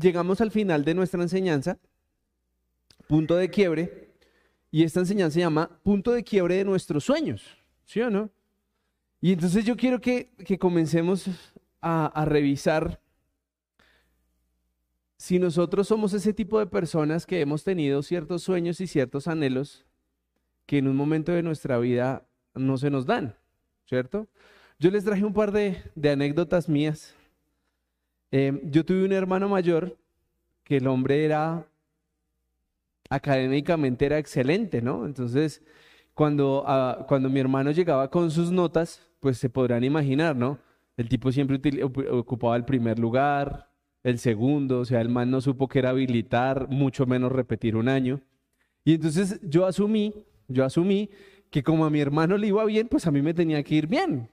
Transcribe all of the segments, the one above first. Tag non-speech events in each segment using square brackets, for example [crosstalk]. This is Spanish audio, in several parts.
llegamos al final de nuestra enseñanza, punto de quiebre, y esta enseñanza se llama punto de quiebre de nuestros sueños, ¿sí o no? Y entonces yo quiero que, comencemos a, revisar si nosotros somos ese tipo de personas que hemos tenido ciertos sueños y ciertos anhelos que en un momento de nuestra vida no se nos dan, ¿cierto? Yo les traje un par de, anécdotas mías. Em, yo tuve un hermano mayor que el hombre era académicamente era excelente, ¿no? Entonces, cuando, ah, cuando mi hermano llegaba con sus notas, pues se podrán imaginar, ¿no? El tipo siempre ocupaba el primer lugar, el segundo, o sea, el man no supo que era habilitar, mucho menos repetir un año. Y entonces yo asumí, yo asumí que como a mi hermano le iba bien, pues a mí me tenía que ir bien.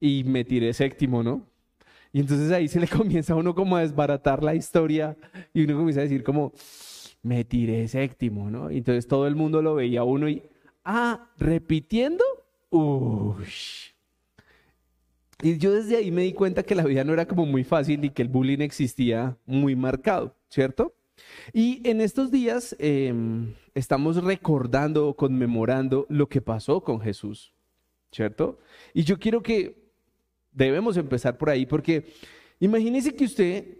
Y me tiré séptimo, ¿no? Y entonces ahí se le [laughs] comienza a uno como a desbaratar la historia y uno comienza a decir como, me tiré séptimo, ¿no? Y entonces todo el mundo lo veía uno y, ah, repitiendo, uy. Y yo desde ahí me di cuenta que la vida no era como muy fácil y que el bullying existía muy marcado, ¿cierto? Y en estos días em, estamos recordando o conmemorando lo que pasó con Jesús, ¿cierto? Y yo quiero que debemos empezar por ahí porque imagínese que usted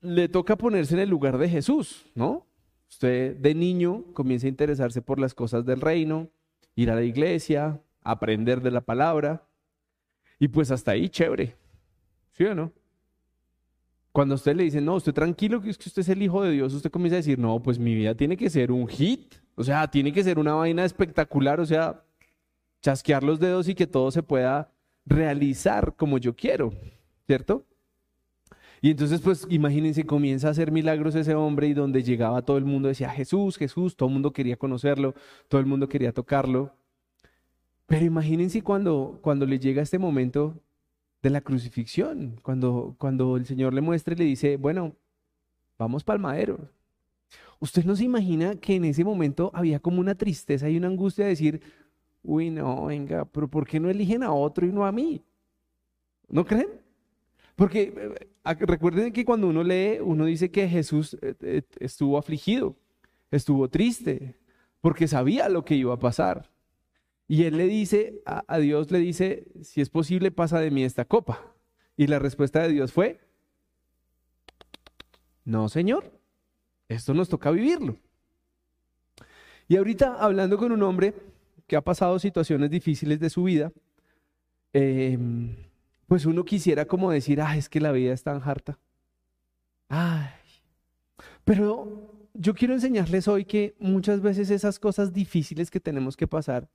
le toca ponerse en el lugar de Jesús, ¿no? Usted de niño comienza a interesarse por las cosas del reino, ir a la iglesia, aprender de la palabra, y pues hasta ahí chévere, ¿sí o no? Cuando usted le dice, no, usted tranquilo, que es que usted es el hijo de Dios, usted comienza a decir, no, pues mi vida tiene que ser un hit, o sea, tiene que ser una vaina espectacular, o sea, chasquear los dedos y que todo se pueda realizar como yo quiero, ¿cierto? Y entonces, pues imagínense, comienza a hacer milagros ese hombre y donde llegaba todo el mundo decía, Jesús, Jesús, todo el mundo quería conocerlo, todo el mundo quería tocarlo. Pero imagínense cuando, cuando le llega este momento de la crucifixión, cuando, cuando el Señor le muestra y le dice, bueno, vamos para el madero. Usted no se imagina que en ese momento había como una tristeza y una angustia de decir, uy, no, venga, pero ¿por qué no eligen a otro y no a mí? ¿No creen? Porque eh, recuerden que cuando uno lee, uno dice que Jesús eh, eh, estuvo afligido, estuvo triste, porque sabía lo que iba a pasar. Y él le dice, a, Dios le dice, si es posible, pasa de mí esta copa. Y la respuesta de Dios fue, no, Señor, esto nos toca vivirlo. Y ahorita hablando con un hombre que ha pasado situaciones difíciles de su vida, em, pues uno quisiera como decir, ah, es que la vida es tan harta. Ay, pero yo quiero enseñarles hoy que muchas veces esas cosas difíciles que tenemos que pasar,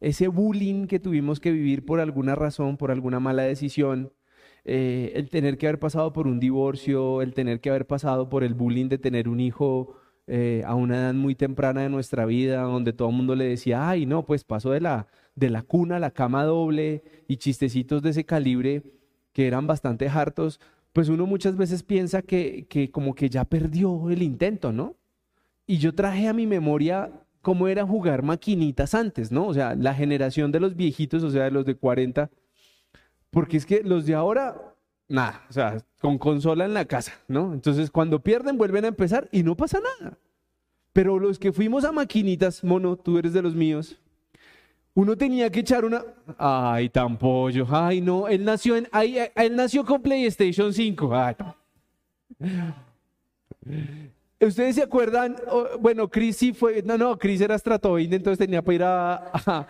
ese bullying que tuvimos que vivir por alguna razón, por alguna mala decisión, eh, el tener que haber pasado por un divorcio, el tener que haber pasado por el bullying de tener un hijo eh, a una edad muy temprana de nuestra vida, donde todo el mundo le decía, ay, no, pues pasó de la, de la cuna a la cama doble y chistecitos de ese calibre que eran bastante hartos, pues uno muchas veces piensa que, que como que ya perdió el intento, ¿no? Y yo traje a mi memoria cómo era jugar maquinitas antes, ¿no? O sea, la generación de los viejitos, o sea, de los de 40, porque es que los de ahora, nada, o sea, con consola en la casa, ¿no? Entonces, cuando pierden, vuelven a empezar y no pasa nada. Pero los que fuimos a maquinitas, mono, tú eres de los míos, uno tenía que echar una. Ay, tan pollo. Ay, no. Él nació en. él nació con PlayStation 5. Ay. ¿Ustedes se acuerdan? bueno, Chris sí fue. No, no, Chris era Stratoid, entonces tenía para ir a,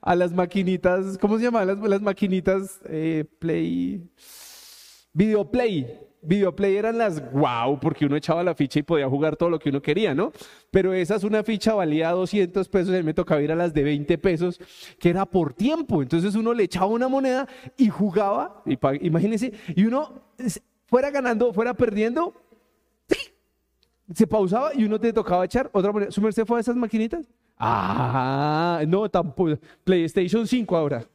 a, las maquinitas. ¿Cómo se llamaban las, maquinitas? Eh, play. Videoplay. Videoplay eran las wow, porque uno echaba la ficha y podía jugar todo lo que uno quería, ¿no? Pero esa es una ficha valía 200 pesos, y me tocaba ir a las de 20 pesos, que era por tiempo. Entonces uno le echaba una moneda y jugaba, imagínense, y uno fuera ganando, fuera perdiendo, se pausaba y uno te tocaba echar otra moneda. ¿Su merced fue a esas maquinitas? Ah, no, tampoco. PlayStation 5 ahora.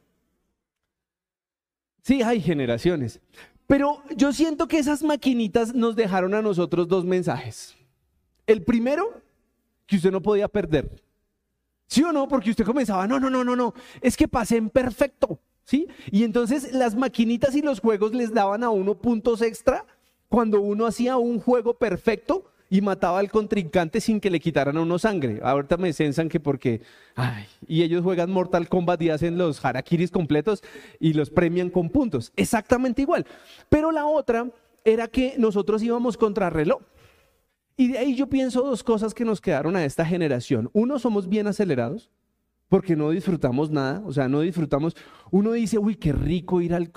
Sí, hay generaciones. Pero yo siento que esas maquinitas nos dejaron a nosotros dos mensajes. El primero, que usted no podía perder. ¿Sí o no? Porque usted comenzaba, no, no, no, no, no, es que pasé en perfecto. ¿Sí? Y entonces las maquinitas y los juegos les daban a uno puntos extra cuando uno hacía un juego perfecto y mataba al contrincante sin que le quitaran a uno sangre. Ahorita me censan que porque, ay, y ellos juegan Mortal Kombat y hacen los harakiris completos y los premian con puntos. Exactamente igual. Pero la otra era que nosotros íbamos contra reloj. Y de ahí yo pienso dos cosas que nos quedaron a esta generación. Uno, somos bien acelerados porque no disfrutamos nada, o sea, no disfrutamos. Uno dice, uy, qué rico ir al,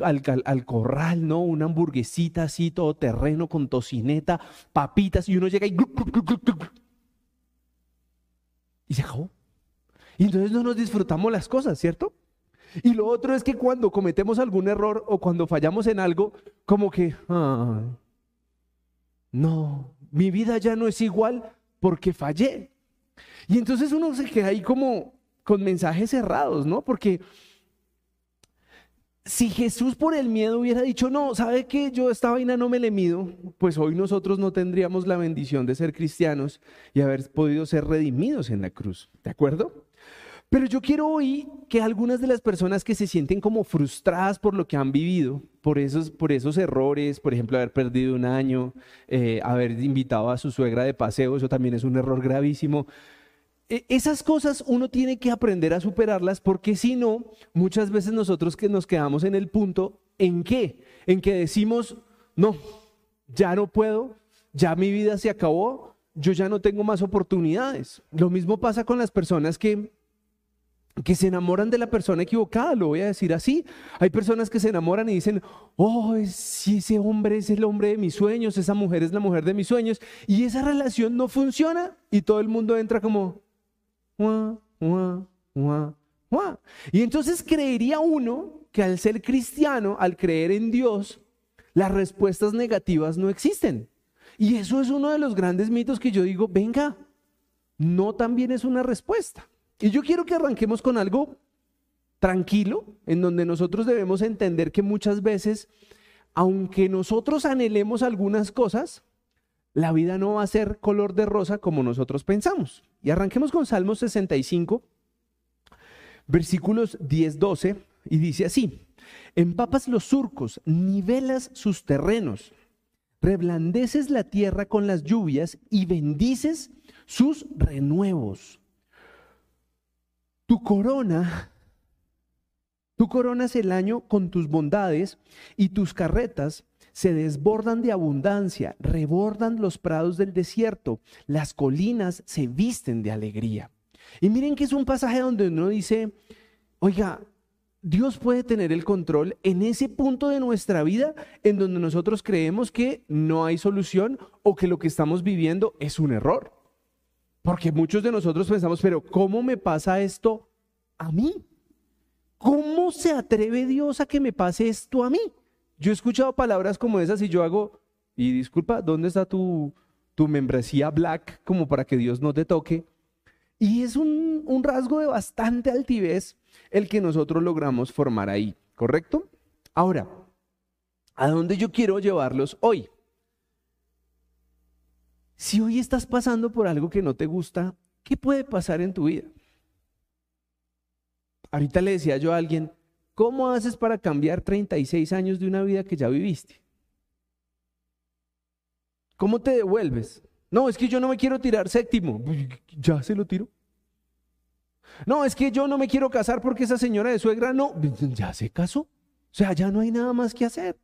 al, corral, ¿no? Una hamburguesita así, todo terreno, con tocineta, papitas, y uno llega y... Y se acabó. Y entonces no nos disfrutamos las cosas, ¿cierto? Y lo otro es que cuando cometemos algún error o cuando fallamos en algo, como que, no, mi vida ya no es igual porque fallé. Y entonces uno se queda ahí como, con mensajes cerrados, ¿no? Porque si Jesús por el miedo hubiera dicho, no, ¿sabe qué? Yo esta vaina no me le mido, pues hoy nosotros no tendríamos la bendición de ser cristianos y haber podido ser redimidos en la cruz, ¿de acuerdo? Pero yo quiero hoy que algunas de las personas que se sienten como frustradas por lo que han vivido, por esos, por esos errores, por ejemplo, haber perdido un año, eh, haber invitado a su suegra de paseo, eso también es un error gravísimo, esas cosas uno tiene que aprender a superarlas porque si no, muchas veces nosotros que nos quedamos en el punto en qué, en que decimos, no, ya no puedo, ya mi vida se acabó, yo ya no tengo más oportunidades. Lo mismo pasa con las personas que que se enamoran de la persona equivocada, lo voy a decir así. Hay personas que se enamoran y dicen, oh, si ese hombre es el hombre de mis sueños, esa mujer es la mujer de mis sueños, y esa relación no funciona y todo el mundo entra como, y entonces creería uno que al ser cristiano, al creer en Dios, las respuestas negativas no existen. Y eso es uno de los grandes mitos que yo digo, venga, no también es una respuesta. Y yo quiero que arranquemos con algo tranquilo, en donde nosotros debemos entender que muchas veces, aunque nosotros anhelemos algunas cosas, la vida no va a ser color de rosa como nosotros pensamos. Y arranquemos con Salmos 65, versículos 10-12, y dice así, empapas los surcos, nivelas sus terrenos, reblandeces la tierra con las lluvias y bendices sus renuevos. Tu corona, tú coronas el año con tus bondades y tus carretas se desbordan de abundancia, rebordan los prados del desierto, las colinas se visten de alegría. Y miren que es un pasaje donde uno dice, oiga, Dios puede tener el control en ese punto de nuestra vida en donde nosotros creemos que no hay solución o que lo que estamos viviendo es un error. Porque muchos de nosotros pensamos, pero ¿cómo me pasa esto a mí? ¿Cómo se atreve Dios a que me pase esto a mí? Yo he escuchado palabras como esas y yo hago, y disculpa, ¿dónde está tu, tu membresía black como para que Dios no te toque? Y es un, un rasgo de bastante altivez el que nosotros logramos formar ahí, ¿correcto? Ahora, ¿a dónde yo quiero llevarlos hoy? Si hoy estás pasando por algo que no te gusta, ¿qué puede pasar en tu vida? Ahorita le decía yo a alguien, ¿Cómo haces para cambiar 36 años de una vida que ya viviste? ¿Cómo te devuelves? No, es que yo no me quiero tirar séptimo. Ya se lo tiro. No, es que yo no me quiero casar porque esa señora de suegra no, ya se casó. O sea, ya no hay nada más que hacer.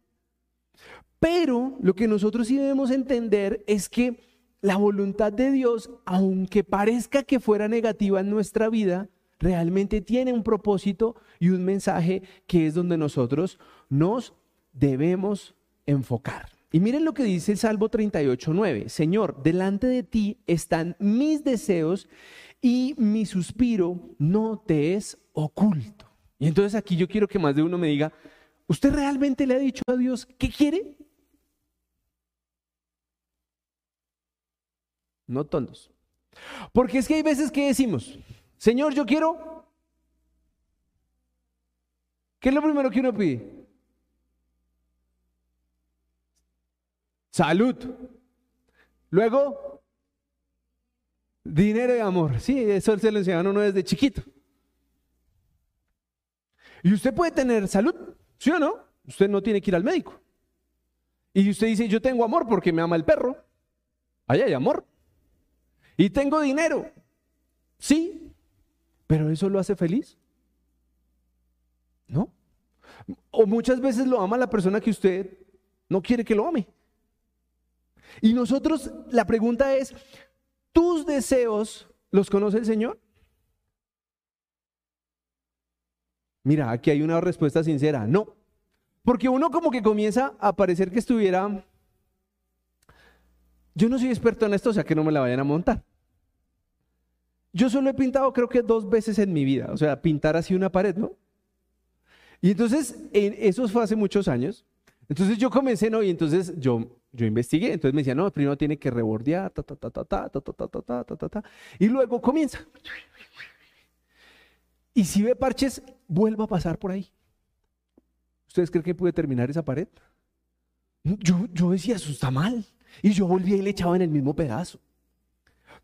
Pero lo que nosotros sí debemos entender es que la voluntad de Dios, aunque parezca que fuera negativa en nuestra vida, realmente tiene un propósito y un mensaje que es donde nosotros nos debemos enfocar. Y miren lo que dice el Salmo 38.9. Señor, delante de ti están mis deseos y mi suspiro no te es oculto. Y entonces aquí yo quiero que más de uno me diga, ¿usted realmente le ha dicho a Dios qué quiere? No tontos. Porque es que hay veces que decimos, Señor, yo quiero. ¿Qué es lo primero que uno pide? Salud. Luego, dinero y amor. Sí, eso se lo enseñaron uno desde chiquito. Y usted puede tener salud, ¿sí o no? Usted no tiene que ir al médico. Y usted dice, yo tengo amor porque me ama el perro. Ahí hay amor. Y tengo dinero. Sí, pero ¿eso lo hace feliz? ¿No? O muchas veces lo ama la persona que usted no quiere que lo ame. Y nosotros, la pregunta es, ¿tus deseos los conoce el Señor? Mira, aquí hay una respuesta sincera, no. Porque uno como que comienza a parecer que estuviera... Yo no soy experto en esto, o sea que no me la vayan a montar. Yo solo he pintado creo que dos veces en mi vida, o sea, pintar así una pared, ¿no? Y entonces, eso fue hace muchos años. Entonces yo comencé, ¿no? Y entonces yo, yo investigué. Entonces me decía, no, primero tiene que rebordear, ta, ta, ta, ta, ta, ta, ta, ta, ta, ta, ta, ta, Y luego comienza. Y si ve parches, vuelva a pasar por ahí. ¿Ustedes creen que puede terminar esa pared? Yo, yo decía, eso está mal. Y yo volvía y le echaba en el mismo pedazo.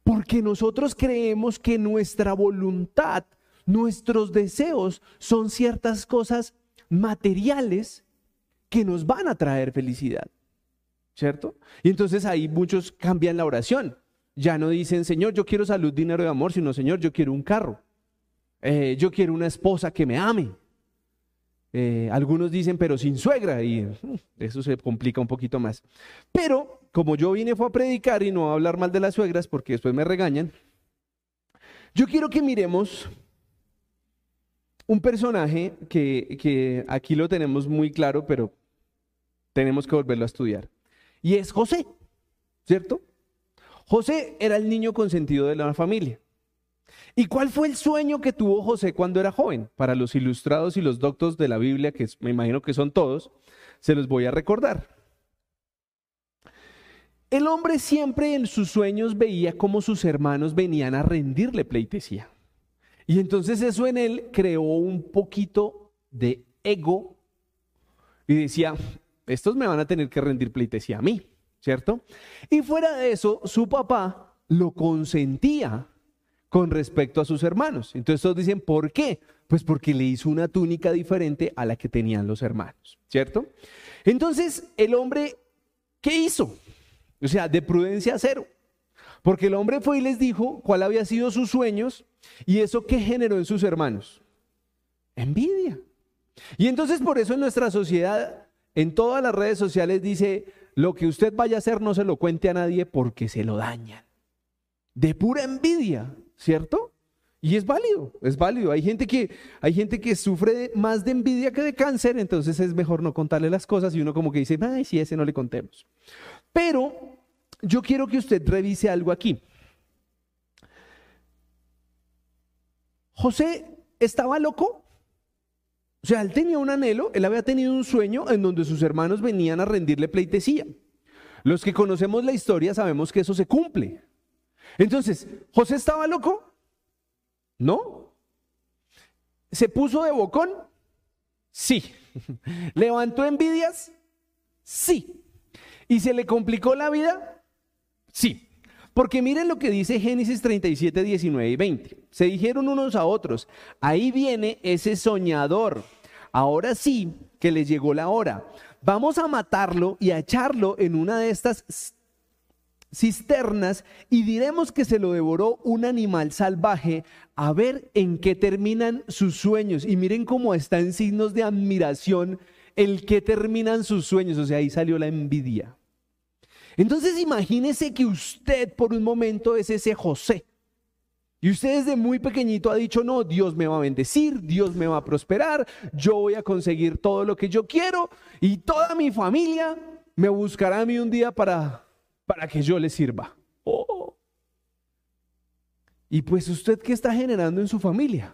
Porque nosotros creemos que nuestra voluntad Nuestros deseos son ciertas cosas materiales que nos van a traer felicidad. ¿Cierto? Y entonces ahí muchos cambian la oración. Ya no dicen, Señor, yo quiero salud, dinero y amor, sino, Señor, yo quiero un carro. Eh, yo quiero una esposa que me ame. Eh, algunos dicen, pero sin suegra, y mm, eso se complica un poquito más. Pero como yo vine fue a predicar y no a hablar mal de las suegras, porque después me regañan, yo quiero que miremos un personaje que, aquí lo tenemos muy claro, pero tenemos que volverlo a estudiar. Y es José, ¿cierto? José era el niño consentido de la familia. ¿Y cuál fue el sueño que tuvo José cuando era joven? Para los ilustrados y los doctos de la Biblia, que me imagino que son todos, se los voy a recordar. El hombre siempre en sus sueños veía cómo sus hermanos venían a rendirle pleitesía. Y entonces eso en él creó un poquito de ego y decía, estos me van a tener que rendir pleitesía a mí, ¿cierto? Y fuera de eso, su papá lo consentía con respecto a sus hermanos. Entonces todos dicen, ¿por qué? Pues porque le hizo una túnica diferente a la que tenían los hermanos, ¿cierto? Entonces el hombre, ¿qué hizo? O sea, de prudencia cero. Porque el hombre fue y les dijo cuál había sido sus sueños y eso qué generó en sus hermanos. Envidia. Y entonces por eso en nuestra sociedad, en todas las redes sociales dice, lo que usted vaya a hacer no se lo cuente a nadie porque se lo dañan. De pura envidia, ¿cierto? Y es válido, es válido. Hay gente que, hay gente que sufre más de envidia que de cáncer, entonces es mejor no contarle las cosas y uno como que dice, ay, si ese no le contemos. Pero yo quiero que usted revise algo aquí. José estaba loco. O sea, él tenía un anhelo, él había tenido un sueño en donde sus hermanos venían a rendirle pleitesía. Los que conocemos la historia sabemos que eso se cumple. Entonces, ¿José estaba loco? No. ¿Se puso de bocón? Sí. [laughs] ¿Levantó envidias? Sí. ¿Y se le complicó la vida? Sí, porque miren lo que dice Génesis 37, 19 y 20. Se dijeron unos a otros, ahí viene ese soñador. Ahora sí que le llegó la hora. Vamos a matarlo y a echarlo en una de estas cisternas y diremos que se lo devoró un animal salvaje a ver en qué terminan sus sueños. Y miren cómo está en signos de admiración el que terminan sus sueños. O sea, ahí salió la envidia. Entonces imagínese que usted por un momento es ese José. Y usted desde muy pequeñito ha dicho, no, Dios me va a bendecir, Dios me va a prosperar, yo voy a conseguir todo lo que yo quiero y toda mi familia me buscará a mí un día para, para que yo le sirva. Oh. Y pues usted, ¿qué está generando en su familia?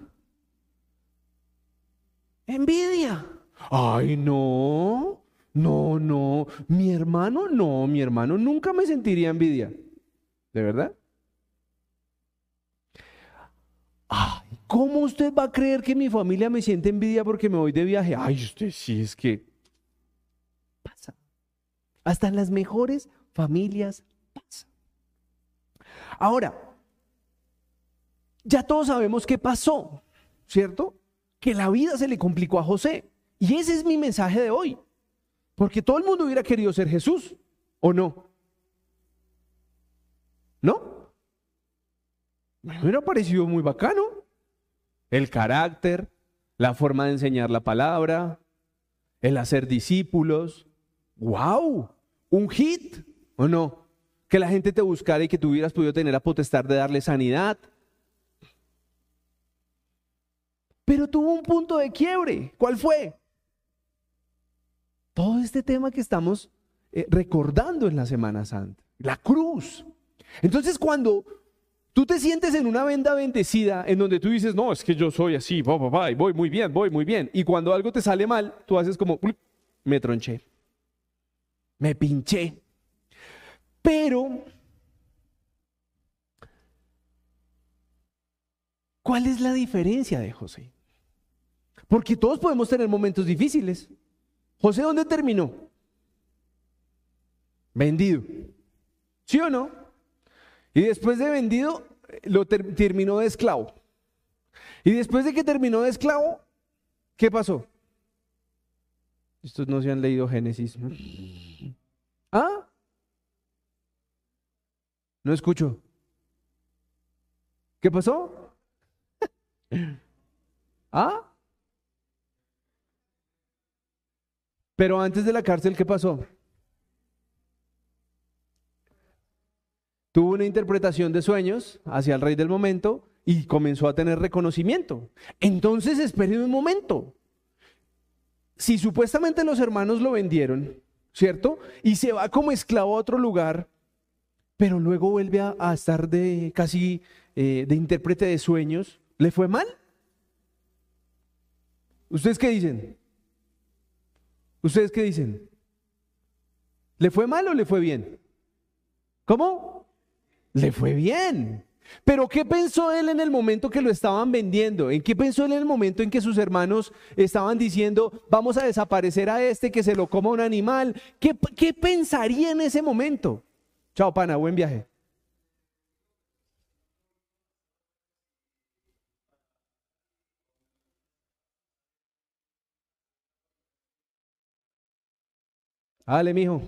Envidia. Ay, no. No, no, mi hermano no, mi hermano nunca me sentiría envidia. ¿De verdad? Ay, ¿cómo usted va a creer que mi familia me siente envidia porque me voy de viaje? Ay, usted sí es que pasa. Hasta en las mejores familias pasa. Ahora, ya todos sabemos qué pasó, ¿cierto? Que la vida se le complicó a José. Y ese es mi mensaje de hoy. Porque todo el mundo hubiera querido ser Jesús, ¿o no? ¿No? Me hubiera parecido muy bacano. El carácter, la forma de enseñar la palabra, el hacer discípulos. ¡Wow! Un hit, ¿o no? Que la gente te buscara y que tú hubieras podido tener la potestad de darle sanidad. Pero tuvo un punto de quiebre. ¿Cuál fue? Todo este tema que estamos eh, recordando en la Semana Santa. La cruz. Entonces cuando tú te sientes en una venda bendecida en donde tú dices, no, es que yo soy así, voy muy bien, voy muy bien. Y cuando algo te sale mal, tú haces como, me tronché, me pinché. Pero, ¿cuál es la diferencia de José? Porque todos podemos tener momentos difíciles. José, ¿dónde terminó? Vendido. ¿Sí o no? Y después de vendido, lo terminó de esclavo. Y después de que terminó de esclavo, ¿qué pasó? Estos no se han leído Génesis. [laughs] ¿Ah? No escucho. ¿Qué pasó? [laughs] ¿Ah? Pero antes de la cárcel, ¿qué pasó? Tuvo una interpretación de sueños hacia el rey del momento y comenzó a tener reconocimiento. Entonces, espere un momento. Si supuestamente los hermanos lo vendieron, ¿cierto? Y se va como esclavo a otro lugar, pero luego vuelve a, estar de casi eh, de intérprete de sueños, ¿le fue mal? ¿Ustedes qué dicen? ¿Ustedes qué dicen? ¿Le fue mal o le fue bien? ¿Cómo? Le fue bien. Pero ¿qué pensó él en el momento que lo estaban vendiendo? ¿En qué pensó él en el momento en que sus hermanos estaban diciendo, vamos a desaparecer a este, que se lo coma un animal? ¿Qué, qué pensaría en ese momento? Chao, pana, buen viaje. Dale, mijo.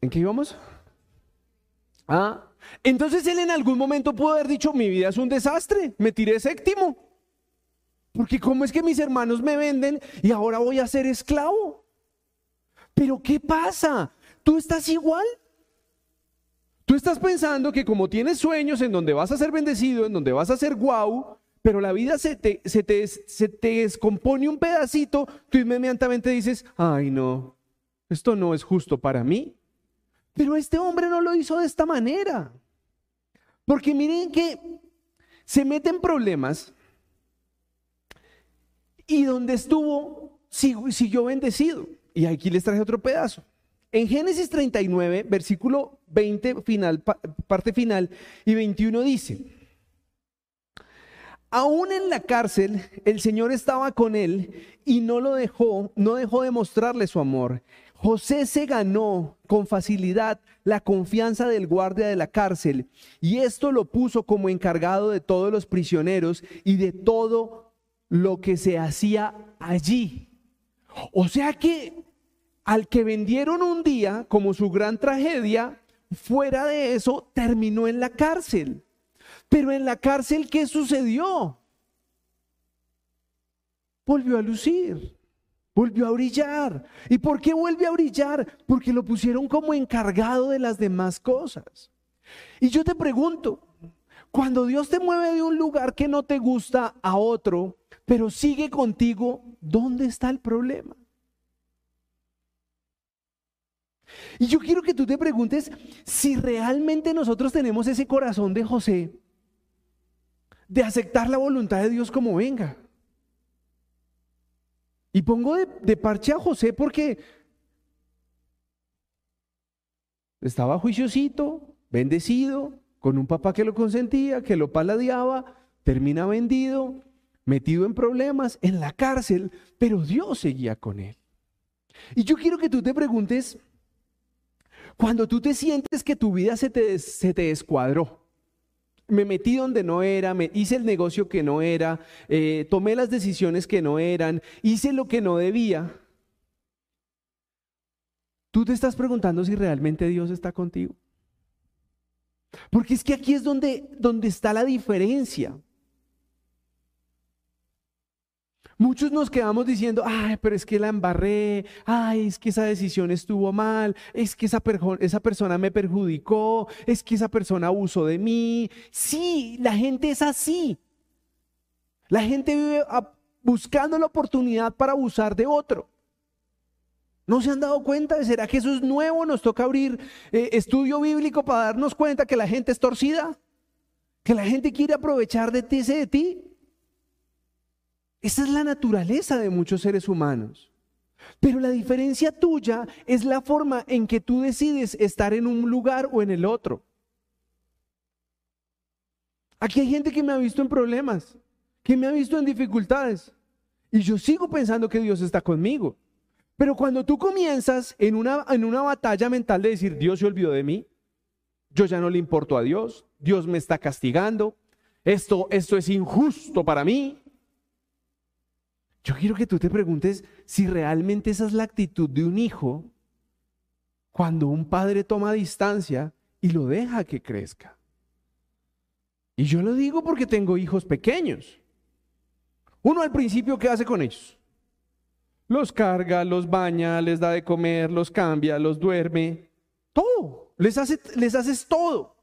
¿En qué íbamos? Ah, entonces él en algún momento pudo haber dicho, mi vida es un desastre, me tiré séptimo. Porque cómo es que mis hermanos me venden y ahora voy a ser esclavo. Pero ¿qué pasa? ¿Tú estás igual? Tú estás pensando que como tienes sueños en donde vas a ser bendecido, en donde vas a ser guau, pero la vida se te, se te, se te descompone un pedacito, tú inmediatamente dices, ay no, esto no es justo para mí. Pero este hombre no lo hizo de esta manera. Porque miren que se mete en problemas y donde estuvo siguió bendecido. Y aquí les traje otro pedazo. En Génesis 39, versículo 20, final, parte final, y 21 dice, aún en la cárcel el Señor estaba con él y no lo dejó, no dejó de mostrarle su amor. José se ganó con facilidad la confianza del guardia de la cárcel y esto lo puso como encargado de todos los prisioneros y de todo lo que se hacía allí. O sea que al que vendieron un día como su gran tragedia, fuera de eso terminó en la cárcel. Pero en la cárcel, ¿qué sucedió? Volvió a lucir. Volvió a brillar. ¿Y por qué vuelve a brillar? Porque lo pusieron como encargado de las demás cosas. Y yo te pregunto, cuando Dios te mueve de un lugar que no te gusta a otro, pero sigue contigo, ¿dónde está el problema? Y yo quiero que tú te preguntes si realmente nosotros tenemos ese corazón de José, de aceptar la voluntad de Dios como venga. Y pongo de, parche a José porque estaba juiciosito, bendecido, con un papá que lo consentía, que lo paladeaba, termina vendido, metido en problemas, en la cárcel, pero Dios seguía con él. Y yo quiero que tú te preguntes, cuando tú te sientes que tu vida se te, se te descuadró, me metí donde no era, me hice el negocio que no era, eh, tomé las decisiones que no eran, hice lo que no debía. Tú te estás preguntando si realmente Dios está contigo. Porque es que aquí es donde, donde está la diferencia. Muchos nos quedamos diciendo, ay, pero es que la embarré, ay, es que esa decisión estuvo mal, es que esa, persona me perjudicó, es que esa persona abusó de mí. Sí, la gente es así. La gente vive buscando la oportunidad para abusar de otro. ¿No se han dado cuenta? ¿Será que eso es nuevo? Nos toca abrir eh, estudio bíblico para darnos cuenta que la gente es torcida, que la gente quiere aprovechar de ti, de ti. Esa es la naturaleza de muchos seres humanos. Pero la diferencia tuya es la forma en que tú decides estar en un lugar o en el otro. Aquí hay gente que me ha visto en problemas, que me ha visto en dificultades. Y yo sigo pensando que Dios está conmigo. Pero cuando tú comienzas en una, en una batalla mental de decir, Dios se olvidó de mí, yo ya no le importo a Dios, Dios me está castigando, esto, esto es injusto para mí, yo quiero que tú te preguntes si realmente esa es la actitud de un hijo cuando un padre toma distancia y lo deja que crezca. Y yo lo digo porque tengo hijos pequeños. Uno al principio, ¿qué hace con ellos? Los carga, los baña, les da de comer, los cambia, los duerme, todo. Les, hace, les haces todo.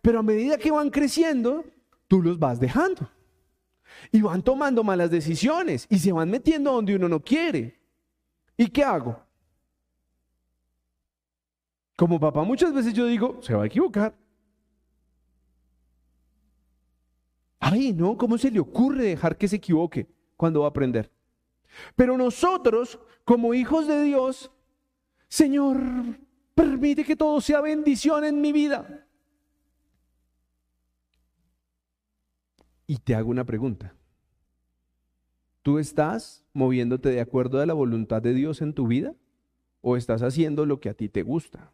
Pero a medida que van creciendo, tú los vas dejando y van tomando malas decisiones y se van metiendo donde uno no quiere. ¿Y qué hago? Como papá muchas veces yo digo, se va a equivocar. Ay, no, ¿cómo se le ocurre dejar que se equivoque cuando va a aprender? Pero nosotros, como hijos de Dios, Señor, permite que todo sea bendición en mi vida. Y te hago una pregunta. ¿Tú estás moviéndote de acuerdo a la voluntad de Dios en tu vida? ¿O estás haciendo lo que a ti te gusta?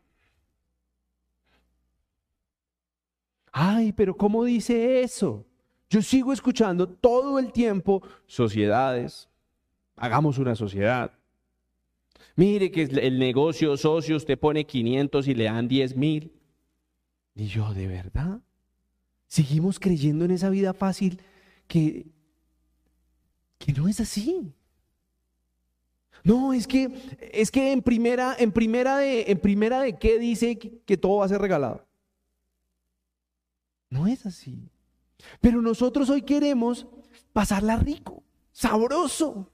Ay, pero ¿cómo dice eso? Yo sigo escuchando todo el tiempo sociedades. Hagamos una sociedad. Mire que el negocio socio usted pone 500 y le dan 10 mil. Y yo, ¿de verdad? Seguimos creyendo en esa vida fácil que, que no es así. No, es que es que en primera en primera de en primera de qué dice que, que todo va a ser regalado. No es así. Pero nosotros hoy queremos pasarla rico, sabroso.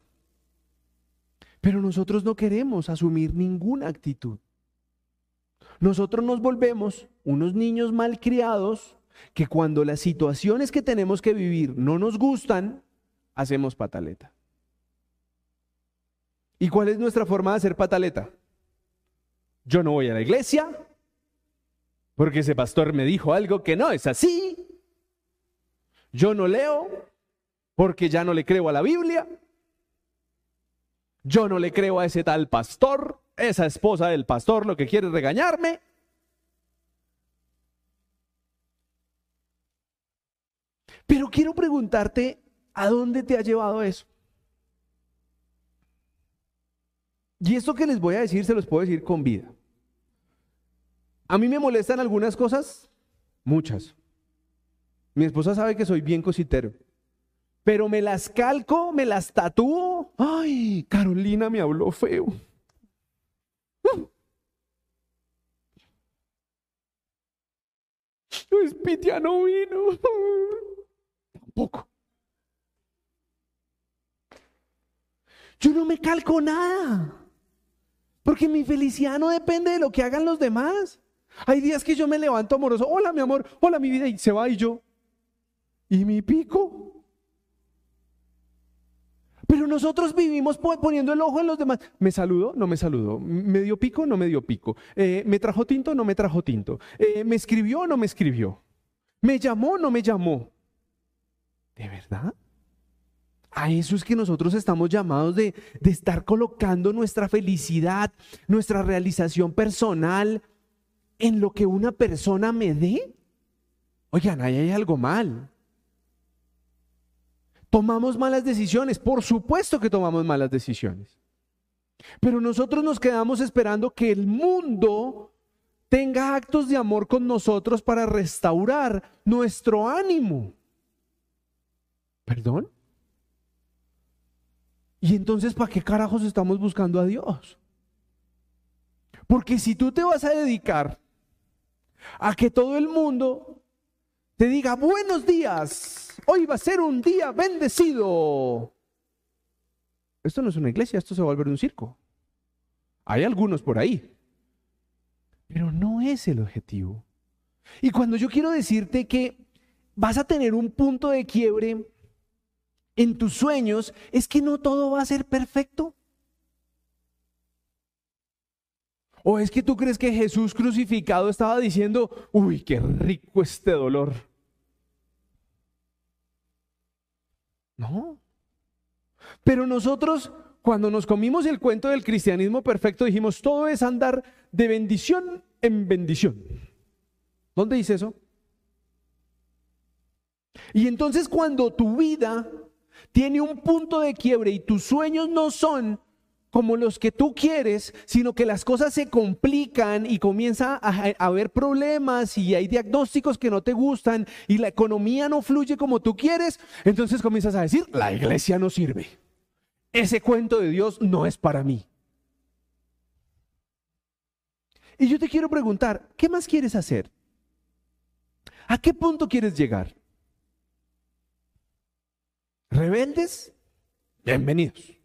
Pero nosotros no queremos asumir ninguna actitud. Nosotros nos volvemos unos niños malcriados que cuando las situaciones que tenemos que vivir no nos gustan, hacemos pataleta. ¿Y cuál es nuestra forma de hacer pataleta? Yo no voy a la iglesia porque ese pastor me dijo algo que no es así. Yo no leo porque ya no le creo a la Biblia. Yo no le creo a ese tal pastor, esa esposa del pastor lo que quiere regañarme. Pero quiero preguntarte, ¿a dónde te ha llevado eso? Y esto que les voy a decir se los puedo decir con vida. A mí me molestan algunas cosas, muchas. Mi esposa sabe que soy bien cositero. Pero me las calco, me las tatúo. Ay, Carolina me habló feo. Luis no vino poco. Yo no me calco nada. Porque mi felicidad no depende de lo que hagan los demás. Hay días que yo me levanto amoroso. Hola, mi amor. Hola, mi vida. Y se va y yo. ¿Y mi pico? Pero nosotros vivimos poniendo el ojo en los demás. ¿Me saludó? No me saludó. ¿Me dio pico? No me dio pico. Eh, ¿Me trajo tinto? No me trajo tinto. Eh, ¿Me escribió? No me escribió. ¿Me llamó? No me llamó. ¿De verdad? A eso es que nosotros estamos llamados de, de, estar colocando nuestra felicidad, nuestra realización personal en lo que una persona me dé. Oigan, ahí hay algo mal. Tomamos malas decisiones, por supuesto que tomamos malas decisiones. Pero nosotros nos quedamos esperando que el mundo tenga actos de amor con nosotros para restaurar nuestro ánimo. ¿Perdón? ¿Y entonces para qué carajos estamos buscando a Dios? Porque si tú te vas a dedicar a que todo el mundo te diga buenos días, hoy va a ser un día bendecido. Esto no es una iglesia, esto se va a volver un circo. Hay algunos por ahí. Pero no es el objetivo. Y cuando yo quiero decirte que vas a tener un punto de quiebre en tus sueños, es que no todo va a ser perfecto. ¿O es que tú crees que Jesús crucificado estaba diciendo, uy, qué rico este dolor? No. Pero nosotros, cuando nos comimos el cuento del cristianismo perfecto, dijimos, todo es andar de bendición en bendición. ¿Dónde dice eso? Y entonces cuando tu vida tiene un punto de quiebre y tus sueños no son como los que tú quieres, sino que las cosas se complican y comienza a, haber problemas y hay diagnósticos que no te gustan y la economía no fluye como tú quieres, entonces comienzas a decir, la iglesia no sirve. Ese cuento de Dios no es para mí. Y yo te quiero preguntar, ¿qué más quieres hacer? ¿A qué punto quieres llegar? ¿Rebeldes? Bienvenidos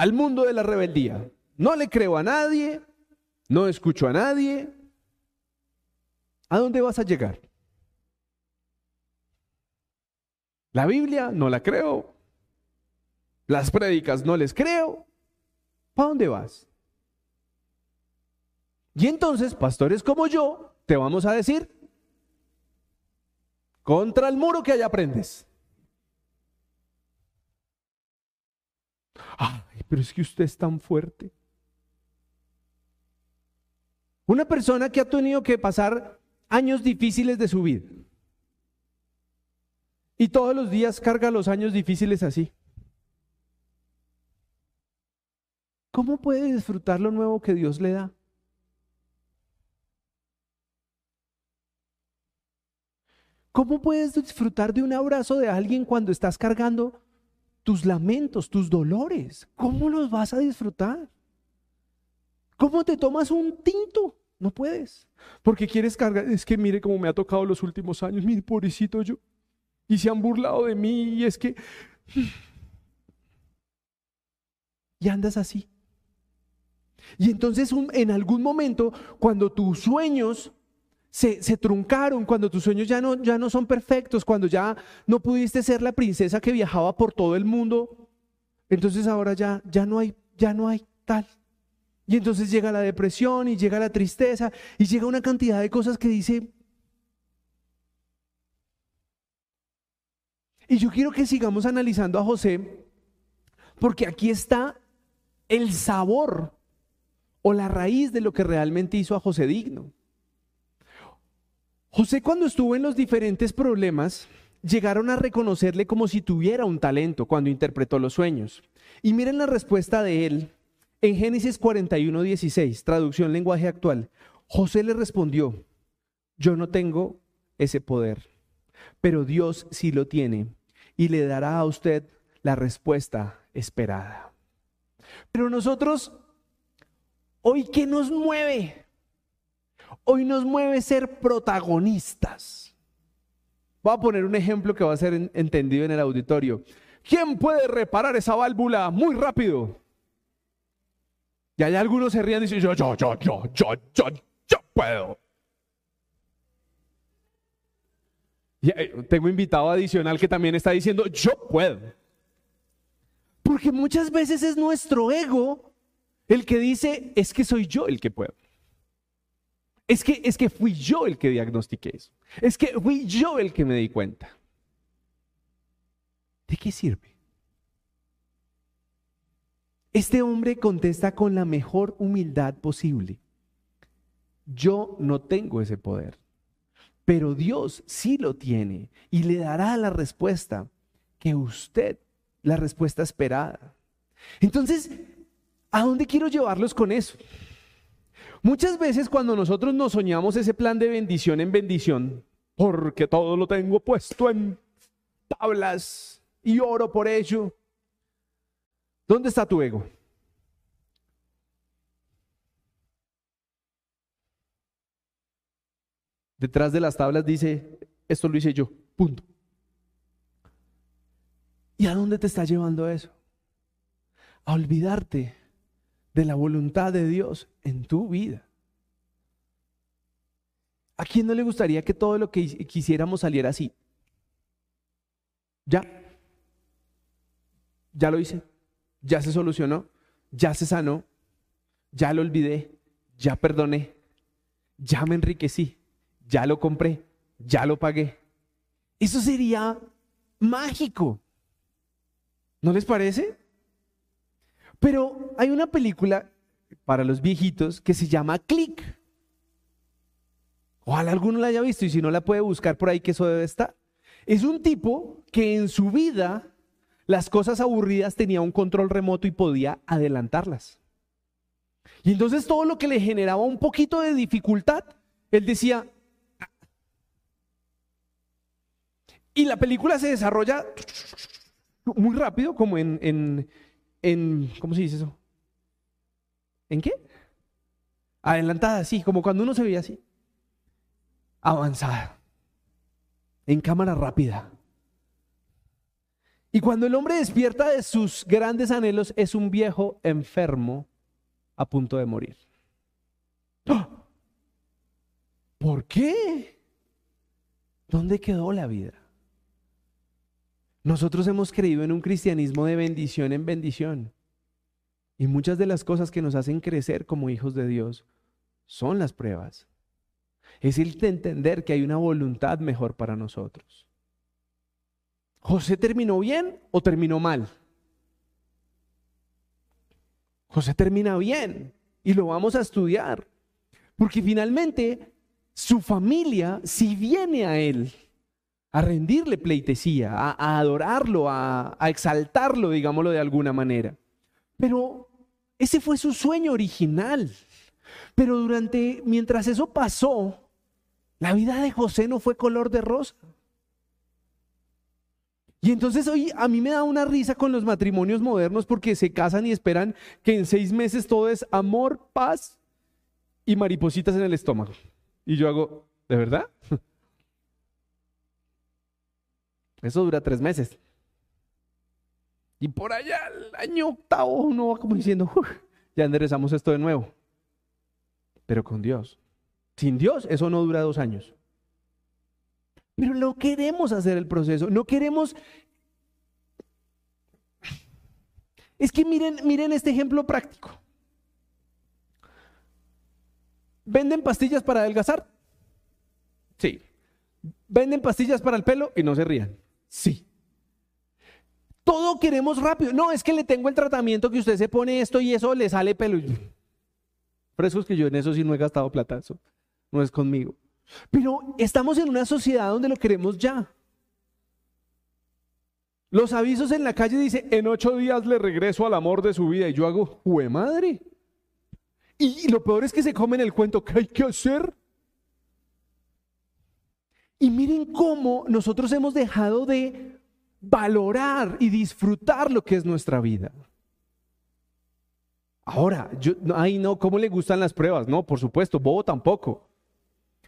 al mundo de la rebeldía. No le creo a nadie, no escucho a nadie. ¿A dónde vas a llegar? La Biblia no la creo. Las prédicas no les creo. ¿Para dónde vas? Y entonces, pastores como yo, te vamos a decir, contra el muro que allá aprendes. Ay, pero es que usted es tan fuerte. Una persona que ha tenido que pasar años difíciles de su vida. Y todos los días carga los años difíciles así. ¿Cómo puede disfrutar lo nuevo que Dios le da? ¿Cómo puedes disfrutar de un abrazo de alguien cuando estás cargando tus lamentos, tus dolores? ¿Cómo los vas a disfrutar? ¿Cómo te tomas un tinto? No puedes. Porque quieres cargar. Es que mire cómo me ha tocado los últimos años. Mire, pobrecito yo. Y se han burlado de mí. Y es que. Y andas así. Y entonces en algún momento, cuando tus sueños se, truncaron, cuando tus sueños ya no, ya no son perfectos, cuando ya no pudiste ser la princesa que viajaba por todo el mundo, entonces ahora ya, ya no hay, ya no hay tal. Y entonces llega la depresión y llega la tristeza y llega una cantidad de cosas que dice, y yo quiero que sigamos analizando a José, porque aquí está el sabor o la raíz de lo que realmente hizo a José digno. José cuando estuvo en los diferentes problemas, llegaron a reconocerle como si tuviera un talento cuando interpretó los sueños. Y miren la respuesta de él en Génesis 41, 16, traducción lenguaje actual. José le respondió, yo no tengo ese poder, pero Dios sí lo tiene y le dará a usted la respuesta esperada. Pero nosotros, hoy, ¿qué nos mueve? Hoy nos mueve ser protagonistas. Voy a poner un ejemplo que va a ser entendido en el auditorio. ¿Quién puede reparar esa válvula muy rápido? Y hay algunos se ríen y dicen, yo, yo, yo, yo, yo, yo, yo puedo. Y eh, tengo invitado adicional que también está diciendo, yo puedo. Porque muchas veces es nuestro ego el que dice, es que soy yo el que puedo. Es que, es que fui yo el que diagnostiqué eso. Es que fui yo el que me di cuenta. ¿De qué sirve? Este hombre contesta con la mejor humildad posible. Yo no tengo ese poder, pero Dios sí lo tiene y le dará la respuesta que usted, la respuesta esperada. Entonces, ¿a dónde quiero llevarlos con eso? Muchas veces cuando nosotros nos soñamos ese plan de bendición en bendición, porque todo lo tengo puesto en tablas y oro por ello, ¿dónde está tu ego? Detrás de las tablas dice, esto lo hice yo, punto. ¿Y a dónde te está llevando eso? A olvidarte de la voluntad de Dios en tu vida. ¿A quién no le gustaría que todo lo que quisiéramos saliera así? Ya. Ya lo hice. Ya se solucionó. Ya se sanó. Ya lo olvidé. Ya perdoné. Ya me enriquecí. Ya lo compré. Ya lo pagué. Eso sería mágico. ¿No les parece? Pero hay una película para los viejitos que se llama Click. Ojalá alguno la haya visto y si no la puede buscar por ahí que eso debe estar. Es un tipo que en su vida las cosas aburridas tenía un control remoto y podía adelantarlas. Y entonces todo lo que le generaba un poquito de dificultad, él decía... Y la película se desarrolla muy rápido, como en, en en, ¿cómo se dice eso? ¿En qué? Adelantada, sí, como cuando uno se veía así. Avanzada. En cámara rápida. Y cuando el hombre despierta de sus grandes anhelos, es un viejo enfermo a punto de morir. ¡Ah! ¿Por qué? ¿Dónde quedó la vida? Nosotros hemos creído en un cristianismo de bendición en bendición. Y muchas de las cosas que nos hacen crecer como hijos de Dios son las pruebas. Es el de entender que hay una voluntad mejor para nosotros. ¿José terminó bien o terminó mal? José termina bien y lo vamos a estudiar. Porque finalmente su familia, si viene a él, a rendirle pleitesía, a, adorarlo, a, a exaltarlo, digámoslo de alguna manera. Pero ese fue su sueño original. Pero durante, mientras eso pasó, la vida de José no fue color de rosa. Y entonces hoy a mí me da una risa con los matrimonios modernos porque se casan y esperan que en seis meses todo es amor, paz y maripositas en el estómago. Y yo hago, ¿de verdad? Eso dura tres meses. Y por allá, el año octavo, uno va como diciendo, ya enderezamos esto de nuevo. Pero con Dios. Sin Dios, eso no dura dos años. Pero no queremos hacer el proceso, no queremos... Es que miren, miren este ejemplo práctico. ¿Venden pastillas para adelgazar? Sí. ¿Venden pastillas para el pelo? Y no se rían. Sí. Todo queremos rápido. No, es que le tengo el tratamiento que usted se pone esto y eso le sale pelo. Frescos que yo en eso sí no he gastado plata, eso no es conmigo. Pero estamos en una sociedad donde lo queremos ya. Los avisos en la calle dicen, en ocho días le regreso al amor de su vida. Y yo hago, ¡jue madre! Y, y lo peor es que se comen el cuento, ¿qué hay que hacer? Y miren cómo nosotros hemos dejado de valorar y disfrutar lo que es nuestra vida. Ahora, yo, ay no, ¿cómo le gustan las pruebas? No, por supuesto, bobo tampoco.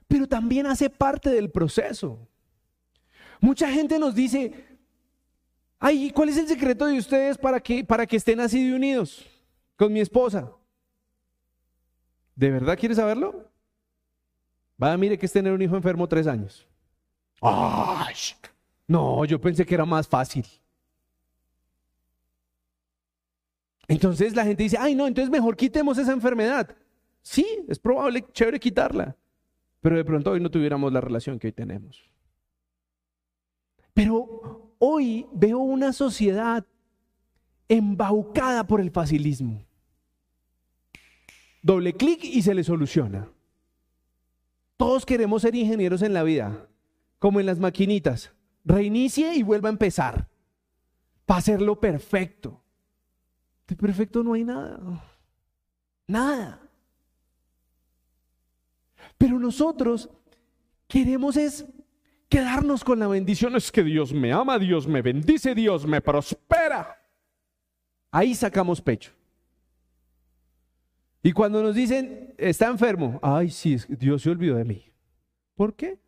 Pero también hace parte del proceso. Mucha gente nos dice, ay, ¿cuál es el secreto de ustedes para que, para que estén así de unidos con mi esposa? ¿De verdad quiere saberlo? Va, mire que es tener un hijo enfermo tres años. Ay, no, yo pensé que era más fácil. Entonces la gente dice, ay no, entonces mejor quitemos esa enfermedad. Sí, es probable, chévere quitarla, pero de pronto hoy no tuviéramos la relación que hoy tenemos. Pero hoy veo una sociedad embaucada por el facilismo. Doble clic y se le soluciona. Todos queremos ser ingenieros en la vida, como en las maquinitas. Reinicie y vuelva a empezar para hacerlo perfecto. De perfecto no hay nada. Nada. Pero nosotros queremos es quedarnos con la bendición. Es que Dios me ama, Dios me bendice, Dios me prospera. Ahí sacamos pecho. Y cuando nos dicen, está enfermo, ay, sí, Dios se olvidó de mí. ¿Por qué?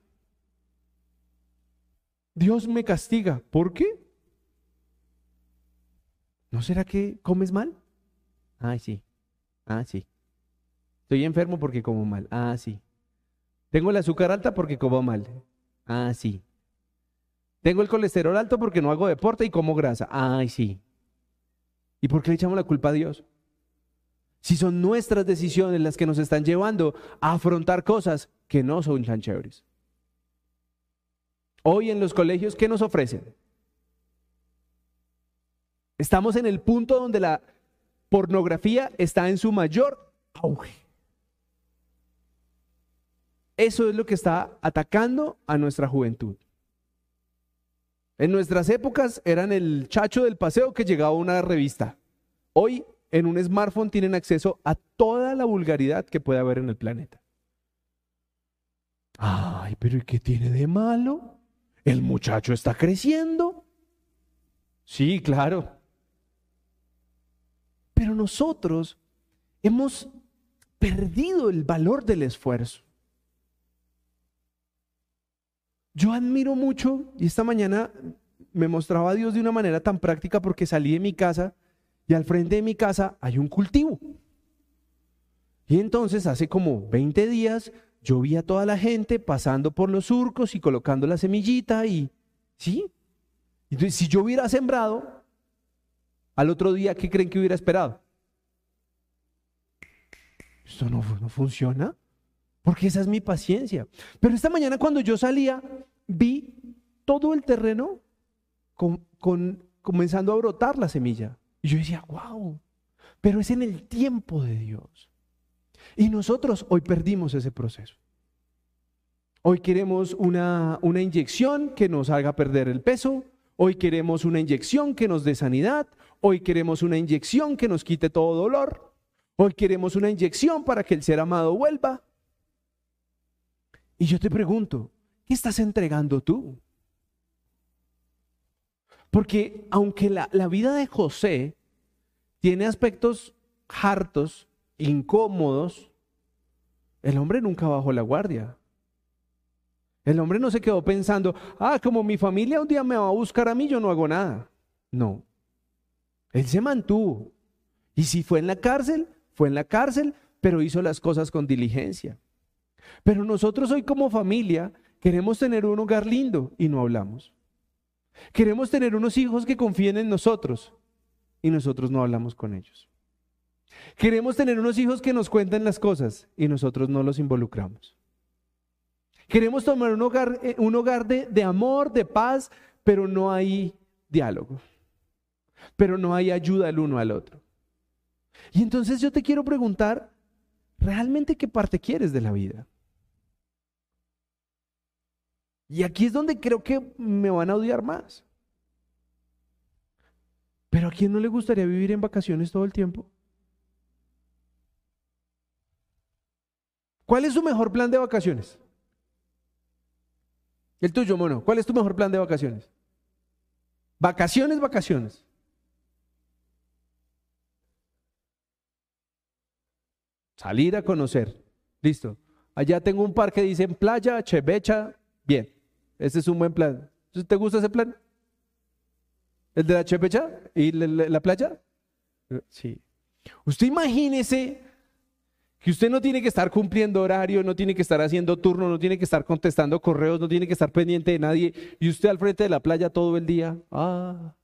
Dios me castiga. ¿Por qué? ¿No será que comes mal? Ay, sí. Ah, sí. Estoy enfermo porque como mal. Ah, sí. Tengo el azúcar alta porque como mal. Ah, sí. Tengo el colesterol alto porque no hago deporte y como grasa. Ay, sí. ¿Y por qué le echamos la culpa a Dios? Si son nuestras decisiones las que nos están llevando a afrontar cosas que no son tan chéveres. Hoy en los colegios, ¿qué nos ofrecen? Estamos en el punto donde la pornografía está en su mayor auge. Eso es lo que está atacando a nuestra juventud. En nuestras épocas eran el chacho del paseo que llegaba a una revista. Hoy en un smartphone tienen acceso a toda la vulgaridad que puede haber en el planeta. Ay, pero ¿y qué tiene de malo? El muchacho está creciendo. Sí, claro. Pero nosotros hemos perdido el valor del esfuerzo. Yo admiro mucho, y esta mañana me mostraba a Dios de una manera tan práctica porque salí de mi casa y al frente de mi casa hay un cultivo. Y entonces hace como 20 días yo vi a toda la gente pasando por los surcos y colocando la semillita y, ¿sí? Entonces, si yo hubiera sembrado, al otro día, ¿qué creen que hubiera esperado? Esto no, no funciona, porque esa es mi paciencia. Pero esta mañana cuando yo salía, vi todo el terreno con, comenzando a brotar la semilla. Y yo decía, wow, pero es en el tiempo de Dios. Y nosotros hoy perdimos ese proceso. Hoy queremos una, una inyección que nos haga perder el peso. Hoy queremos una inyección que nos dé sanidad. Hoy queremos una inyección que nos quite todo dolor. Hoy queremos una inyección para que el ser amado vuelva. Y yo te pregunto, ¿qué estás entregando tú? Porque aunque la, vida de José tiene aspectos hartos, incómodos, el hombre nunca bajó la guardia. El hombre no se quedó pensando, ah, como mi familia un día me va a buscar a mí, yo no hago nada. No. Él se mantuvo. Y si fue en la cárcel, fue en la cárcel, pero hizo las cosas con diligencia. Pero nosotros hoy como familia queremos tener un hogar lindo y no hablamos. Queremos tener unos hijos que confíen en nosotros y nosotros no hablamos con ellos. Queremos tener unos hijos que nos cuenten las cosas y nosotros no los involucramos. Queremos tomar un hogar, eh, un hogar de, de amor, de paz, pero no hay diálogo. Pero no hay ayuda el uno al otro. Y entonces yo te quiero preguntar, ¿realmente qué parte quieres de la vida? Y aquí es donde creo que me van a odiar más. Pero ¿a quién no le gustaría vivir en vacaciones todo el tiempo? ¿Cuál es su mejor plan de vacaciones? El tuyo, mono. ¿Cuál es tu mejor plan de vacaciones? Vacaciones, vacaciones. Salir a conocer. Listo. Allá tengo un parque que dice playa, chevecha, bien. Ese es un buen plan. ¿Te gusta ese plan? ¿El de la chepecha y la, playa? Sí. Usted imagínese que usted no tiene que estar cumpliendo horario, no tiene que estar haciendo turno, no tiene que estar contestando correos, no tiene que estar pendiente de nadie y usted al frente de la playa todo el día. Ah.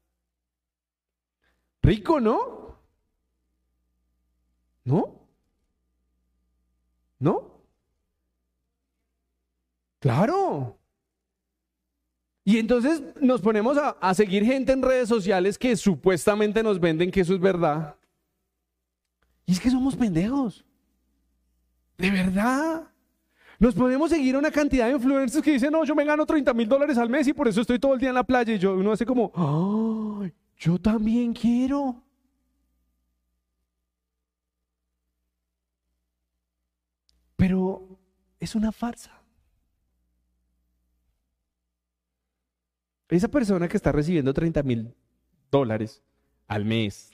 Rico, ¿no? ¿No? ¿No? Claro. Y entonces nos ponemos a, seguir gente en redes sociales que supuestamente nos venden que eso es verdad. Y es que somos pendejos. De verdad. Nos podemos seguir a una cantidad de influencers que dicen, no, yo me gano 30 mil dólares al mes y por eso estoy todo el día en la playa. Y uno hace como, ¡ay! Yo también quiero. Pero es una farsa. Esa persona que está recibiendo 30 mil dólares al mes,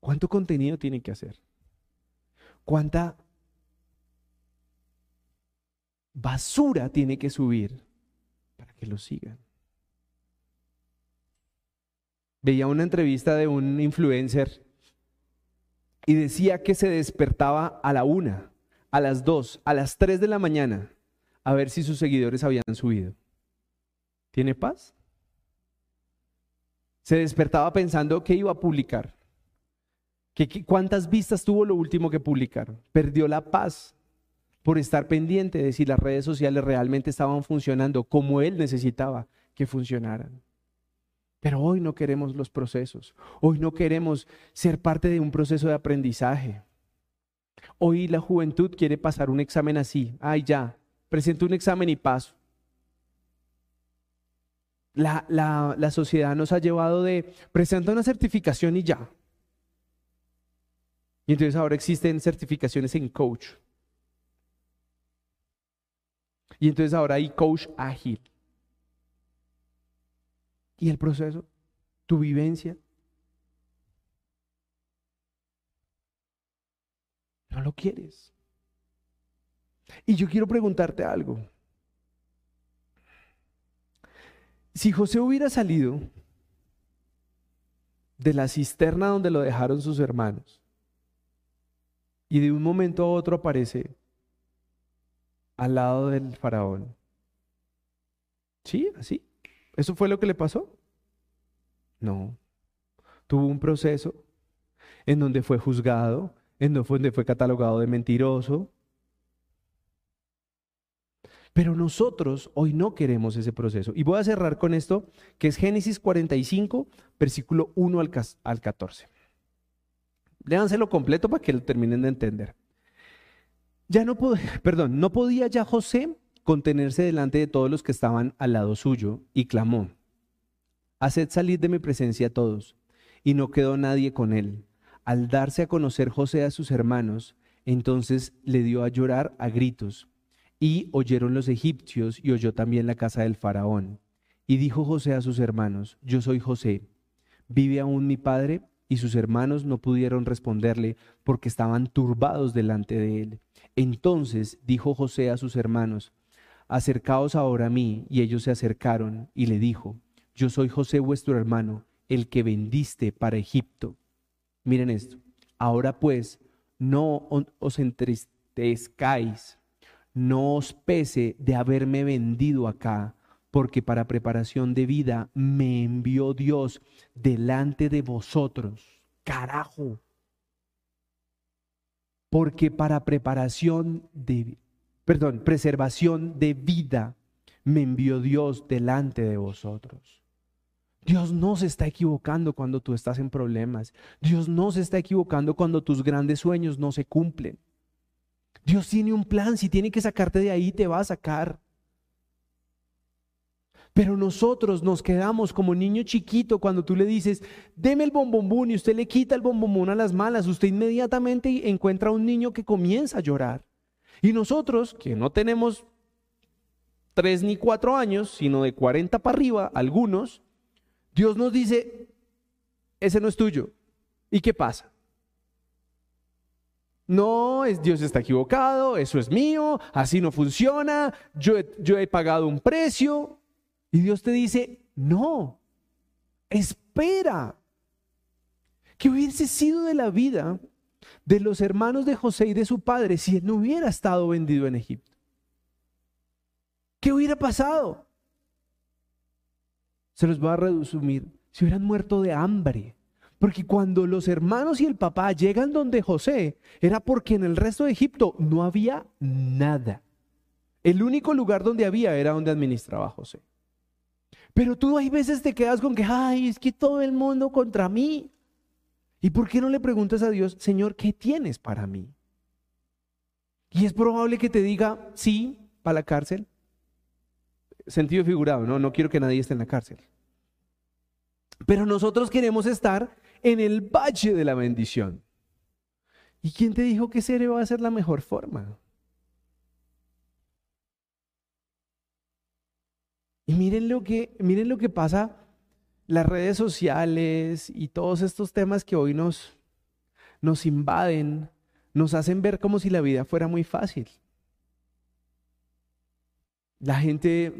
¿cuánto contenido tiene que hacer? ¿Cuánta basura tiene que subir para que lo sigan? Veía una entrevista de un influencer y decía que se despertaba a la una, a las dos, a las tres de la mañana a ver si sus seguidores habían subido. ¿Tiene paz? Se despertaba pensando que iba a publicar. Que, ¿Cuántas vistas tuvo lo último que publicaron? Perdió la paz por estar pendiente de si las redes sociales realmente estaban funcionando como él necesitaba que funcionaran. Pero hoy no queremos los procesos. Hoy no queremos ser parte de un proceso de aprendizaje. Hoy la juventud quiere pasar un examen así. Ay, ya, presento un examen y paso. La, la, sociedad nos ha llevado de presenta una certificación y ya. Y entonces ahora existen certificaciones en coach. Y entonces ahora hay coach ágil. ¿Y el proceso? ¿Tu vivencia? No lo quieres. Y yo quiero preguntarte algo. Si José hubiera salido de la cisterna donde lo dejaron sus hermanos y de un momento a otro aparece al lado del faraón. ¿Sí? ¿Así? ¿Eso fue lo que le pasó? No. Tuvo un proceso en donde fue juzgado, en donde fue catalogado de mentiroso, pero nosotros hoy no queremos ese proceso. Y voy a cerrar con esto, que es Génesis 45, versículo 1 al, 14. Léanselo completo para que lo terminen de entender. Ya no [laughs] perdón, no podía ya José contenerse delante de todos los que estaban al lado suyo y clamó, Haced salir de mi presencia a todos. Y no quedó nadie con él. Al darse a conocer José a sus hermanos, entonces le dio a llorar a gritos. Y oyeron los egipcios y oyó también la casa del faraón. Y dijo José a sus hermanos, yo soy José, ¿vive aún mi padre? Y sus hermanos no pudieron responderle porque estaban turbados delante de él. Entonces dijo José a sus hermanos, acercaos ahora a mí. Y ellos se acercaron y le dijo, yo soy José vuestro hermano, el que vendiste para Egipto. Miren esto, ahora pues no os entristezcáis no os pese de haberme vendido acá, porque para preparación de vida me envió Dios delante de vosotros. Carajo. Porque para preparación de, perdón, preservación de vida me envió Dios delante de vosotros. Dios no se está equivocando cuando tú estás en problemas. Dios no se está equivocando cuando tus grandes sueños no se cumplen. Dios tiene un plan, si tiene que sacarte de ahí, te va a sacar. Pero nosotros nos quedamos como niño chiquito cuando tú le dices, deme el bombombón y usted le quita el bombombón a las malas, usted inmediatamente encuentra a un niño que comienza a llorar. Y nosotros, que no tenemos tres ni cuatro años, sino de 40 para arriba, algunos, Dios nos dice, ese no es tuyo. ¿Y qué pasa? No, es, Dios está equivocado, eso es mío, así no funciona, yo yo he pagado un precio. Y Dios te dice, no, espera. ¿Qué hubiese sido de la vida de los hermanos de José y de su padre si él no hubiera estado vendido en Egipto? ¿Qué hubiera pasado? Se los voy a resumir. Si hubieran muerto de hambre, porque cuando los hermanos y el papá llegan donde José, era porque en el resto de Egipto no había nada. El único lugar donde había era donde administraba José. Pero tú hay veces te quedas con que, ay, es que todo el mundo contra mí. ¿Y por qué no le preguntas a Dios, Señor, ¿qué tienes para mí? Y es probable que te diga, sí, para la cárcel. Sentido figurado, no, no quiero que nadie esté en la cárcel. Pero nosotros queremos estar en el valle de la bendición. ¿Y quién te dijo que ese va a ser la mejor forma? Y miren lo que, miren lo que pasa, las redes sociales y todos estos temas que hoy nos, nos invaden, nos hacen ver como si la vida fuera muy fácil. La gente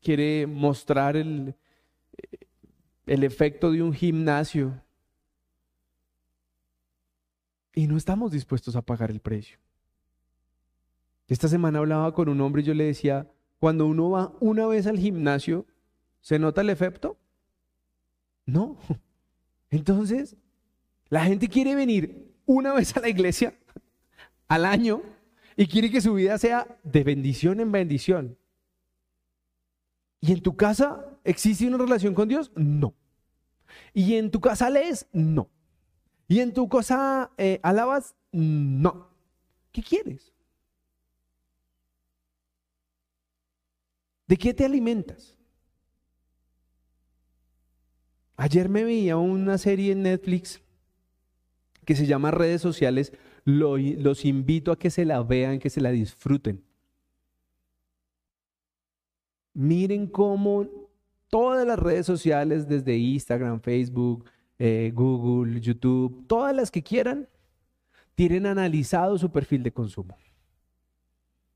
quiere mostrar el, el efecto de un gimnasio y no estamos dispuestos a pagar el precio. Esta semana hablaba con un hombre y yo le decía, cuando uno va una vez al gimnasio, ¿se nota el efecto? No. [laughs] Entonces, la gente quiere venir una vez a la iglesia [laughs] al año y quiere que su vida sea de bendición en bendición. ¿Y en tu casa existe una relación con Dios? No. ¿Y en tu casa lees? No. ¿Y en tu casa eh, alabas? No. ¿Qué quieres? ¿De qué te alimentas? Ayer me veía una serie en Netflix que se llama Redes Sociales. los invito a que se la vean, que se la disfruten. Miren cómo todas las redes sociales, desde Instagram, Facebook, eh, Google, YouTube, todas las que quieran, tienen analizado su perfil de consumo.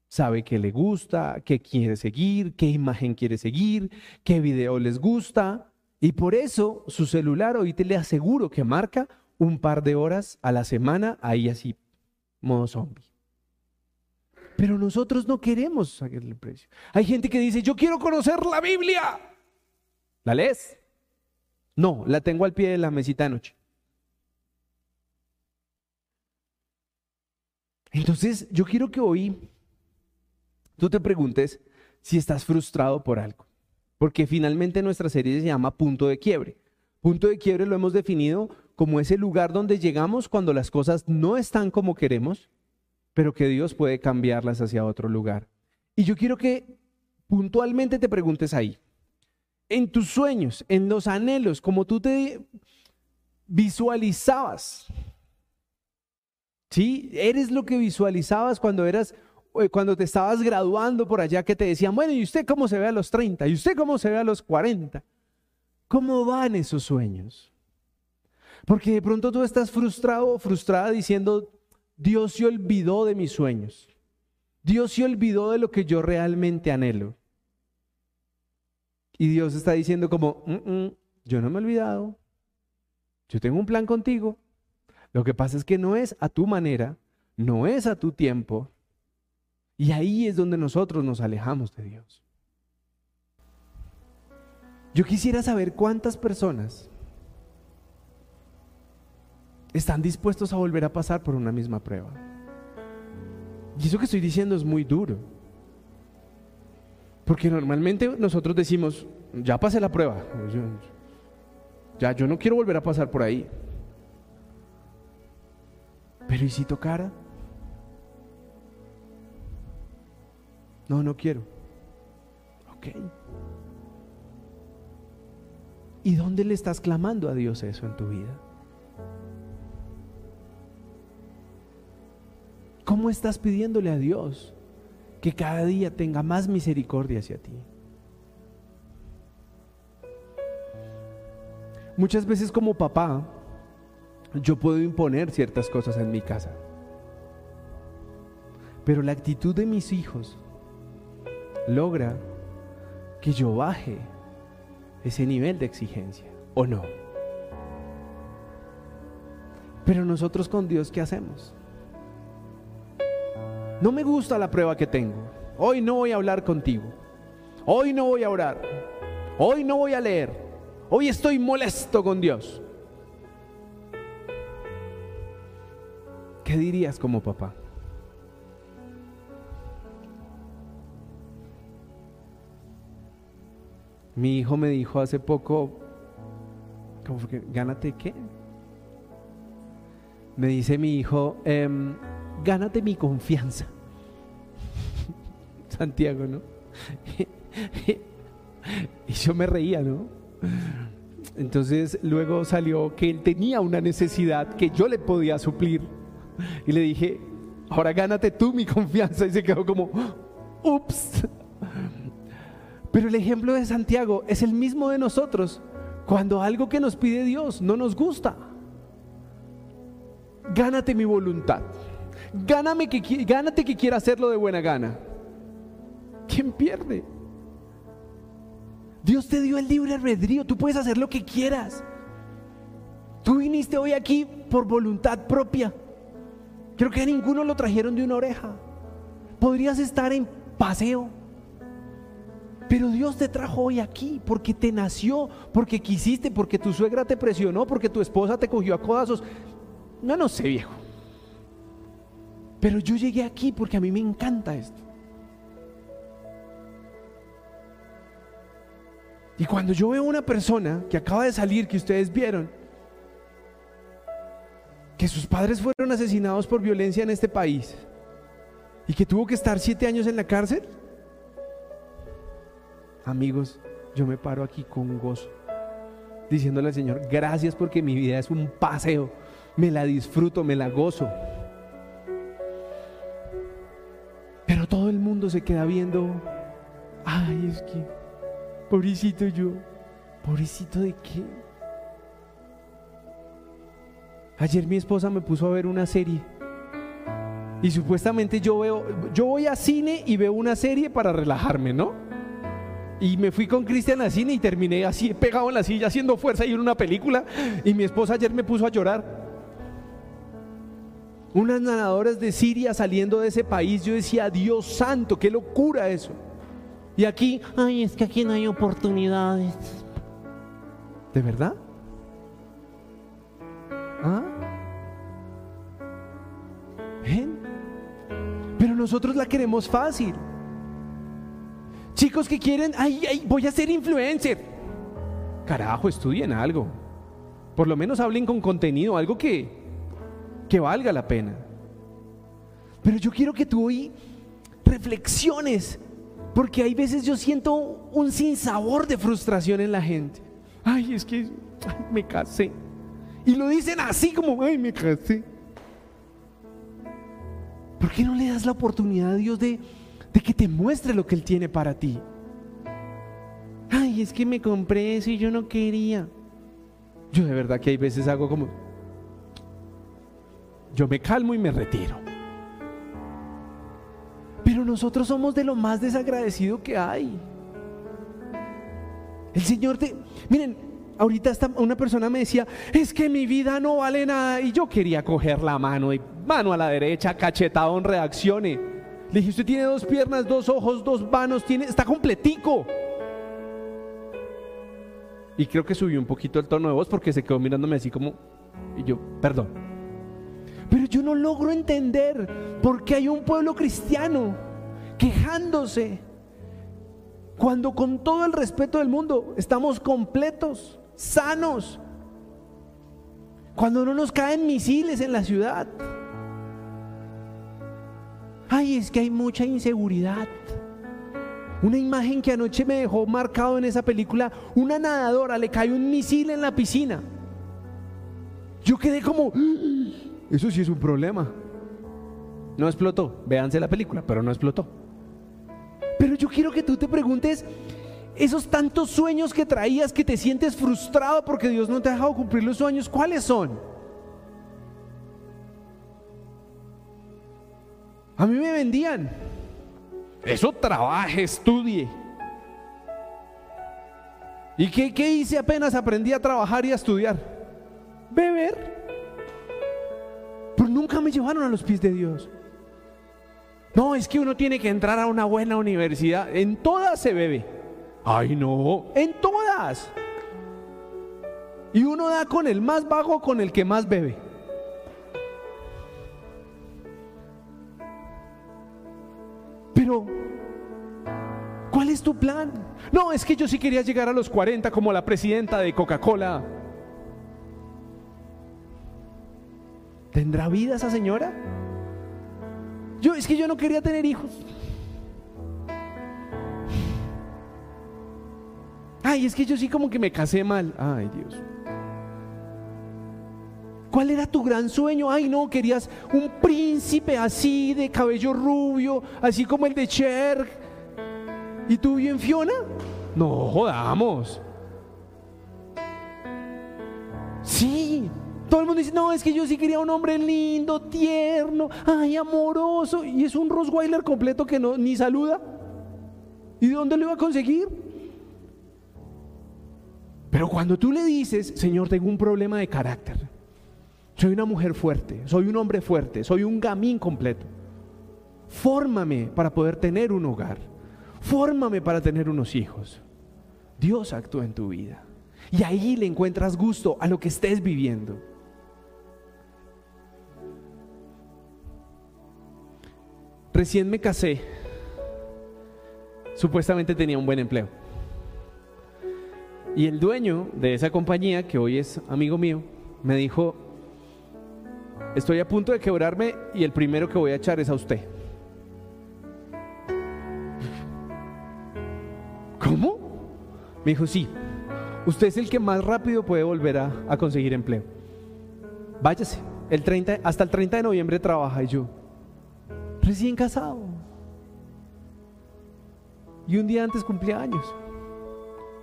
Sabe qué le gusta, qué quiere seguir, qué imagen quiere seguir, qué video les gusta. Y por eso su celular, hoy te le aseguro que marca un par de horas a la semana ahí así, modo zombie. Pero nosotros no queremos sacarle el precio. Hay gente que dice, yo quiero conocer la Biblia. ¿La lees? No, la tengo al pie de la mesita de noche. Entonces, yo quiero que hoy tú te preguntes si estás frustrado por algo. Porque finalmente nuestra serie se llama Punto de Quiebre. Punto de Quiebre lo hemos definido como ese lugar donde llegamos cuando las cosas no están como queremos, pero que Dios puede cambiarlas hacia otro lugar. Y yo quiero que puntualmente te preguntes ahí, en tus sueños, en los anhelos, como tú te visualizabas. ¿Sí? Eres lo que visualizabas cuando eras cuando te estabas graduando por allá que te decían, "Bueno, ¿y usted cómo se ve a los 30? ¿Y usted cómo se ve a los 40?" ¿Cómo van esos sueños? Porque de pronto tú estás frustrado o frustrada diciendo, Dios se olvidó de mis sueños. Dios se olvidó de lo que yo realmente anhelo. Y Dios está diciendo como, yo no me he olvidado, yo tengo un plan contigo. Lo que pasa es que no es a tu manera, no es a tu tiempo. Y ahí es donde nosotros nos alejamos de Dios. Yo quisiera saber cuántas personas están dispuestos a volver a pasar por una misma prueba. Y eso que estoy diciendo es muy duro. Porque normalmente nosotros decimos, ya pasé la prueba, ya yo no quiero volver a pasar por ahí. Pero ¿y si tocara? No, no quiero. Ok. ¿Y dónde le estás clamando a Dios eso en tu vida? ¿Cómo estás pidiéndole a Dios que cada día tenga más misericordia hacia ti. Muchas veces como papá, yo puedo imponer ciertas cosas en mi casa. Pero la actitud de mis hijos logra que yo baje ese nivel de exigencia, ¿o no? Pero nosotros con Dios, ¿qué hacemos? No me gusta la prueba que tengo. Hoy no voy a hablar contigo. Hoy no voy a orar. Hoy no voy a leer. Hoy estoy molesto con Dios. ¿Qué dirías como papá? Mi hijo me dijo hace poco, ¿cómo que, ¿Gánate qué? Me dice mi hijo, em, gánate mi confianza. [laughs] Santiago, ¿no? [laughs] y yo me reía, ¿no? Entonces luego salió que él tenía una necesidad que yo le podía suplir. Y le dije, ahora gánate tú mi confianza. Y se quedó como, ups. Pero el ejemplo de Santiago es el mismo de nosotros. Cuando algo que nos pide Dios no nos gusta, gánate mi voluntad. Gáname que, gánate que quiera hacerlo de buena gana. ¿Quién pierde? Dios te dio el libre albedrío, tú puedes hacer lo que quieras. Tú viniste hoy aquí por voluntad propia. Creo que a ninguno lo trajeron de una oreja. Podrías estar en paseo. Pero Dios te trajo hoy aquí porque te nació, porque quisiste, porque tu suegra te presionó, porque tu esposa te cogió a codazos. No, no sé, viejo. Pero yo llegué aquí porque a mí me encanta esto. Y cuando yo veo una persona que acaba de salir, que ustedes vieron, que sus padres fueron asesinados por violencia en este país y que tuvo que estar siete años en la cárcel, amigos, yo me paro aquí con gozo, diciéndole al Señor, gracias porque mi vida es un paseo, me la disfruto, me la gozo. Pero todo el mundo se queda viendo, ay, es que Pobrecito yo. ¿Pobrecito de qué? Ayer mi esposa me puso a ver una serie. Y supuestamente yo veo, yo voy a cine y veo una serie para relajarme, ¿no? Y me fui con Cristian al cine y terminé así pegado en la silla haciendo fuerza y en una película. Y mi esposa ayer me puso a llorar. Unas nadadoras de Siria saliendo de ese país, yo decía, Dios santo, qué locura eso. Y aquí, ay, es que aquí no hay oportunidades. ¿De verdad? ¿Ah? ¿Ven? Pero nosotros la queremos fácil. Chicos que quieren, ay, ay, voy a ser influencer. Carajo, estudien algo. Por lo menos hablen con contenido, algo que, que valga la pena. Pero yo quiero que tú hoy reflexiones porque hay veces yo siento un sinsabor de frustración en la gente. Ay, es que me casé. Y lo dicen así como, ay, me casé. ¿Por qué no le das la oportunidad a Dios de, de que te muestre lo que Él tiene para ti? Ay, es que me compré eso y yo no quería. Yo de verdad que hay veces hago como, yo me calmo y me retiro. Pero nosotros somos de lo más desagradecido que hay. El Señor te... Miren, ahorita una persona me decía, es que mi vida no vale nada. Y yo quería coger la mano y mano a la derecha, cachetado en reaccione. Dije, usted tiene dos piernas, dos ojos, dos manos, tiene, está completico. Y creo que subió un poquito el tono de voz porque se quedó mirándome así como, y yo, perdón. Pero yo no logro entender por qué hay un pueblo cristiano quejándose cuando con todo el respeto del mundo estamos completos, sanos, cuando no nos caen misiles en la ciudad. Ay, es que hay mucha inseguridad. Una imagen que anoche me dejó marcado en esa película, una nadadora le cae un misil en la piscina. Yo quedé como, eso sí es un problema. No explotó. Véanse la película, pero no explotó. Pero yo quiero que tú te preguntes, esos tantos sueños que traías que te sientes frustrado porque Dios no te ha dejado cumplir los sueños, ¿cuáles son? A mí me vendían. Eso trabaje, estudie. ¿Y qué, qué hice apenas aprendí a trabajar y a estudiar? Beber. Pero nunca me llevaron a los pies de Dios. No, es que uno tiene que entrar a una buena universidad. En todas se bebe. Ay, no, en todas. Y uno da con el más bajo, con el que más bebe. Pero, ¿cuál es tu plan? No, es que yo sí quería llegar a los 40 como la presidenta de Coca-Cola. ¿Tendrá vida esa señora? Yo, es que yo no quería tener hijos. Ay, es que yo sí como que me casé mal. Ay, Dios. ¿Cuál era tu gran sueño? Ay, no, querías un príncipe así, de cabello rubio, así como el de Cher. ¿Y tú bien, Fiona? No, jodamos. Sí, todo el mundo dice, no, es que yo sí quería un hombre lindo, tierno, ay, amoroso. Y es un Rosweiler completo que no, ni saluda. ¿Y de dónde lo iba a conseguir? Pero cuando tú le dices, Señor, tengo un problema de carácter. Soy una mujer fuerte, soy un hombre fuerte, soy un gamín completo. Fórmame para poder tener un hogar. Fórmame para tener unos hijos. Dios actúa en tu vida. Y ahí le encuentras gusto a lo que estés viviendo. Recién me casé. Supuestamente tenía un buen empleo. Y el dueño de esa compañía, que hoy es amigo mío, me dijo, estoy a punto de quebrarme y el primero que voy a echar es a usted. ¿Cómo? Me dijo, sí, usted es el que más rápido puede volver a, conseguir empleo. Váyase, el 30, hasta el 30 de noviembre trabaja y yo, recién casado. Y un día antes cumplía años.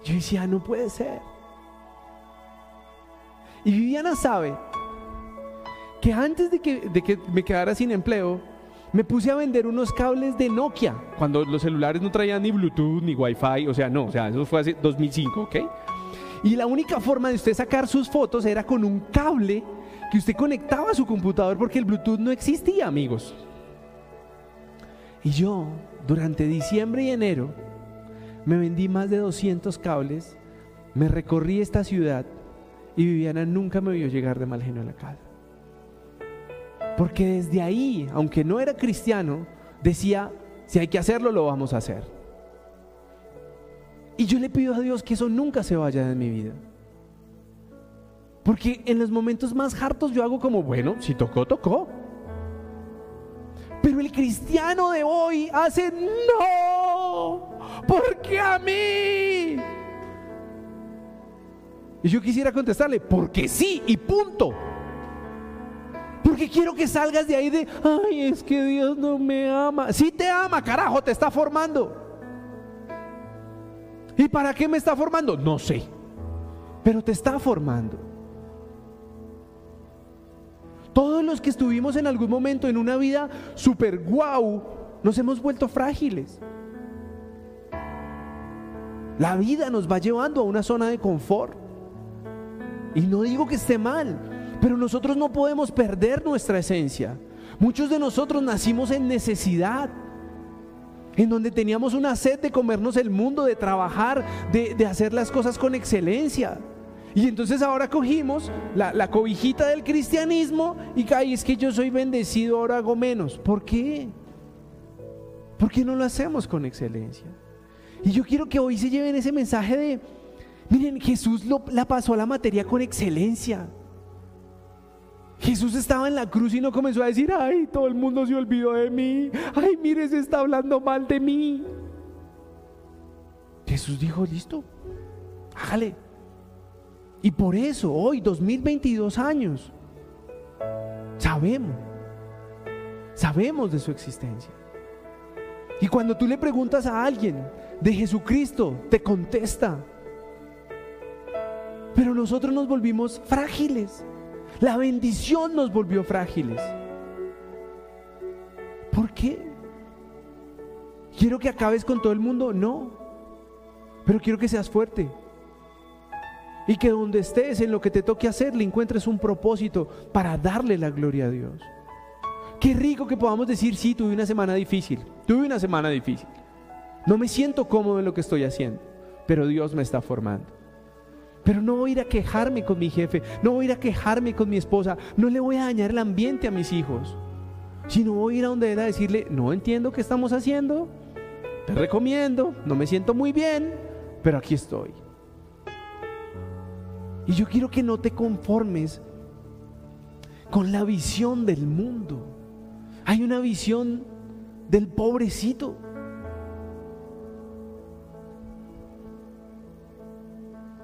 Yo decía, no puede ser. Y Viviana sabe que antes de que, de que me quedara sin empleo, me puse a vender unos cables de Nokia, cuando los celulares no traían ni Bluetooth ni Wi-Fi, o sea, no, o sea, eso fue hace 2005, ¿ok? Y la única forma de usted sacar sus fotos era con un cable que usted conectaba a su computador porque el Bluetooth no existía, amigos. Y yo, durante diciembre y enero, me vendí más de 200 cables, me recorrí esta ciudad y Viviana nunca me vio llegar de mal genio a la casa. Porque desde ahí, aunque no era cristiano, decía, si hay que hacerlo, lo vamos a hacer. Y yo le pido a Dios que eso nunca se vaya de mi vida. Porque en los momentos más hartos yo hago como, bueno, si tocó, tocó. Pero el cristiano de hoy hace, no, porque a mí. Y yo quisiera contestarle, porque sí, y punto. Porque quiero que salgas de ahí de, ay, es que Dios no me ama. Sí te ama, carajo, te está formando. ¿Y para qué me está formando? No sé. Pero te está formando. Todos los que estuvimos en algún momento en una vida super guau, nos hemos vuelto frágiles. La vida nos va llevando a una zona de confort. Y no digo que esté mal, pero nosotros no podemos perder nuestra esencia. Muchos de nosotros nacimos en necesidad, en donde teníamos una sed de comernos el mundo, de trabajar, de, hacer las cosas con excelencia. Y entonces ahora cogimos la, cobijita del cristianismo y ay, es que yo soy bendecido, ahora hago menos. ¿Por qué? ¿Por qué no lo hacemos con excelencia? Y yo quiero que hoy se lleven ese mensaje de, miren, Jesús la pasó a la materia con excelencia. Jesús estaba en la cruz y no comenzó a decir, ay, todo el mundo se olvidó de mí, ay, mire, se está hablando mal de mí. Jesús dijo, listo, hágale. Y por eso hoy, 2022 años, sabemos, sabemos de su existencia. Y cuando tú le preguntas a alguien de Jesucristo, te contesta. Pero nosotros nos volvimos frágiles. La bendición nos volvió frágiles. ¿Por qué? ¿Quiero que acabes con todo el mundo? No. Pero quiero que seas fuerte. Y que donde estés, en lo que te toque hacer, le encuentres un propósito para darle la gloria a Dios. Qué rico que podamos decir, sí, tuve una semana difícil. Tuve una semana difícil. No me siento cómodo en lo que estoy haciendo, pero Dios me está formando. Pero no voy a ir a quejarme con mi jefe, no voy a ir a quejarme con mi esposa, no le voy a dañar el ambiente a mis hijos, sino voy a ir a donde él a decirle, no entiendo qué estamos haciendo, te recomiendo, no me siento muy bien, pero aquí estoy. Y yo quiero que no te conformes con la visión del mundo. Hay una visión del pobrecito.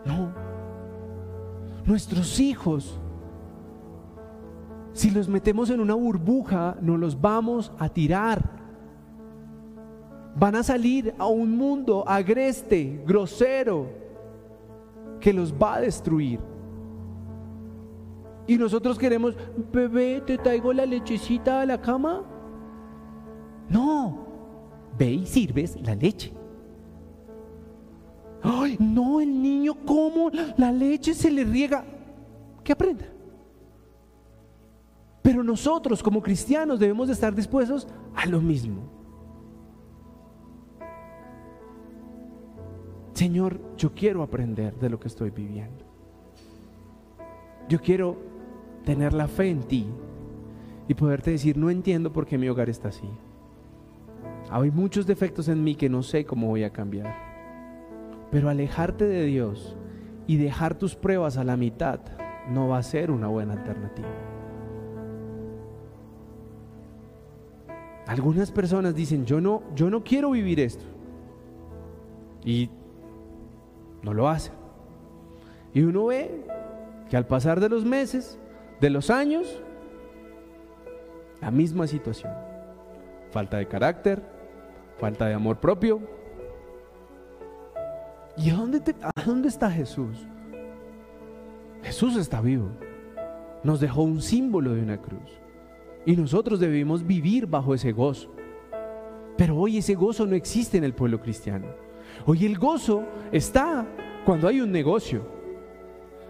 No. Nuestros hijos, si los metemos en una burbuja, nos los vamos a tirar. Van a salir a un mundo agreste, grosero, que los va a destruir. Y nosotros queremos, bebé, te traigo la lechecita a la cama. No, ve y sirves la leche. No, el niño, ¿cómo? La leche se le riega. Que aprenda. Pero nosotros como cristianos debemos de estar dispuestos a lo mismo. Señor, yo quiero aprender de lo que estoy viviendo. Yo quiero tener la fe en ti y poderte decir, no entiendo por qué mi hogar está así. Hay muchos defectos en mí que no sé cómo voy a cambiar. Pero alejarte de Dios y dejar tus pruebas a la mitad no va a ser una buena alternativa. Algunas personas dicen, yo no, yo no quiero vivir esto. Y no lo hacen. Y uno ve que al pasar de los meses, de los años, la misma situación. Falta de carácter, falta de amor propio. ¿Y a dónde, está Jesús? Jesús está vivo. Nos dejó un símbolo de una cruz. Y nosotros debemos vivir bajo ese gozo. Pero hoy ese gozo no existe en el pueblo cristiano. Hoy el gozo está cuando hay un negocio.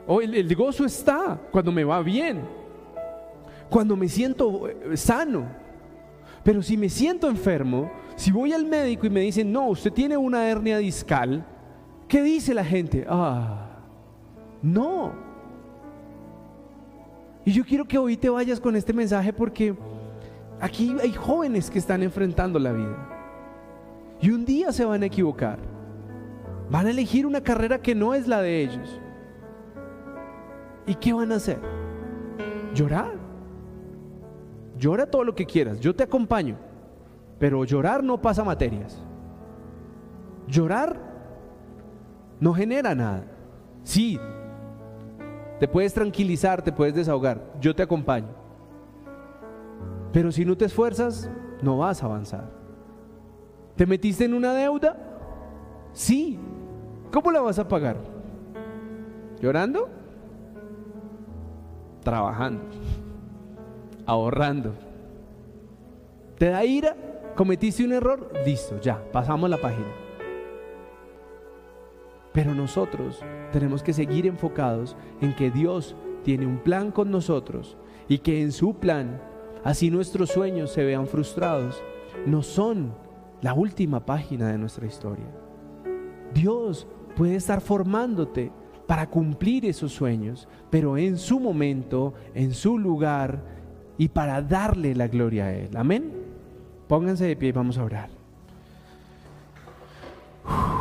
Hoy el, gozo está cuando me va bien. Cuando me siento eh, sano. Pero si me siento enfermo, si voy al médico y me dicen, no, usted tiene una hernia discal, ¿qué dice la gente? Ah, no. Y yo quiero que hoy te vayas con este mensaje porque aquí hay jóvenes que están enfrentando la vida. Y un día se van a equivocar. Van a elegir una carrera que no es la de ellos. ¿Y qué van a hacer? Llorar. Llora todo lo que quieras, yo te acompaño. Pero llorar no pasa materias. Llorar no genera nada. Sí, te puedes tranquilizar, te puedes desahogar, yo te acompaño. Pero si no te esfuerzas, no vas a avanzar. ¿Te metiste en una deuda? Sí, ¿Cómo la vas a pagar? ¿Llorando? Trabajando, ahorrando. ¿Te da ira? ¿Cometiste un error? Listo, ya, pasamos la página. Pero nosotros tenemos que seguir enfocados en que Dios tiene un plan con nosotros y que en su plan, así nuestros sueños se vean frustrados, no son la última página de nuestra historia. Dios puede estar formándote para cumplir esos sueños, pero en su momento, en su lugar y para darle la gloria a Él. Amén. Pónganse de pie y vamos a orar.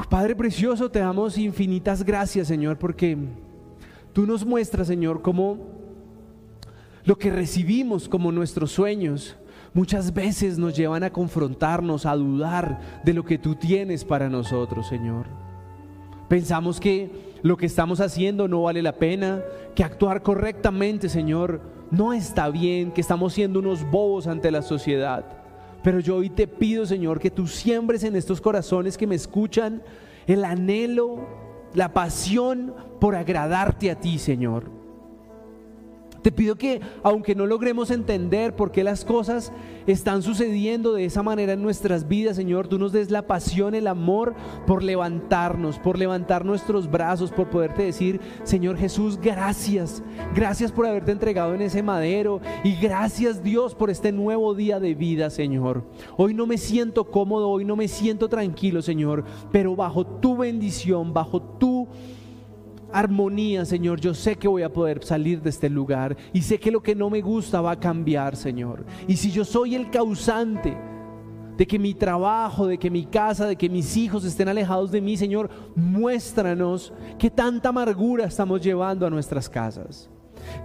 Padre precioso, te damos infinitas gracias, Señor, porque tú nos muestras, Señor, cómo lo que recibimos como nuestros sueños muchas veces nos llevan a confrontarnos, a dudar de lo que tú tienes para nosotros, Señor. Pensamos que lo que estamos haciendo no vale la pena, que actuar correctamente, Señor, no está bien, que estamos siendo unos bobos ante la sociedad. Pero yo hoy te pido, Señor, que tú siembres en estos corazones que me escuchan el anhelo, la pasión por agradarte a ti, Señor. Te pido que, aunque no logremos entender por qué las cosas están sucediendo de esa manera en nuestras vidas, Señor, tú nos des la pasión, el amor por levantarnos, por levantar nuestros brazos, por poderte decir, Señor Jesús, gracias. Gracias por haberte entregado en ese madero y gracias Dios por este nuevo día de vida, Señor. Hoy no me siento cómodo, hoy no me siento tranquilo, Señor, pero bajo tu bendición, bajo tu armonía, Señor, yo sé que voy a poder salir de este lugar y sé que lo que no me gusta va a cambiar, Señor. Y si yo soy el causante de que mi trabajo, de que mi casa, de que mis hijos estén alejados de mí, Señor, muéstranos qué tanta amargura estamos llevando a nuestras casas.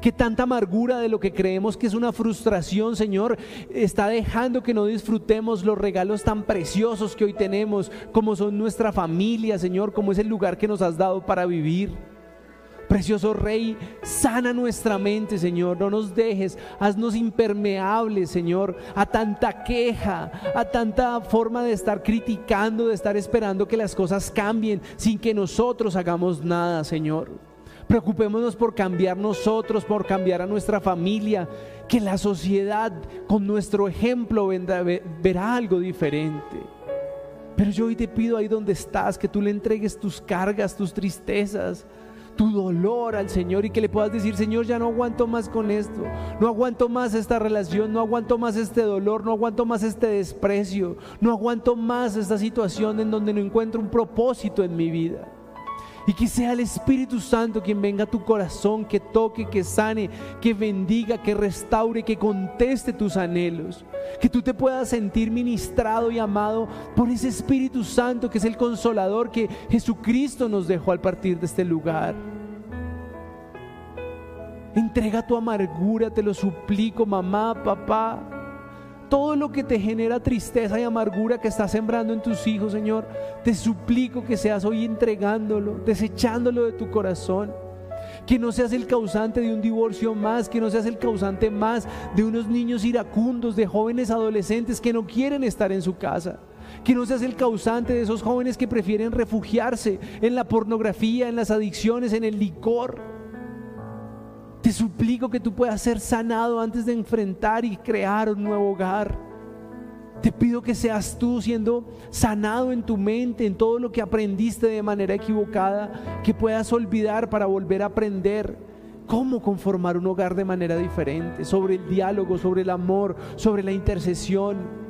que tanta amargura de lo que creemos que es una frustración, Señor, está dejando que no disfrutemos los regalos tan preciosos que hoy tenemos, como son nuestra familia, Señor, como es el lugar que nos has dado para vivir. Precioso Rey, sana nuestra mente, Señor. No nos dejes, haznos impermeables, Señor, a tanta queja, a tanta forma de estar criticando, de estar esperando que las cosas cambien sin que nosotros hagamos nada, Señor. Preocupémonos por cambiar nosotros, por cambiar a nuestra familia, que la sociedad con nuestro ejemplo verá algo diferente. Pero yo hoy te pido ahí donde estás, que tú le entregues tus cargas, tus tristezas, tu dolor al Señor y que le puedas decir, Señor, ya no aguanto más con esto, no aguanto más esta relación, no aguanto más este dolor, no aguanto más este desprecio, no aguanto más esta situación en donde no encuentro un propósito en mi vida. Y que sea el Espíritu Santo quien venga a tu corazón, que toque, que sane, que bendiga, que restaure, que conteste tus anhelos. Que tú te puedas sentir ministrado y amado por ese Espíritu Santo que es el consolador que Jesucristo nos dejó al partir de este lugar. Entrega tu amargura, te lo suplico, mamá, papá todo lo que te genera tristeza y amargura que estás sembrando en tus hijos, Señor, te suplico que seas hoy entregándolo, desechándolo de tu corazón. Que no seas el causante de un divorcio más, que no seas el causante más de unos niños iracundos, de jóvenes adolescentes que no quieren estar en su casa. Que no seas el causante de esos jóvenes que prefieren refugiarse en la pornografía, en las adicciones, en el licor te suplico que tú puedas ser sanado antes de enfrentar y crear un nuevo hogar. Te pido que seas tú siendo sanado en tu mente, en todo lo que aprendiste de manera equivocada, que puedas olvidar para volver a aprender cómo conformar un hogar de manera diferente, sobre el diálogo, sobre el amor, sobre la intercesión.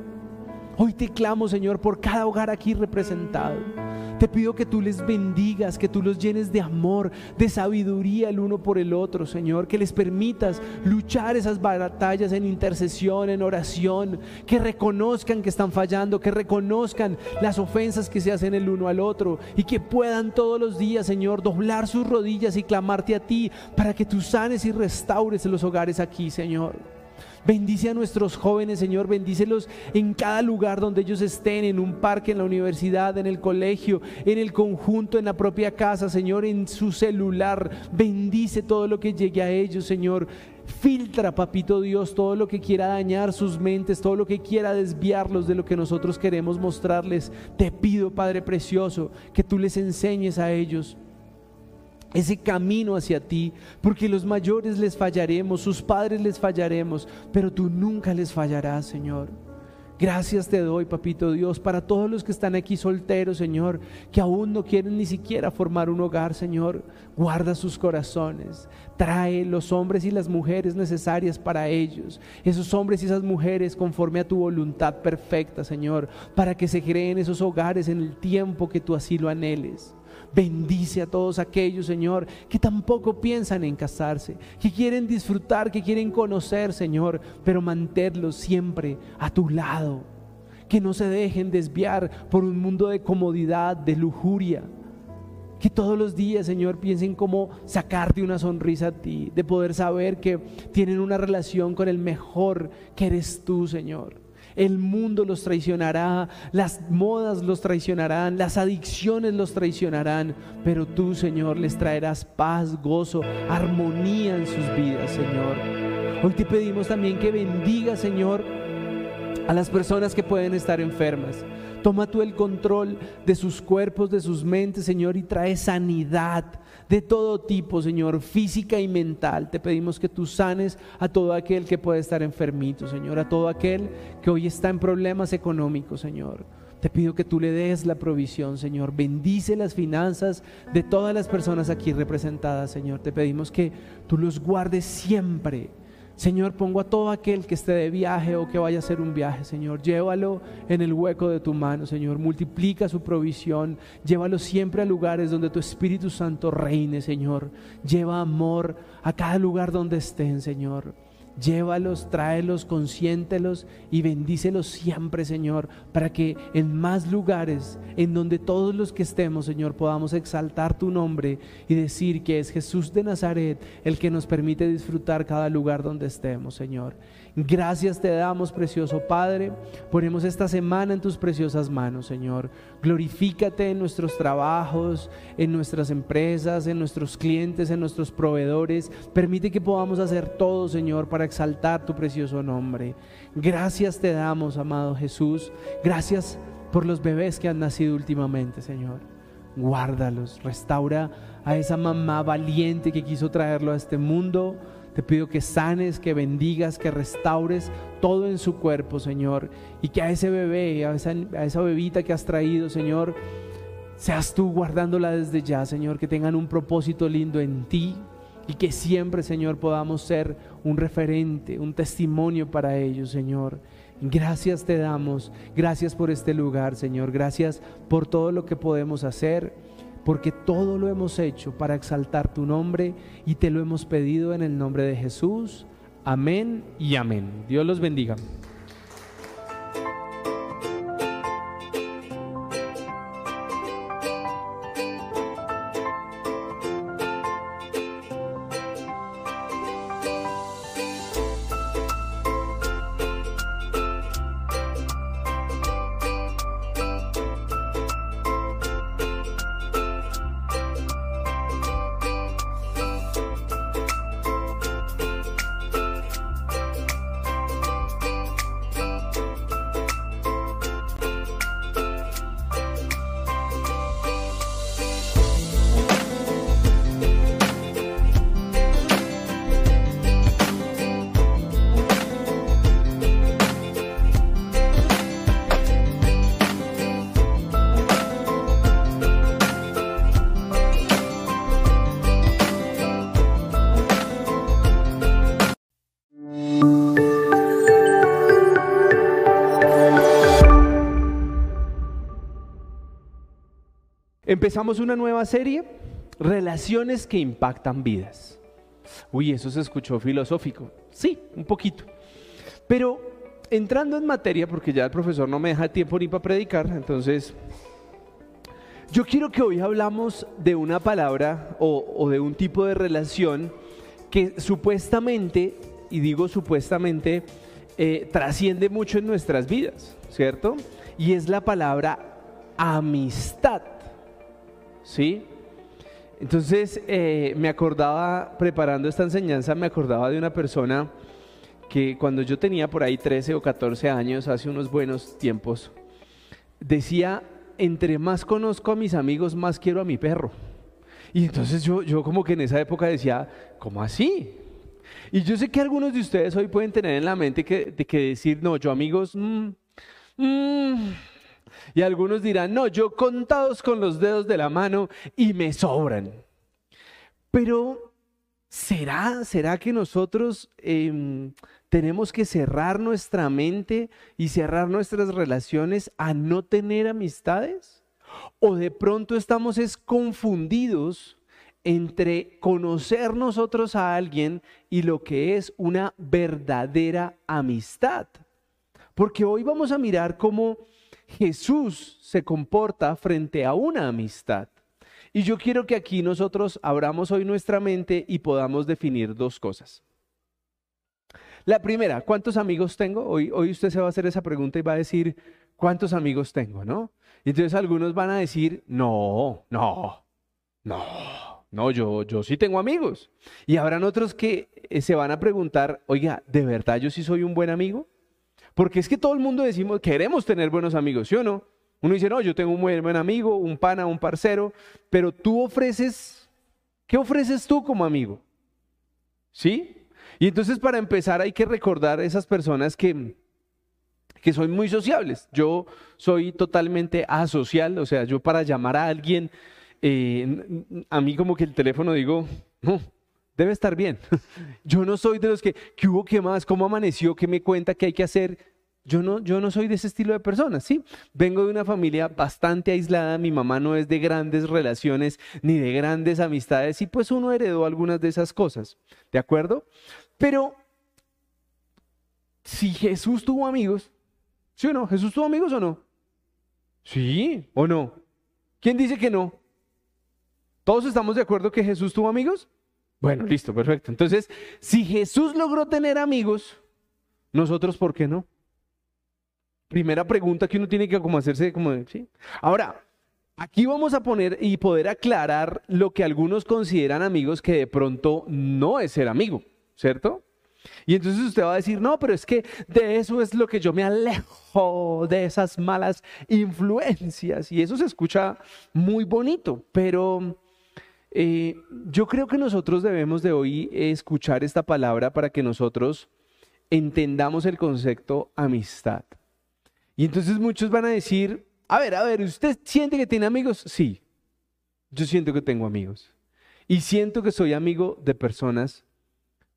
Hoy te clamo, Señor, por cada hogar aquí representado. Te pido que tú les bendigas, que tú los llenes de amor, de sabiduría el uno por el otro, Señor, que les permitas luchar esas batallas en intercesión, en oración, que reconozcan que están fallando, que reconozcan las ofensas que se hacen el uno al otro y que puedan todos los días, Señor, doblar sus rodillas y clamarte a ti para que tú sanes y restaures los hogares aquí, Señor. Bendice a nuestros jóvenes, Señor, bendícelos en cada lugar donde ellos estén, en un parque, en la universidad, en el colegio, en el conjunto, en la propia casa, Señor, en su celular. Bendice todo lo que llegue a ellos, Señor. Filtra, papito Dios, todo lo que quiera dañar sus mentes, todo lo que quiera desviarlos de lo que nosotros queremos mostrarles. Te pido, Padre Precioso, que tú les enseñes a ellos ese camino hacia ti, porque los mayores les fallaremos, sus padres les fallaremos, pero tú nunca les fallarás, Señor. Gracias te doy, papito Dios, para todos los que están aquí solteros, Señor, que aún no quieren ni siquiera formar un hogar, Señor. Guarda sus corazones, trae los hombres y las mujeres necesarias para ellos, esos hombres y esas mujeres conforme a tu voluntad perfecta, Señor, para que se creen esos hogares en el tiempo que tú así lo anheles. Bendice a todos aquellos, Señor, que tampoco piensan en casarse, que quieren disfrutar, que quieren conocer, Señor, pero mantenerlos siempre a tu lado. Que no se dejen desviar por un mundo de comodidad, de lujuria. Que todos los días, Señor, piensen cómo sacarte una sonrisa a ti, de poder saber que tienen una relación con el mejor que eres tú, Señor. El mundo los traicionará, las modas los traicionarán, las adicciones los traicionarán, pero tú, Señor, les traerás paz, gozo, armonía en sus vidas, Señor. Hoy te pedimos también que bendiga, Señor, a las personas que pueden estar enfermas. Toma tú el control de sus cuerpos, de sus mentes, Señor, y trae sanidad de todo tipo, Señor, física y mental. Te pedimos que tú sanes a todo aquel que puede estar enfermito, Señor, a todo aquel que hoy está en problemas económicos, Señor. Te pido que tú le des la provisión, Señor. Bendice las finanzas de todas las personas aquí representadas, Señor. Te pedimos que tú los guardes siempre Señor, pongo a todo aquel que esté de viaje o que vaya a hacer un viaje, Señor. Llévalo en el hueco de tu mano, Señor. Multiplica su provisión. Llévalo siempre a lugares donde tu Espíritu Santo reine, Señor. Lleva amor a cada lugar donde estén, Señor. Llévalos, tráelos, consiéntelos y bendícelos siempre, Señor, para que en más lugares, en donde todos los que estemos, Señor, podamos exaltar tu nombre y decir que es Jesús de Nazaret el que nos permite disfrutar cada lugar donde estemos, Señor. Gracias te damos, precioso Padre. Ponemos esta semana en tus preciosas manos, Señor. Glorifícate en nuestros trabajos, en nuestras empresas, en nuestros clientes, en nuestros proveedores. Permite que podamos hacer todo, Señor, para exaltar tu precioso nombre. Gracias te damos, amado Jesús. Gracias por los bebés que han nacido últimamente, Señor. Guárdalos, restaura a esa mamá valiente que quiso traerlo a este mundo te pido que sanes, que bendigas, que restaures todo en su cuerpo, Señor. Y que a ese bebé, a esa, bebita que has traído, Señor, seas tú guardándola desde ya, Señor. Que tengan un propósito lindo en ti. Y que siempre, Señor, podamos ser un referente, un testimonio para ellos, Señor. Gracias te damos. Gracias por este lugar, Señor. Gracias por todo lo que podemos hacer porque todo lo hemos hecho para exaltar tu nombre y te lo hemos pedido en el nombre de Jesús. Amén y amén. Dios los bendiga. Empezamos una nueva serie, Relaciones que impactan vidas. Uy, eso se escuchó filosófico. Sí, un poquito. Pero entrando en materia, porque ya el profesor no me deja tiempo ni para predicar, entonces yo quiero que hoy hablamos de una palabra o, de un tipo de relación que supuestamente, y digo supuestamente, eh, trasciende mucho en nuestras vidas, ¿cierto? Y es la palabra amistad. ¿Sí? Entonces eh, me acordaba, preparando esta enseñanza, me acordaba de una persona que cuando yo tenía por ahí 13 o 14 años, hace unos buenos tiempos, decía, entre más conozco a mis amigos, más quiero a mi perro. Y entonces yo, yo como que en esa época decía, ¿cómo así? Y yo sé que algunos de ustedes hoy pueden tener en la mente que, de que decir, no, yo amigos, mmm, y algunos dirán, no, yo contados con los dedos de la mano y me sobran. Pero, ¿será, será que nosotros em, tenemos que cerrar nuestra mente y cerrar nuestras relaciones a no tener amistades? ¿O de pronto estamos es confundidos entre conocer nosotros a alguien y lo que es una verdadera amistad? Porque hoy vamos a mirar cómo Jesús se comporta frente a una amistad. Y yo quiero que aquí nosotros abramos hoy nuestra mente y podamos definir dos cosas. La primera, ¿cuántos amigos tengo? Hoy, hoy usted se va a hacer esa pregunta y va a decir, ¿cuántos amigos tengo? ¿No? Y entonces algunos van a decir, no, no, no, no, yo, yo sí tengo amigos. Y habrán otros que eh, se van a preguntar, oiga, ¿de verdad yo sí soy un buen amigo? Porque es que todo el mundo decimos, queremos tener buenos amigos, ¿sí o no? Uno dice, no, yo tengo un buen amigo, un pana, un parcero, pero tú ofreces, ¿qué ofreces tú como amigo? ¿Sí? Y entonces para empezar hay que recordar a esas personas que, que son muy sociables. Yo soy totalmente asocial, o sea, yo para llamar a alguien, eh, a mí como que el teléfono digo, no, debe estar bien. [laughs] Yo no soy de los que, ¿qué hubo? ¿Qué más? ¿Cómo amaneció? ¿Qué me cuenta? ¿Qué hay que hacer? Yo no, yo no soy de ese estilo de personas, ¿sí? Vengo de una familia bastante aislada, mi mamá no es de grandes relaciones ni de grandes amistades y pues uno heredó algunas de esas cosas, ¿de acuerdo? Pero si Jesús tuvo amigos, ¿sí o no? ¿Jesús tuvo amigos o no? Sí o no. ¿Quién dice que no? ¿Todos estamos de acuerdo que Jesús tuvo amigos? Bueno, listo, perfecto. Entonces, si Jesús logró tener amigos, nosotros, ¿por qué no? Primera pregunta que uno tiene que como hacerse como, ¿sí? Ahora, aquí vamos a poner y poder aclarar lo que algunos consideran amigos que de pronto no es ser amigo, ¿cierto? Y entonces usted va a decir, no, pero es que de eso es lo que yo me alejo, de esas malas influencias. Y eso se escucha muy bonito, pero eh, yo creo que nosotros debemos de hoy escuchar esta palabra para que nosotros entendamos el concepto amistad. Y entonces muchos van a decir, a ver, a ver, ¿usted siente que tiene amigos? Sí, yo siento que tengo amigos. Y siento que soy amigo de personas,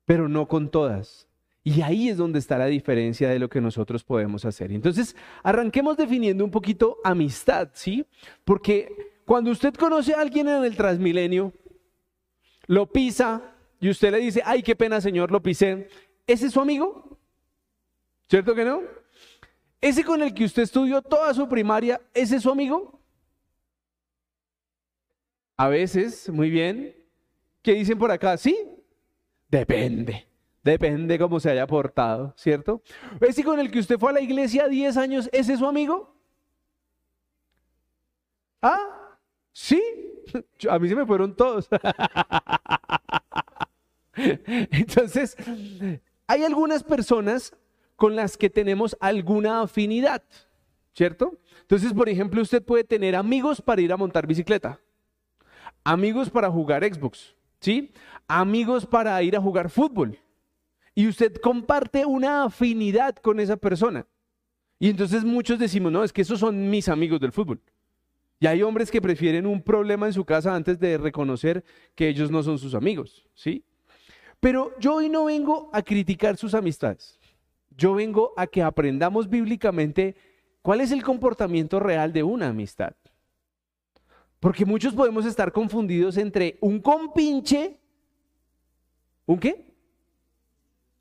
pero no con todas. Y ahí es donde está la diferencia de lo que nosotros podemos hacer. Entonces, arranquemos definiendo un poquito amistad, ¿sí? Porque cuando usted conoce a alguien en el Transmilenio, lo pisa y usted le dice, ay, qué pena, señor, lo pisé. ¿Ese es su amigo? ¿Cierto que no? ¿Ese con el que usted estudió toda su primaria, ese es su amigo? A veces, muy bien. ¿Qué dicen por acá? Sí, depende. Depende cómo se haya portado, ¿cierto? ¿Ese con el que usted fue a la iglesia 10 años, ese es su amigo? ¿Ah? Sí, a mí se me fueron todos. Entonces, hay algunas personas con las que tenemos alguna afinidad, ¿cierto? Entonces, por ejemplo, usted puede tener amigos para ir a montar bicicleta, amigos para jugar Xbox, ¿sí? Amigos para ir a jugar fútbol. Y usted comparte una afinidad con esa persona. Y entonces muchos decimos, no, es que esos son mis amigos del fútbol. Y hay hombres que prefieren un problema en su casa antes de reconocer que ellos no son sus amigos, ¿sí? Pero yo hoy no vengo a criticar sus amistades. Yo vengo a que aprendamos bíblicamente cuál es el comportamiento real de una amistad. Porque muchos podemos estar confundidos entre un compinche, ¿un qué?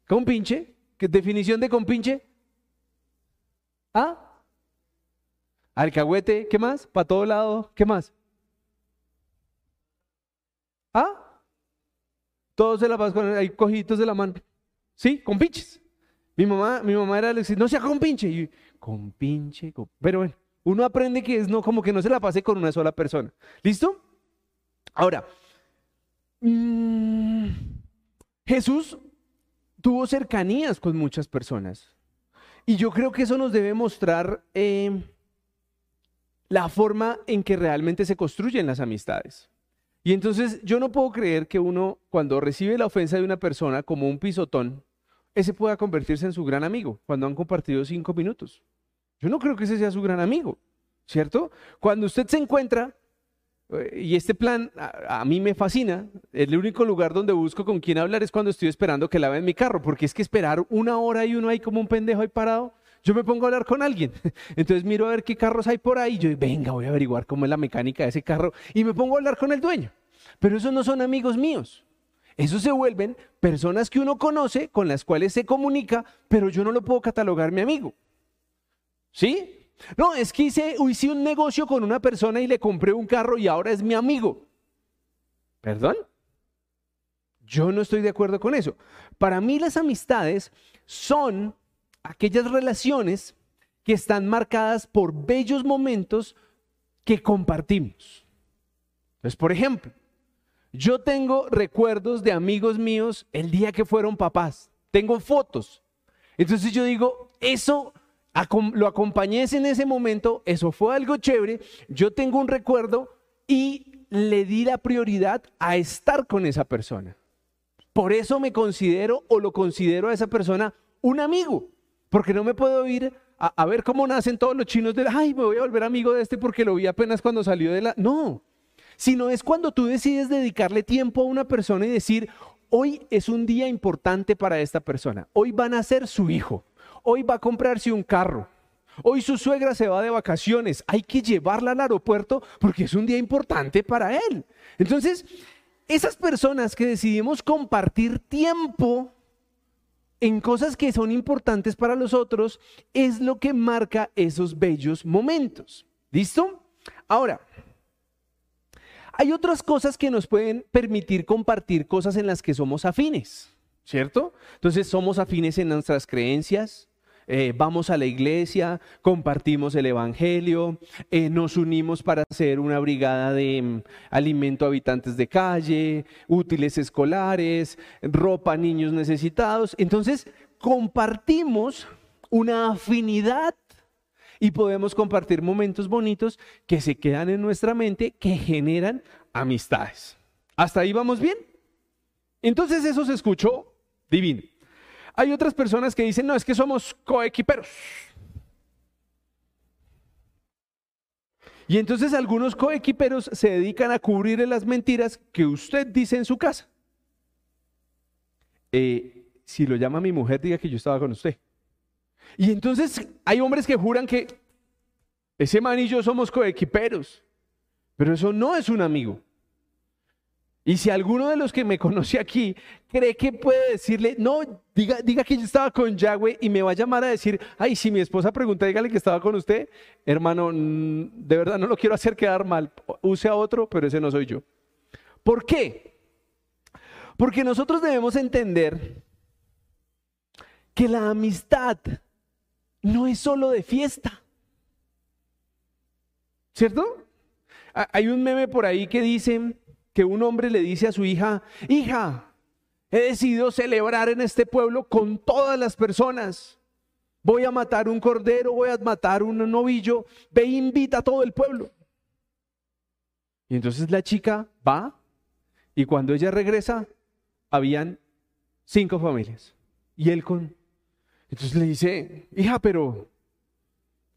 ¿Compinche? ¿Qué definición de compinche? ¿Ah? Alcahuete, ¿qué más? Para todo lado, ¿qué más? ¿Ah? Todos se la pasan con hay cojitos de la mano. ¿Sí? Con pinches. Mi mamá, mi mamá era decir, no sea con pinche. Y, con pinche. Pero bueno, uno aprende que es no, como que no se la pase con una sola persona. ¿Listo? Ahora, mm, Jesús tuvo cercanías con muchas personas. Y yo creo que eso nos debe mostrar eh, la forma en que realmente se construyen las amistades. Y entonces yo no puedo creer que uno, cuando recibe la ofensa de una persona como un pisotón, ese pueda convertirse en su gran amigo cuando han compartido cinco minutos. Yo no creo que ese sea su gran amigo, ¿cierto? Cuando usted se encuentra, eh, y este plan a, mí me fascina, el único lugar donde busco con quién hablar es cuando estoy esperando que laven mi carro, porque es que esperar una hora y uno ahí como un pendejo ahí parado, yo me pongo a hablar con alguien. [laughs] Entonces miro a ver qué carros hay por ahí. Yo venga, voy a averiguar cómo es la mecánica de ese carro. Y me pongo a hablar con el dueño. Pero esos no son amigos míos. Esos se vuelven personas que uno conoce, con las cuales se comunica, pero yo no lo puedo catalogar mi amigo. ¿Sí? No, es que hice, hice un negocio con una persona y le compré un carro y ahora es mi amigo. ¿Perdón? Yo no estoy de acuerdo con eso. Para mí las amistades son aquellas relaciones que están marcadas por bellos momentos que compartimos. Entonces, por ejemplo, yo tengo recuerdos de amigos míos el día que fueron papás. Tengo fotos. Entonces yo digo, eso lo acompañé en ese momento, eso fue algo chévere, yo tengo un recuerdo y le di la prioridad a estar con esa persona. Por eso me considero o lo considero a esa persona un amigo. Porque no me puedo ir a, ver cómo nacen todos los chinos de, ay, me voy a volver amigo de este porque lo vi apenas cuando salió de la... No, sino es cuando tú decides dedicarle tiempo a una persona y decir, hoy es un día importante para esta persona, hoy van a ser su hijo, hoy va a comprarse un carro, hoy su suegra se va de vacaciones, hay que llevarla al aeropuerto porque es un día importante para él. Entonces, esas personas que decidimos compartir tiempo en cosas que son importantes para los otros es lo que marca esos bellos momentos. ¿Listo? Ahora, hay otras cosas que nos pueden permitir compartir cosas en las que somos afines, ¿cierto? Entonces somos afines en nuestras creencias, eh, vamos a la iglesia, compartimos el Evangelio, eh, nos unimos para hacer una brigada de mm, alimento a habitantes de calle, útiles escolares, ropa a niños necesitados. Entonces, compartimos una afinidad y podemos compartir momentos bonitos que se quedan en nuestra mente, que generan amistades. ¿Hasta ahí vamos bien? Entonces eso se escuchó divino. Hay otras personas que dicen, no, es que somos coequiperos. Y entonces algunos coequiperos se dedican a cubrir las mentiras que usted dice en su casa. Eh, si lo llama mi mujer, diga que yo estaba con usted. Y entonces hay hombres que juran que ese man y yo somos coequiperos, pero eso no es un amigo. Y si alguno de los que me conoce aquí cree que puede decirle, no, diga, diga que yo estaba con Yahweh y me va a llamar a decir, ay, si mi esposa pregunta, dígale que estaba con usted, hermano, de verdad no lo quiero hacer quedar mal, use a otro, pero ese no soy yo. ¿Por qué? Porque nosotros debemos entender que la amistad no es solo de fiesta. ¿Cierto? Hay un meme por ahí que dice, que un hombre le dice a su hija, hija, he decidido celebrar en este pueblo con todas las personas. Voy a matar un cordero, voy a matar un novillo, ve e invita a todo el pueblo. Y entonces la chica va y cuando ella regresa, habían cinco familias. Y él con... Entonces le dice, hija, pero,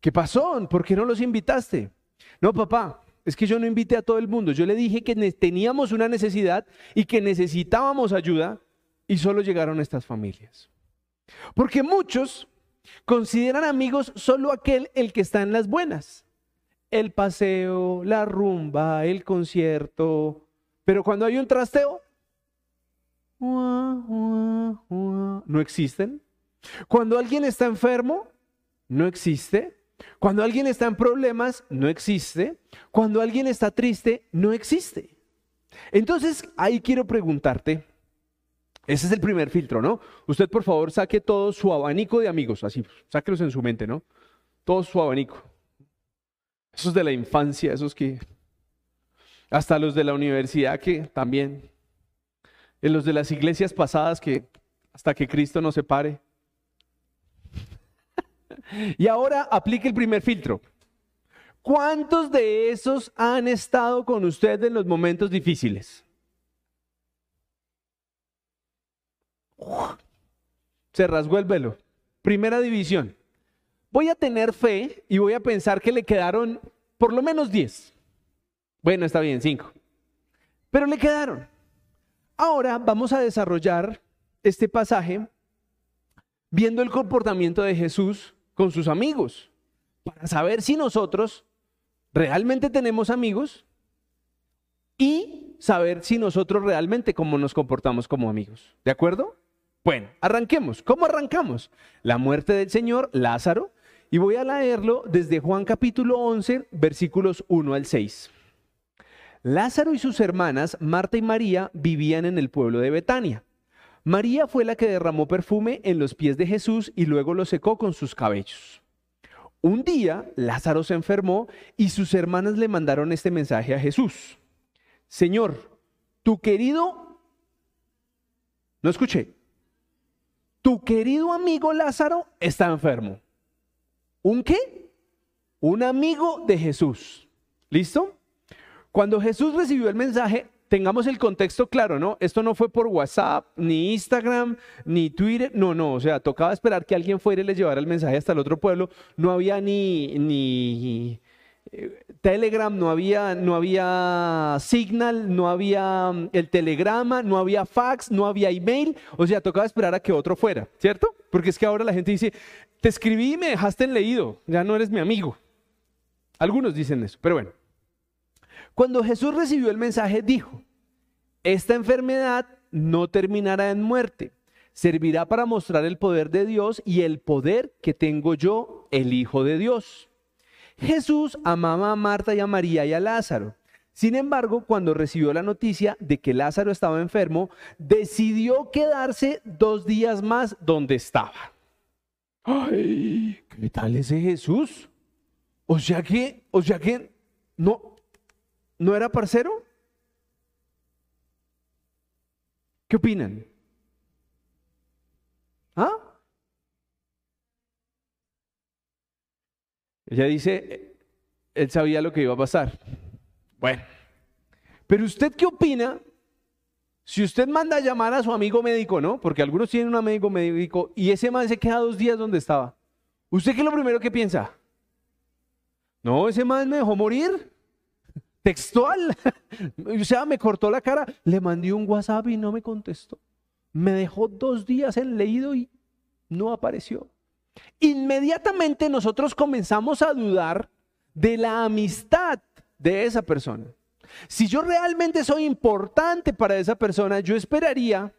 ¿qué pasó? ¿Por qué no los invitaste? No, papá, es que yo no invité a todo el mundo. Yo le dije que teníamos una necesidad y que necesitábamos ayuda y solo llegaron estas familias. Porque muchos consideran amigos solo aquel el que está en las buenas. El paseo, la rumba, el concierto. Pero cuando hay un trasteo, no existen. Cuando alguien está enfermo, no existe. Cuando alguien está en problemas, no existe. Cuando alguien está triste, no existe. Entonces, ahí quiero preguntarte, ese es el primer filtro, ¿no? Usted por favor saque todo su abanico de amigos, así, sáquelos en su mente, ¿no? Todo su abanico. Esos de la infancia, esos que... Hasta los de la universidad que también. En los de las iglesias pasadas que hasta que Cristo nos separe. Y ahora aplique el primer filtro. ¿Cuántos de esos han estado con usted en los momentos difíciles? Se rasgó el velo. Primera división. Voy a tener fe y voy a pensar que le quedaron por lo menos 10. Bueno, está bien, 5. Pero le quedaron. Ahora vamos a desarrollar este pasaje viendo el comportamiento de Jesús con sus amigos para saber si nosotros realmente tenemos amigos y saber si nosotros realmente cómo nos comportamos como amigos. ¿De acuerdo? Bueno, arranquemos. ¿Cómo arrancamos? La muerte del Señor, Lázaro, y voy a leerlo desde Juan capítulo 11, versículos 1 al 6. Lázaro y sus hermanas, Marta y María, vivían en el pueblo de Betania María fue la que derramó perfume en los pies de Jesús y luego lo secó con sus cabellos. Un día Lázaro se enfermó y sus hermanas le mandaron este mensaje a Jesús. Señor, tu querido, no escuché, tu querido amigo Lázaro está enfermo. ¿Un qué? Un amigo de Jesús. ¿Listo? Cuando Jesús recibió el mensaje, tengamos el contexto claro, ¿no? Esto no fue por WhatsApp, ni Instagram, ni Twitter, no, no, o sea, tocaba esperar que alguien fuera y les llevara el mensaje hasta el otro pueblo, no había ni, ni eh, Telegram, no había, no había Signal, no había mm, el telegrama, no había fax, no había email, o sea, tocaba esperar a que otro fuera, ¿cierto? Porque es que ahora la gente dice, te escribí y me dejaste en leído, ya no eres mi amigo. Algunos dicen eso, pero bueno. Cuando Jesús recibió el mensaje, dijo, esta enfermedad no terminará en muerte, servirá para mostrar el poder de Dios y el poder que tengo yo, el Hijo de Dios. Jesús amaba a Marta y a María y a Lázaro. Sin embargo, cuando recibió la noticia de que Lázaro estaba enfermo, decidió quedarse dos días más donde estaba. Ay, ¿qué tal ese Jesús? O sea que, o sea que, no, ¿no era parcero? ¿Qué opinan? ¿Ah? Ella dice, él sabía lo que iba a pasar. Bueno, pero usted qué opina si usted manda a llamar a su amigo médico, ¿no? Porque algunos tienen un amigo médico y ese man se queda dos días donde estaba. ¿Usted qué es lo primero que piensa? No, ese man me dejó morir. Textual. [laughs] o sea, me cortó la cara. Le mandé un WhatsApp y no me contestó. Me dejó dos días en leído y no apareció. Inmediatamente nosotros comenzamos a dudar de la amistad de esa persona. Si yo realmente soy importante para esa persona, yo esperaría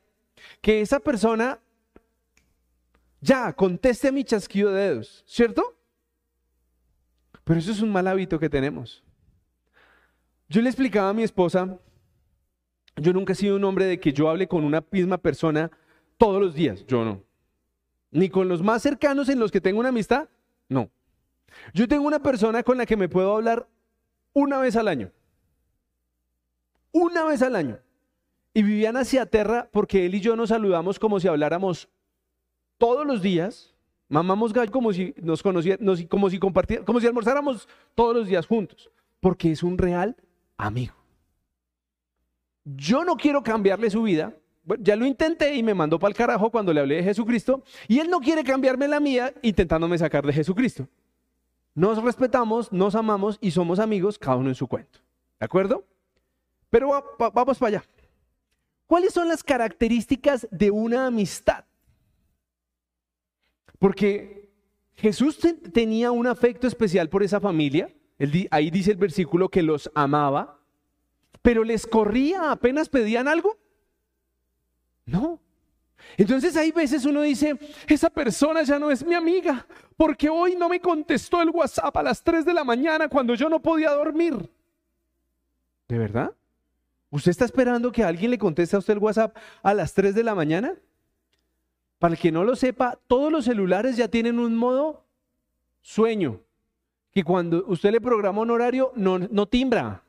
que esa persona ya conteste mi chasquido de dedos, ¿cierto? Pero eso es un mal hábito que tenemos. Yo le explicaba a mi esposa, yo nunca he sido un hombre de que yo hable con una misma persona todos los días, yo no. Ni con los más cercanos en los que tengo una amistad, no. Yo tengo una persona con la que me puedo hablar una vez al año. Una vez al año. Y Viviana se aterra porque él y yo nos saludamos como si habláramos todos los días. Mamamos gallo como si nos conociéramos, como si compartiéramos, como si almorzáramos todos los días juntos. Porque es un real amigo. Yo no quiero cambiarle su vida. ya lo intenté y me mandó para el carajo cuando le hablé de Jesucristo. Y él no quiere cambiarme la mía intentándome sacar de Jesucristo. Nos respetamos, nos amamos y somos amigos, cada uno en su cuento. ¿De acuerdo? Pero vamos para allá. ¿Cuáles son las características de una amistad? Porque Jesús tenía un afecto especial por esa familia. Ahí dice el versículo que los amaba, pero les corría apenas pedían algo. No, entonces hay veces uno dice, esa persona ya no es mi amiga, porque hoy no me contestó el WhatsApp a las 3 de la mañana cuando yo no podía dormir. ¿De verdad? ¿Usted está esperando que alguien le conteste a usted el WhatsApp a las 3 de la mañana? Para el que no lo sepa, todos los celulares ya tienen un modo sueño, que cuando usted le programa un horario no, no timbra.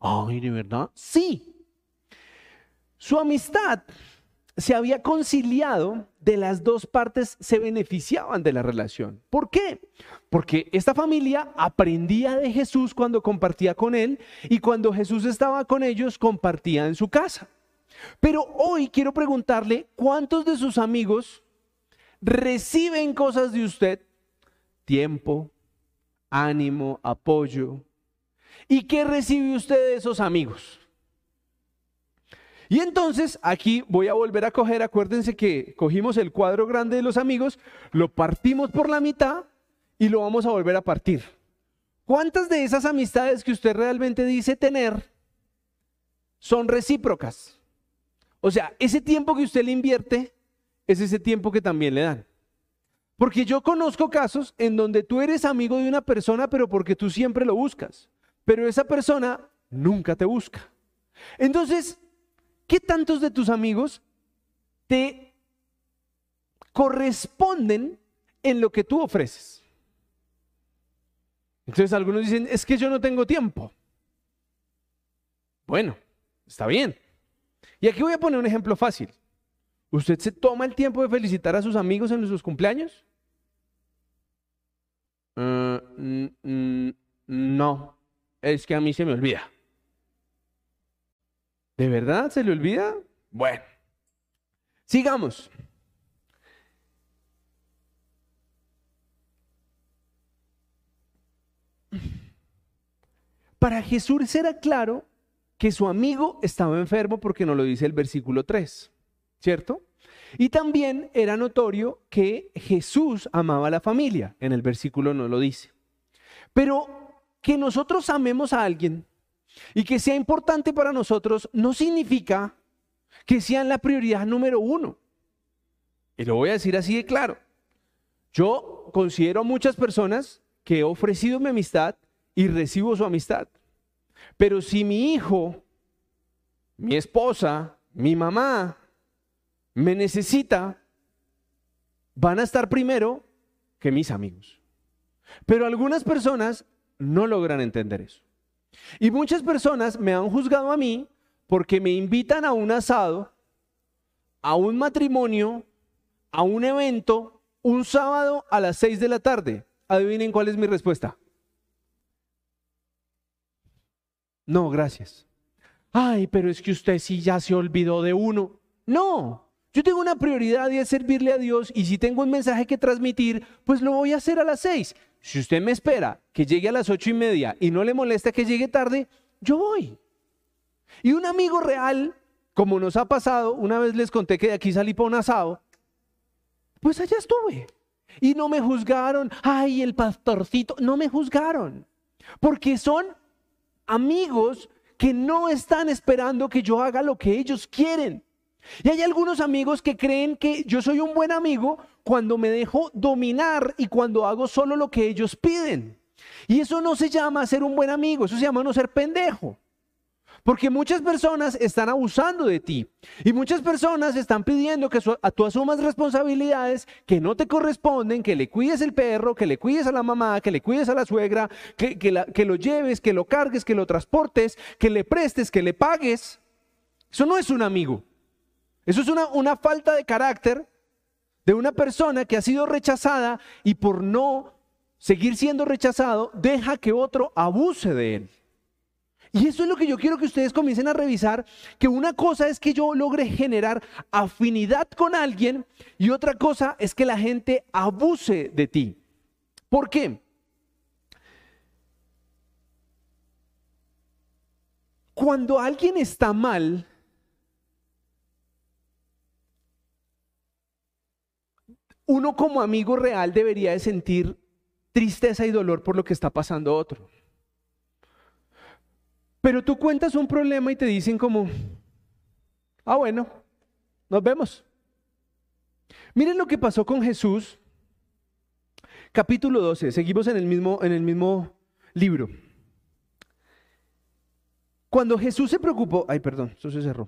Ay, ¿de verdad? Sí. Su amistad se había conciliado, de las dos partes se beneficiaban de la relación. ¿Por qué? Porque esta familia aprendía de Jesús cuando compartía con él y cuando Jesús estaba con ellos compartía en su casa. Pero hoy quiero preguntarle, ¿cuántos de sus amigos reciben cosas de usted? Tiempo, ánimo, apoyo. ¿Y qué recibe usted de esos amigos? Y entonces aquí voy a volver a coger, acuérdense que cogimos el cuadro grande de los amigos, lo partimos por la mitad y lo vamos a volver a partir. ¿Cuántas de esas amistades que usted realmente dice tener son recíprocas? O sea, ese tiempo que usted le invierte es ese tiempo que también le dan. Porque yo conozco casos en donde tú eres amigo de una persona, pero porque tú siempre lo buscas. Pero esa persona nunca te busca. Entonces, ¿qué tantos de tus amigos te corresponden en lo que tú ofreces? Entonces algunos dicen, es que yo no tengo tiempo. Bueno, está bien. Y aquí voy a poner un ejemplo fácil. ¿Usted se toma el tiempo de felicitar a sus amigos en sus cumpleaños? Ah, no, es que a mí se me olvida. ¿De verdad se le olvida? Bueno, sigamos. Para Jesús era claro que su amigo estaba enfermo porque no lo dice el versículo 3, ¿cierto? Y también era notorio que Jesús amaba a la familia, en el versículo no lo dice. Pero que nosotros amemos a alguien y que sea importante para nosotros no significa que sean la prioridad número uno. Y lo voy a decir así de claro. Yo considero a muchas personas que he ofrecido mi amistad y recibo su amistad. Pero si mi hijo, mi esposa, mi mamá me necesita, van a estar primero que mis amigos. Pero algunas personas no logran entender eso. Y muchas personas me han juzgado a mí porque me invitan a un asado, a un matrimonio, a un evento, un sábado a las 6 de la tarde. Adivinen cuál es mi respuesta. No, gracias. Ay, pero es que usted sí ya se olvidó de uno. No, yo tengo una prioridad y es servirle a Dios y si tengo un mensaje que transmitir, pues lo voy a hacer a las seis. Si usted me espera que llegue a las ocho y media y no le molesta que llegue tarde, yo voy. Y un amigo real, como nos ha pasado, una vez les conté que de aquí salí para un asado, pues allá estuve. Y no me juzgaron, ay, el pastorcito, no me juzgaron. Porque son amigos que no están esperando que yo haga lo que ellos quieren. Y hay algunos amigos que creen que yo soy un buen amigo cuando me dejo dominar y cuando hago solo lo que ellos piden. Y eso no se llama ser un buen amigo, eso se llama no ser pendejo. Porque muchas personas están abusando de ti y muchas personas están pidiendo que tú asumas responsabilidades que no te corresponden, que le cuides el perro, que le cuides a la mamá, que le cuides a la suegra, que, que lo lleves, que lo cargues, que lo transportes, que le prestes, que le pagues. Eso no es un amigo. Eso es una, una falta de carácter de una persona que ha sido rechazada y por no seguir siendo rechazado, deja que otro abuse de él. Y eso es lo que yo quiero que ustedes comiencen a revisar, que una cosa es que yo logre generar afinidad con alguien y otra cosa es que la gente abuse de ti. ¿Por qué? Cuando alguien está mal, uno como amigo real debería de sentir tristeza y dolor por lo que está pasando otro. Pero tú cuentas un problema y te dicen como, ah bueno, nos vemos. Miren lo que pasó con Jesús, capítulo 12, seguimos en el mismo, en el mismo libro. Cuando Jesús se preocupó, ay perdón, eso se cerró.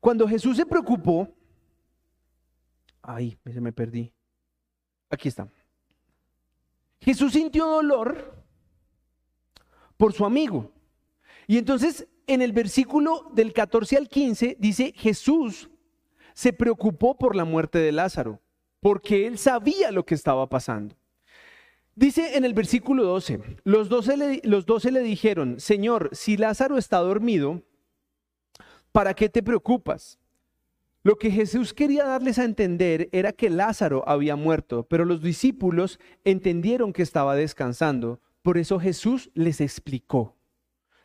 Cuando Jesús se preocupó, ay, se me perdí. Aquí está. Jesús sintió dolor por su amigo. Y entonces en el versículo del 14 al 15 dice, Jesús se preocupó por la muerte de Lázaro, porque él sabía lo que estaba pasando. Dice en el versículo 12, los doce, le, los doce le dijeron, Señor, si Lázaro está dormido, ¿para qué te preocupas? Lo que Jesús quería darles a entender era que Lázaro había muerto, pero los discípulos entendieron que estaba descansando. Por eso Jesús les explicó,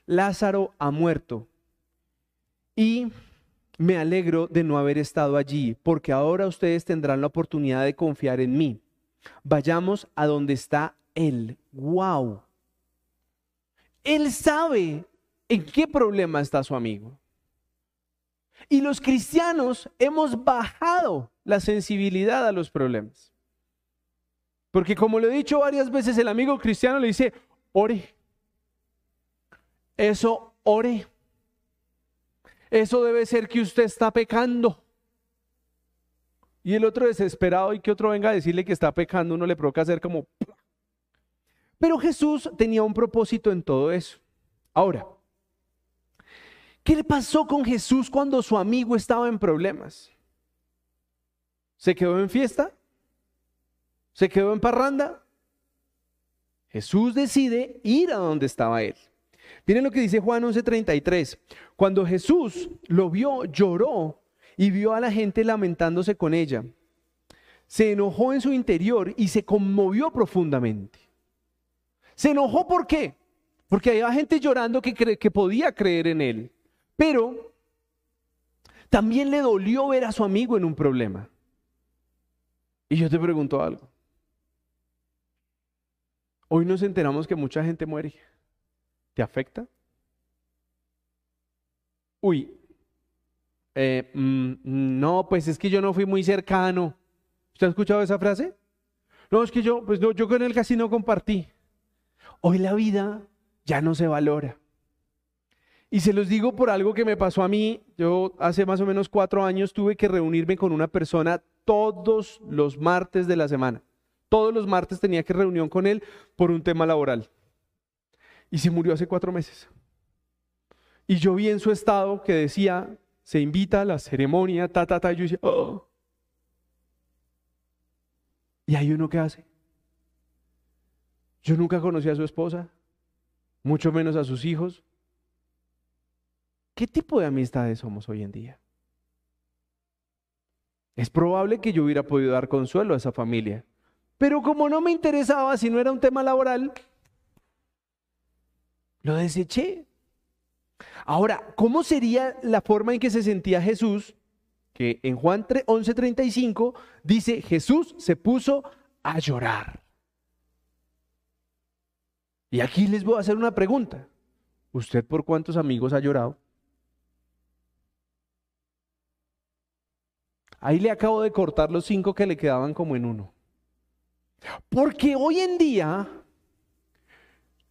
Lázaro ha muerto. Y me alegro de no haber estado allí, porque ahora ustedes tendrán la oportunidad de confiar en mí. Vayamos a donde está Él. ¡Wow! Él sabe en qué problema está su amigo. Y los cristianos hemos bajado la sensibilidad a los problemas. Porque como lo he dicho varias veces, el amigo cristiano le dice, ore. Eso, ore. Eso debe ser que usted está pecando. Y el otro desesperado y que otro venga a decirle que está pecando, uno le provoca hacer como... Pero Jesús tenía un propósito en todo eso. Ahora, ¿Qué le pasó con Jesús cuando su amigo estaba en problemas? ¿Se quedó en fiesta? ¿Se quedó en parranda? Jesús decide ir a donde estaba él. Miren lo que dice Juan 11:33. Cuando Jesús lo vio, lloró y vio a la gente lamentándose con ella. Se enojó en su interior y se conmovió profundamente. ¿Se enojó por qué? Porque había gente llorando que, que podía creer en él. Pero también le dolió ver a su amigo en un problema. Y yo te pregunto algo. Hoy nos enteramos que mucha gente muere. ¿Te afecta? Uy, eh, mm, no, pues es que yo no fui muy cercano. ¿Usted ha escuchado esa frase? No, es que yo, pues no, yo con él casi no compartí. Hoy la vida ya no se valora. Y se los digo por algo que me pasó a mí. Yo hace más o menos cuatro años tuve que reunirme con una persona todos los martes de la semana. Todos los martes tenía que reunión con él por un tema laboral. Y se murió hace cuatro meses. Y yo vi en su estado que decía, se invita a la ceremonia, ta, ta, ta. Y yo decía, oh. ¿Y hay uno que hace? Yo nunca conocí a su esposa, mucho menos a sus hijos. ¿Qué tipo de amistades somos hoy en día? Es probable que yo hubiera podido dar consuelo a esa familia, pero como no me interesaba, si no era un tema laboral, lo deseché. Ahora, ¿cómo sería la forma en que se sentía Jesús? Que en Juan 11:35 dice, Jesús se puso a llorar. Y aquí les voy a hacer una pregunta. ¿Usted por cuántos amigos ha llorado? Ahí le acabo de cortar los cinco que le quedaban como en uno. Porque hoy en día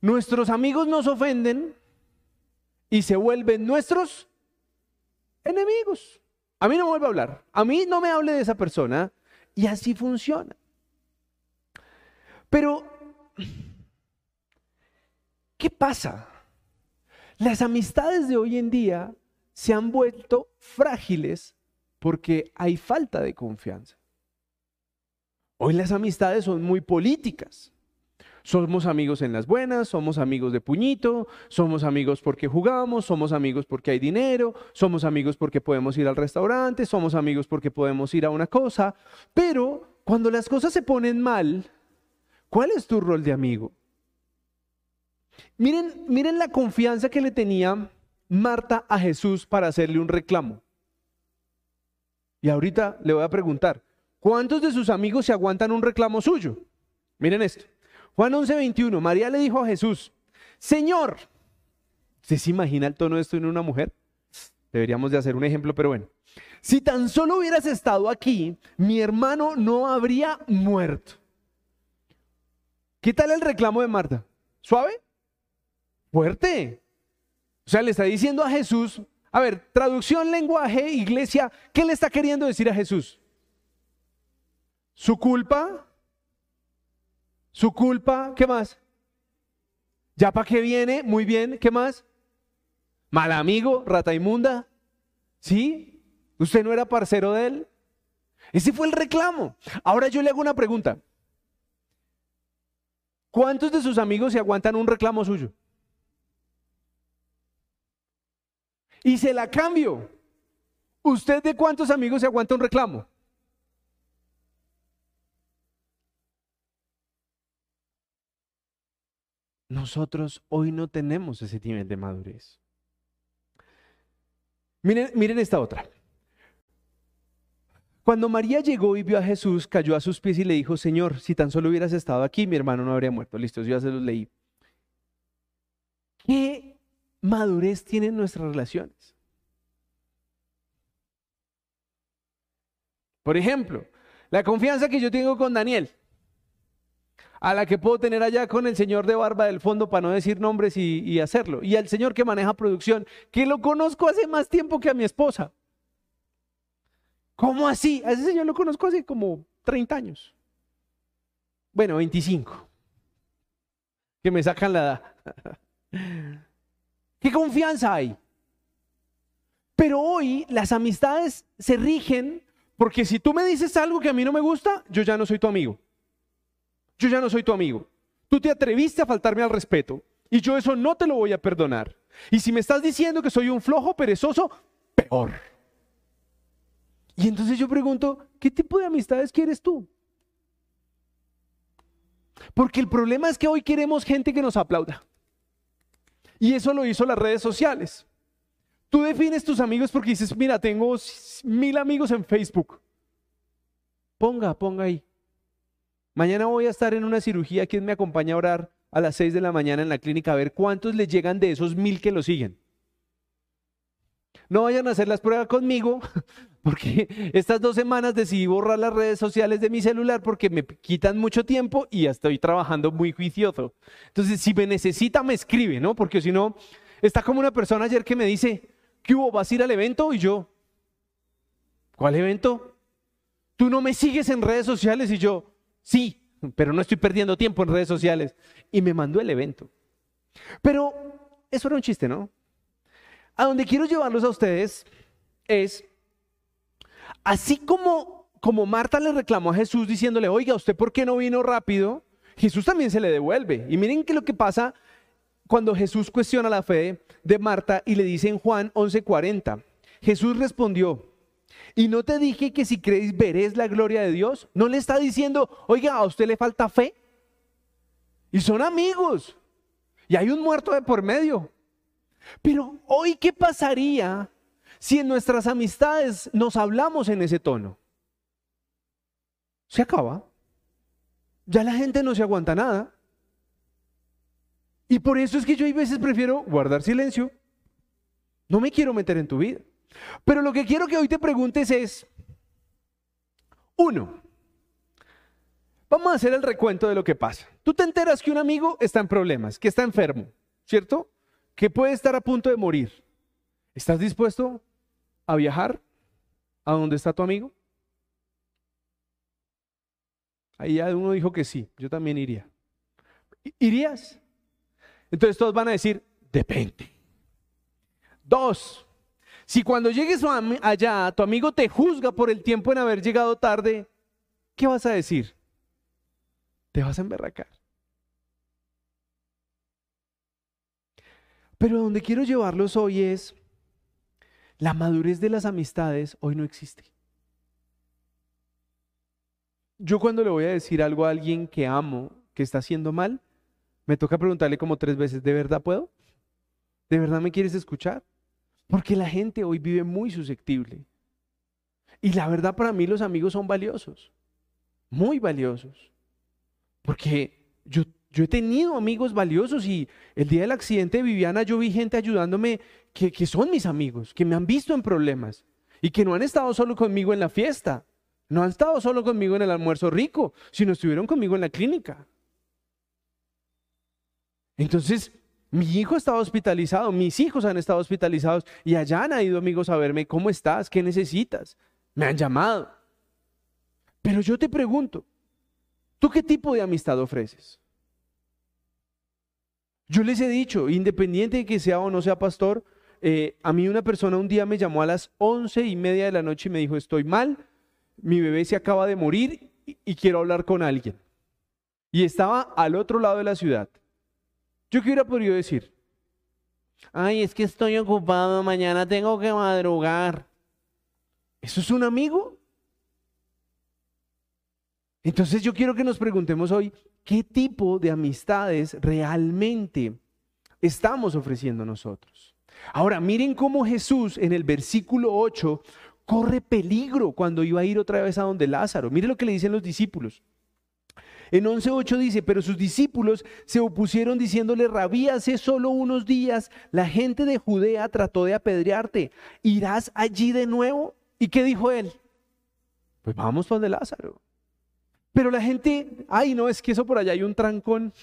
nuestros amigos nos ofenden y se vuelven nuestros enemigos. A mí no me vuelve a hablar. A mí no me hable de esa persona. Y así funciona. Pero, ¿qué pasa? Las amistades de hoy en día se han vuelto frágiles porque hay falta de confianza. Hoy las amistades son muy políticas. Somos amigos en las buenas, somos amigos de puñito, somos amigos porque jugamos, somos amigos porque hay dinero, somos amigos porque podemos ir al restaurante, somos amigos porque podemos ir a una cosa, pero cuando las cosas se ponen mal, ¿cuál es tu rol de amigo? Miren, miren la confianza que le tenía Marta a Jesús para hacerle un reclamo. Y ahorita le voy a preguntar, ¿cuántos de sus amigos se aguantan un reclamo suyo? Miren esto. Juan 11:21, María le dijo a Jesús, Señor, ¿usted se imagina el tono de esto en una mujer? Deberíamos de hacer un ejemplo, pero bueno. Si tan solo hubieras estado aquí, mi hermano no habría muerto. ¿Qué tal el reclamo de Marta? ¿Suave? Fuerte. O sea, le está diciendo a Jesús, a ver, traducción, lenguaje, iglesia, ¿qué le está queriendo decir a Jesús? ¿Su culpa? ¿Su culpa? ¿Qué más? ¿Ya para qué viene? Muy bien, ¿qué más? ¿Mal amigo? ¿Rata inmunda? ¿Sí? ¿Usted no era parcero de él? Ese fue el reclamo. Ahora yo le hago una pregunta. ¿Cuántos de sus amigos se aguantan un reclamo suyo? Y se la cambio. ¿Usted de cuántos amigos se aguanta un reclamo? Nosotros hoy no tenemos ese nivel de madurez. Miren, miren esta otra. Cuando María llegó y vio a Jesús, cayó a sus pies y le dijo, Señor, si tan solo hubieras estado aquí, mi hermano no habría muerto. Listo, yo ya se los leí. ¿Qué madurez tienen nuestras relaciones? Por ejemplo, la confianza que yo tengo con Daniel, a la que puedo tener allá con el señor de barba del fondo para no decir nombres y, hacerlo, y al señor que maneja producción, que lo conozco hace más tiempo que a mi esposa. ¿Cómo así? A ese señor lo conozco hace como 30 años. Bueno, 25. Que me sacan la edad. [laughs] ¿Qué confianza hay? Pero hoy las amistades se rigen porque si tú me dices algo que a mí no me gusta, yo ya no soy tu amigo. Yo ya no soy tu amigo. Tú te atreviste a faltarme al respeto y yo eso no te lo voy a perdonar. Y si me estás diciendo que soy un flojo, perezoso, peor. Y entonces yo pregunto, ¿qué tipo de amistades quieres tú? Porque el problema es que hoy queremos gente que nos aplauda. Y eso lo hizo las redes sociales. Tú defines tus amigos porque dices, mira, tengo mil amigos en Facebook. Ponga, ponga ahí. Mañana voy a estar en una cirugía. ¿Quién me acompaña a orar a las seis de la mañana en la clínica? A ver cuántos le llegan de esos mil que lo siguen. No vayan a hacer las pruebas conmigo porque [laughs] estas dos semanas decidí borrar las redes sociales de mi celular porque me quitan mucho tiempo y ya estoy trabajando muy juicioso. Entonces, si me necesita, me escribe, ¿no? Porque si no, está como una persona ayer que me dice, ¿qué hubo? ¿Vas a ir al evento? Y yo, ¿cuál evento? Tú no me sigues en redes sociales y yo, sí, pero no estoy perdiendo tiempo en redes sociales. Y me mandó el evento. Pero eso era un chiste, ¿no? A donde quiero llevarlos a ustedes es Así como, como Marta le reclamó a Jesús diciéndole, oiga, ¿usted por qué no vino rápido? Jesús también se le devuelve. Y miren que lo que pasa cuando Jesús cuestiona la fe de Marta y le dice en Juan 11:40, Jesús respondió, y no te dije que si creéis veréis la gloria de Dios. No le está diciendo, oiga, a usted le falta fe. Y son amigos. Y hay un muerto de por medio. Pero hoy, ¿qué pasaría si en nuestras amistades nos hablamos en ese tono? Se acaba. Ya la gente no se aguanta nada. Y por eso es que yo a veces prefiero guardar silencio. No me quiero meter en tu vida. Pero lo que quiero que hoy te preguntes es, uno, vamos a hacer el recuento de lo que pasa. Tú te enteras que un amigo está en problemas, que está enfermo, ¿cierto? Que puede estar a punto de morir. ¿Estás dispuesto a viajar a donde está tu amigo? Ahí ya uno dijo que sí, yo también iría. ¿Irías? Entonces todos van a decir, depende. Dos, si cuando llegues allá tu amigo te juzga por el tiempo en haber llegado tarde, ¿qué vas a decir? Te vas a emberracar. Pero donde quiero llevarlos hoy es, la madurez de las amistades hoy no existe. Yo cuando le voy a decir algo a alguien que amo, que está haciendo mal, me toca preguntarle como tres veces, ¿de verdad puedo? ¿De verdad me quieres escuchar? Porque la gente hoy vive muy susceptible. Y la verdad para mí los amigos son valiosos, muy valiosos. Porque yo yo he tenido amigos valiosos y el día del accidente de Viviana yo vi gente ayudándome que, que, son mis amigos, que me han visto en problemas y que no han estado solo conmigo en la fiesta, no han estado solo conmigo en el almuerzo rico, sino estuvieron conmigo en la clínica. Entonces, mi hijo estado hospitalizado, mis hijos han estado hospitalizados y allá han ido amigos a verme, ¿cómo estás? ¿Qué necesitas? Me han llamado. Pero yo te pregunto, ¿tú qué tipo de amistad ofreces? Yo les he dicho, independiente de que sea o no sea pastor, eh, a mí una persona un día me llamó a las once y media de la noche y me dijo, estoy mal, mi bebé se acaba de morir y, quiero hablar con alguien. Y estaba al otro lado de la ciudad. Yo qué hubiera podido decir, ay, es que estoy ocupado, mañana tengo que madrugar. ¿Eso es un amigo? Entonces yo quiero que nos preguntemos hoy, ¿qué tipo de amistades realmente estamos ofreciendo nosotros? Ahora, miren cómo Jesús en el versículo 8 corre peligro cuando iba a ir otra vez a donde Lázaro. Miren lo que le dicen los discípulos. En 11.8 dice, pero sus discípulos se opusieron diciéndole, rabí, hace solo unos días la gente de Judea trató de apedrearte, ¿irás allí de nuevo? ¿Y qué dijo él? Pues vamos donde Lázaro. Pero la gente, ay, no, es que eso por allá hay un trancón. [laughs]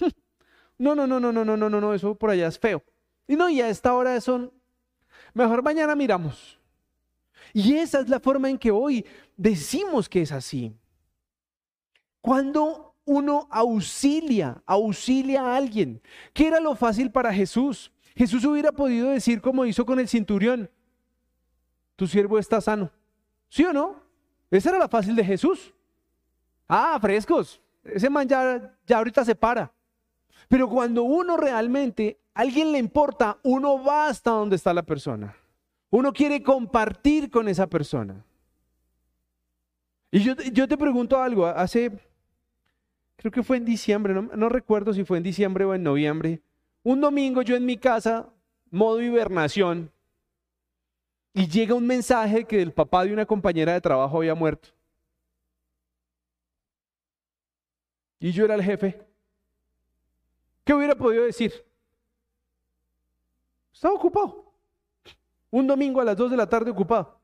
No, no, no, no, no, no, no, no, no, eso por allá es feo. Y no, y a esta hora son, mejor mañana miramos. Y esa es la forma en que hoy decimos que es así. Cuando uno auxilia, auxilia a alguien, ¿qué era lo fácil para Jesús? Jesús hubiera podido decir como hizo con el cinturión, tu siervo está sano. ¿Sí o no? Esa era la fácil de Jesús. Ah, frescos. Ese man ya, ahorita se para. Pero cuando uno realmente, a alguien le importa, uno va hasta donde está la persona. Uno quiere compartir con esa persona. Y yo, yo te pregunto algo, hace, creo que fue en diciembre, no, no, recuerdo si fue en diciembre o en noviembre, un domingo yo en mi casa, modo hibernación, y llega un mensaje que el papá de una compañera de trabajo había muerto. Y yo era el jefe, ¿qué hubiera podido decir? Estaba ocupado. Un domingo a las 2 de la tarde ocupado.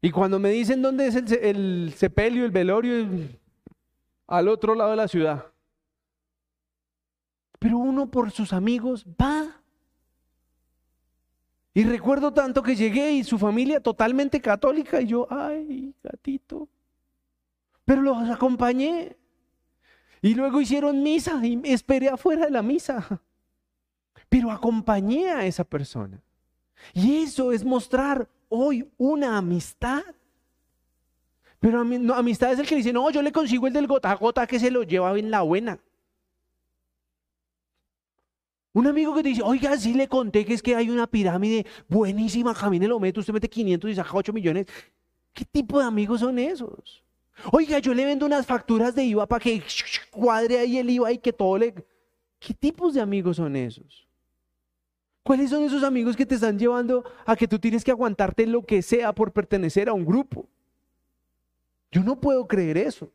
Y cuando me dicen dónde es el, el sepelio, el velorio, al otro lado de la ciudad. Pero uno por sus amigos va. Y recuerdo tanto que llegué y su familia totalmente católica y yo, ay, gatito. Pero los acompañé. Y luego hicieron misa y esperé afuera de la misa. Pero acompañé a esa persona. Y eso es mostrar hoy una amistad. Pero amistad es el que dice, no, yo le consigo el del gota a gota que se lo lleva en la buena. Un amigo que dice, oiga, sí le conté que es que hay una pirámide buenísima, camine lo mete, usted mete 500 y saca 8 millones. ¿Qué tipo de amigos son esos? Oiga, yo le vendo unas facturas de IVA para que cuadre ahí el IVA y que todo le... ¿Qué tipos de amigos son esos? ¿Cuáles son esos amigos que te están llevando a que tú tienes que aguantarte lo que sea por pertenecer a un grupo? Yo no puedo creer eso.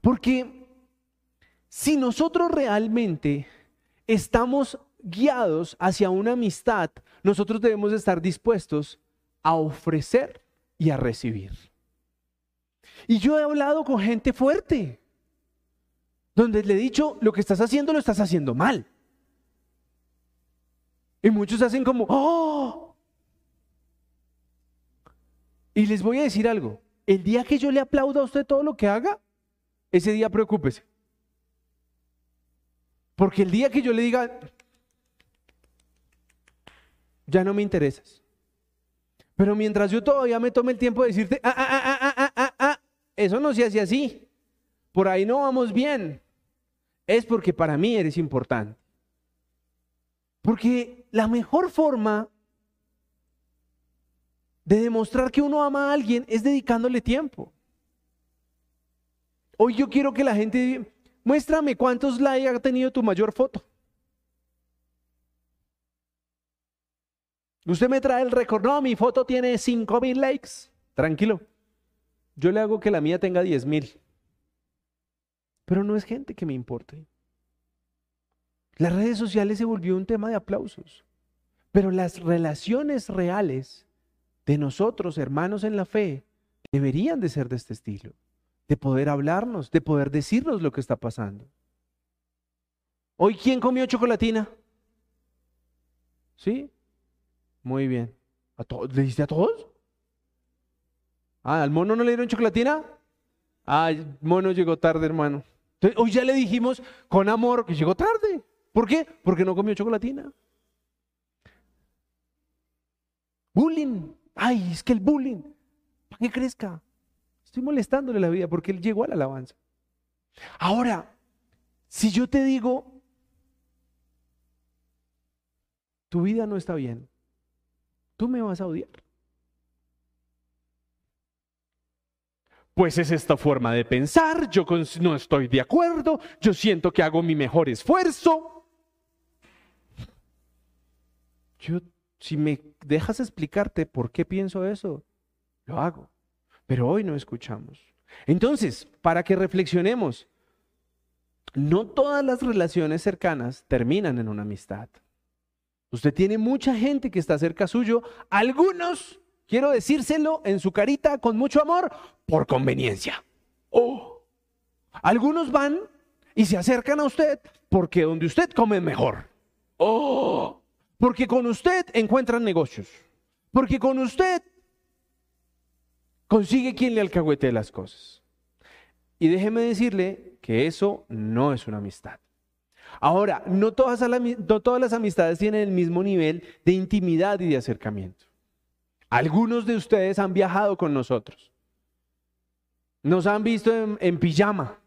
Porque si nosotros realmente estamos guiados hacia una amistad, nosotros debemos estar dispuestos a ofrecer y a recibir. Y yo he hablado con gente fuerte, donde le he dicho, lo que estás haciendo lo estás haciendo mal. Y muchos hacen como, ¡oh! Y les voy a decir algo. El día que yo le aplaudo a usted todo lo que haga, ese día preocúpese. Porque el día que yo le diga, ya no me interesas. Pero mientras yo todavía me tome el tiempo de decirte, ah, ah, ah, ah, ah, ah, ah, eso no se hace así. Por ahí no vamos bien. Es porque para mí eres importante. Porque la mejor forma de demostrar que uno ama a alguien es dedicándole tiempo. Hoy yo quiero que la gente muéstrame cuántos likes ha tenido tu mayor foto. Usted me trae el récord, no, mi foto tiene 5 mil likes. Tranquilo, yo le hago que la mía tenga 10 mil. Pero no es gente que me importe. Las redes sociales se volvió un tema de aplausos, pero las relaciones reales de nosotros, hermanos en la fe, deberían de ser de este estilo, de poder hablarnos, de poder decirnos lo que está pasando. Hoy, ¿quién comió chocolatina? ¿Sí? Muy bien. ¿A? ¿Le diste a todos? Ah, ¿al mono no le dieron chocolatina? Ah, el mono llegó tarde, hermano. hoy ya le dijimos con amor que llegó tarde. ¿Por qué? Porque no comió chocolatina. Bullying. Ay, es que el bullying. ¿Para qué crezca? Estoy molestándole la vida porque él llegó a la alabanza. Ahora, si yo te digo, tu vida no está bien, tú me vas a odiar. Pues es esta forma de pensar, yo no estoy de acuerdo, yo siento que hago mi mejor esfuerzo. Yo, si me dejas explicarte por qué pienso eso, lo hago. Pero hoy no escuchamos. Entonces, para que reflexionemos, no todas las relaciones cercanas terminan en una amistad. Usted tiene mucha gente que está cerca suyo, algunos, quiero decírselo en su carita con mucho amor, por conveniencia. Oh. Algunos van y se acercan a usted porque donde usted come mejor. Oh. Porque con usted encuentran negocios. Porque con usted consigue quien le alcahuete las cosas. Y déjeme decirle que eso no es una amistad. Ahora, no todas, no todas las amistades tienen el mismo nivel de intimidad y de acercamiento. Algunos de ustedes han viajado con nosotros. Nos han visto en, pijama.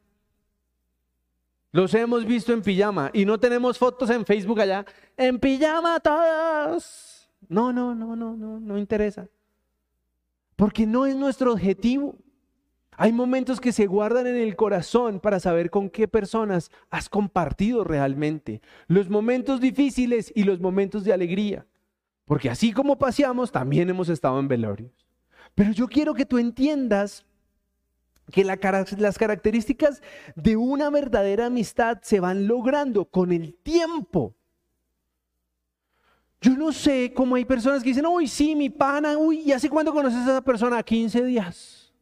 Los hemos visto en pijama y no tenemos fotos en Facebook allá. En pijama todos. No, no, no, no, no, no interesa. Porque no es nuestro objetivo. Hay momentos que se guardan en el corazón para saber con qué personas has compartido realmente. Los momentos difíciles y los momentos de alegría. Porque así como paseamos, también hemos estado en velorios. Pero yo quiero que tú entiendas que las características de una verdadera amistad se van logrando con el tiempo. Yo no sé cómo hay personas que dicen, uy, sí, mi pana, uy, ¿y hace cuándo conoces a esa persona? 15 días.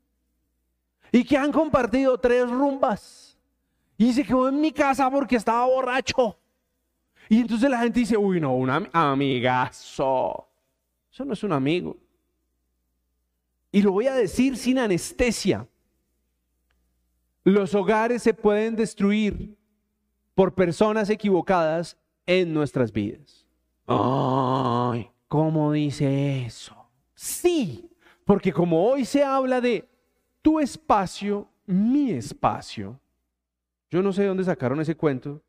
Y que han compartido tres rumbas. Y se quedó en mi casa porque estaba borracho. Y entonces la gente dice, uy, no, un amigazo. Eso no es un amigo. Y lo voy a decir sin anestesia. Los hogares se pueden destruir por personas equivocadas en nuestras vidas. Ay, ¿cómo dice eso? Sí, porque como hoy se habla de tu espacio, mi espacio, yo no sé de dónde sacaron ese cuento,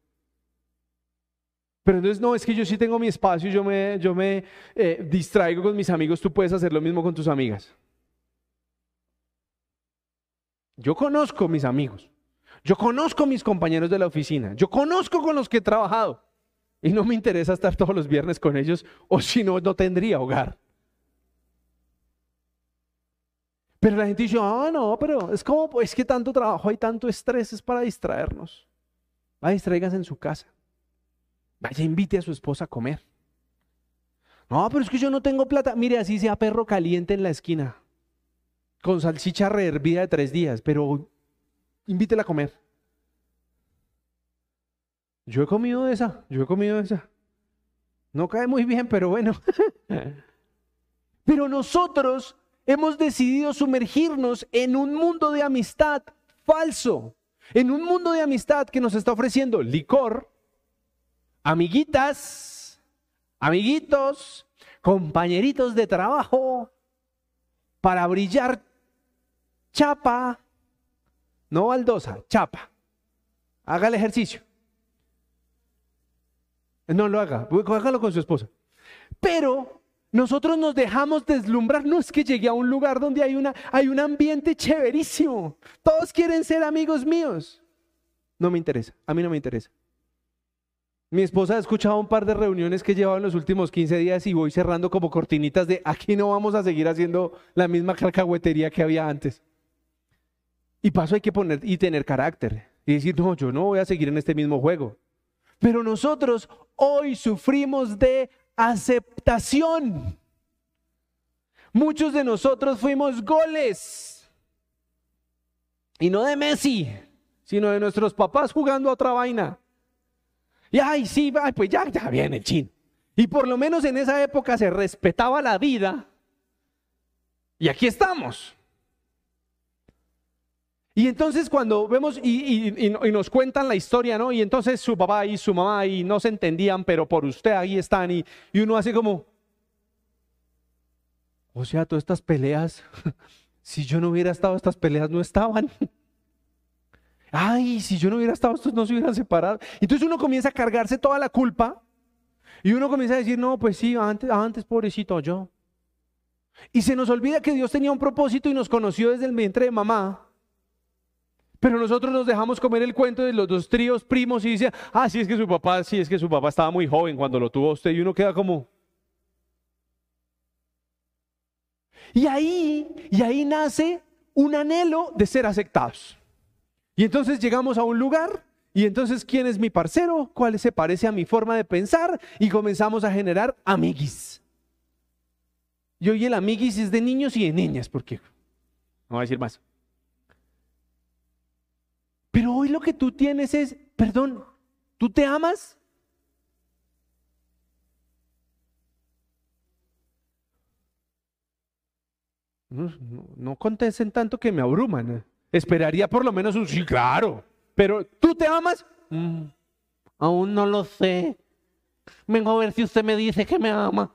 pero entonces no, es que yo sí tengo mi espacio, yo me, yo me eh, distraigo con mis amigos, tú puedes hacer lo mismo con tus amigas. Yo conozco mis amigos, yo conozco mis compañeros de la oficina, yo conozco con los que he trabajado y no me interesa estar todos los viernes con ellos o si no, no tendría hogar. Pero la gente dice, ah, no, pero es como, es que tanto trabajo, hay tanto estrés, es para distraernos. Va, distraigas en su casa. Vaya, invite a su esposa a comer. No, pero es que yo no tengo plata. Mire, así sea perro caliente en la esquina con salchicha rehervida de tres días, pero invítela a comer. Yo he comido de esa, yo he comido de esa. No cae muy bien, pero bueno. [laughs] pero nosotros hemos decidido sumergirnos en un mundo de amistad falso, en un mundo de amistad que nos está ofreciendo licor, amiguitas, amiguitos, compañeritos de trabajo, para brillar chapa, no baldosa, chapa. Haga el ejercicio. No lo haga, hágalo con su esposa. Pero nosotros nos dejamos deslumbrar. No es que llegue a un lugar donde hay, una, hay un ambiente chéverísimo. Todos quieren ser amigos míos. No me interesa, a mí no me interesa. Mi esposa ha escuchado un par de reuniones que he llevado en los últimos 15 días y voy cerrando como cortinitas de aquí no vamos a seguir haciendo la misma cacahuetería que había antes. Y paso hay que poner y tener carácter y decir, no, yo no voy a seguir en este mismo juego. Pero nosotros hoy sufrimos de aceptación. Muchos de nosotros fuimos goles. Y no de Messi, sino de nuestros papás jugando a otra vaina. Y ay, sí, pues ya, viene el chin. Y por lo menos en esa época se respetaba la vida. Y aquí estamos. Y entonces cuando vemos y, nos cuentan la historia, ¿no? Y entonces su papá y su mamá y no se entendían, pero por usted ahí están y, uno hace como, o sea, todas estas peleas, [laughs] si yo no hubiera estado, estas peleas no estaban. [laughs] Ay, si yo no hubiera estado, estos no se hubieran separado. Entonces uno comienza a cargarse toda la culpa y uno comienza a decir, no, pues sí, antes, pobrecito yo. Y se nos olvida que Dios tenía un propósito y nos conoció desde el vientre de mamá. Pero nosotros nos dejamos comer el cuento de los dos tríos primos y dice, ah, es que su papá, sí es que su papá estaba muy joven cuando lo tuvo usted y uno queda como... Y ahí, y ahí nace un anhelo de ser aceptados. Y entonces llegamos a un lugar y entonces, ¿quién es mi parcero? ¿Cuál se parece a mi forma de pensar? Y comenzamos a generar amiguis. Y hoy el amiguis es de niños y de niñas, porque no voy a decir más. Pero hoy lo que tú tienes es, perdón, ¿tú te amas? No, contesten tanto que me abruman. Esperaría por lo menos un sí, claro. Pero ¿tú te amas? Mm, aún no lo sé. Vengo a ver si usted me dice que me ama.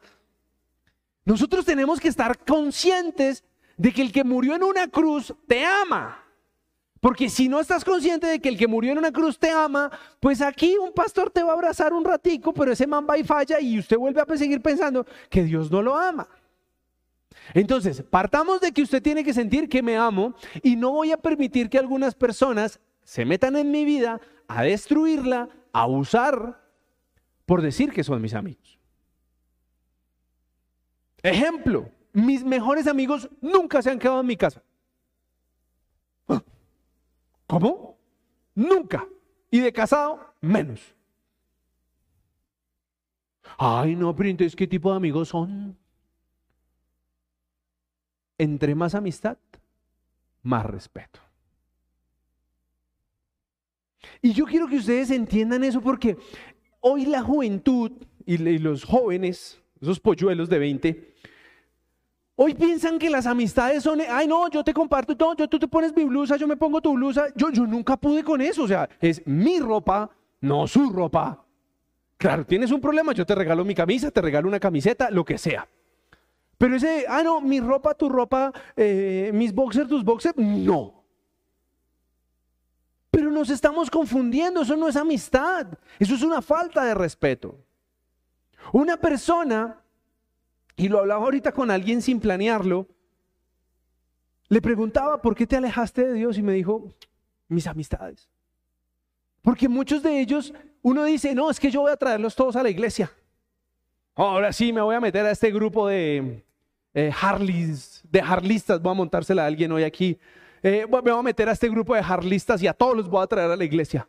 Nosotros tenemos que estar conscientes de que el que murió en una cruz te ama. Porque si no estás consciente de que el que murió en una cruz te ama, pues aquí un pastor te va a abrazar un ratico, pero ese man va y falla y usted vuelve a seguir pensando que Dios no lo ama. Entonces, partamos de que usted tiene que sentir que me amo y no voy a permitir que algunas personas se metan en mi vida a destruirla, a usar, por decir que son mis amigos. Ejemplo, mis mejores amigos nunca se han quedado en mi casa. ¿Cómo? Nunca. Y de casado, menos. Ay, no, pero entonces, ¿qué tipo de amigos son? Entre más amistad, más respeto. Y yo quiero que ustedes entiendan eso porque hoy la juventud y los jóvenes, esos polluelos de 20, hoy piensan que las amistades son, ay no, yo te comparto todo, yo, tú te pones mi blusa, yo me pongo tu blusa, yo, yo nunca pude con eso, o sea, es mi ropa, no su ropa. Claro, tienes un problema, yo te regalo mi camisa, te regalo una camiseta, lo que sea. Pero ese, ah, no, mi ropa, tu ropa, eh, mis boxers, tus boxers, no. Pero nos estamos confundiendo, eso no es amistad, eso es una falta de respeto. Una persona, y lo hablaba ahorita con alguien sin planearlo, le preguntaba, ¿por qué te alejaste de Dios? Y me dijo, mis amistades. Porque muchos de ellos, uno dice, no, es que yo voy a traerlos todos a la iglesia. Ahora sí, me voy a meter a este grupo de eh, Harleys, de Harlistas, voy a montársela a alguien hoy aquí. Eh, me voy a meter a este grupo de Harlistas y a todos los voy a traer a la iglesia.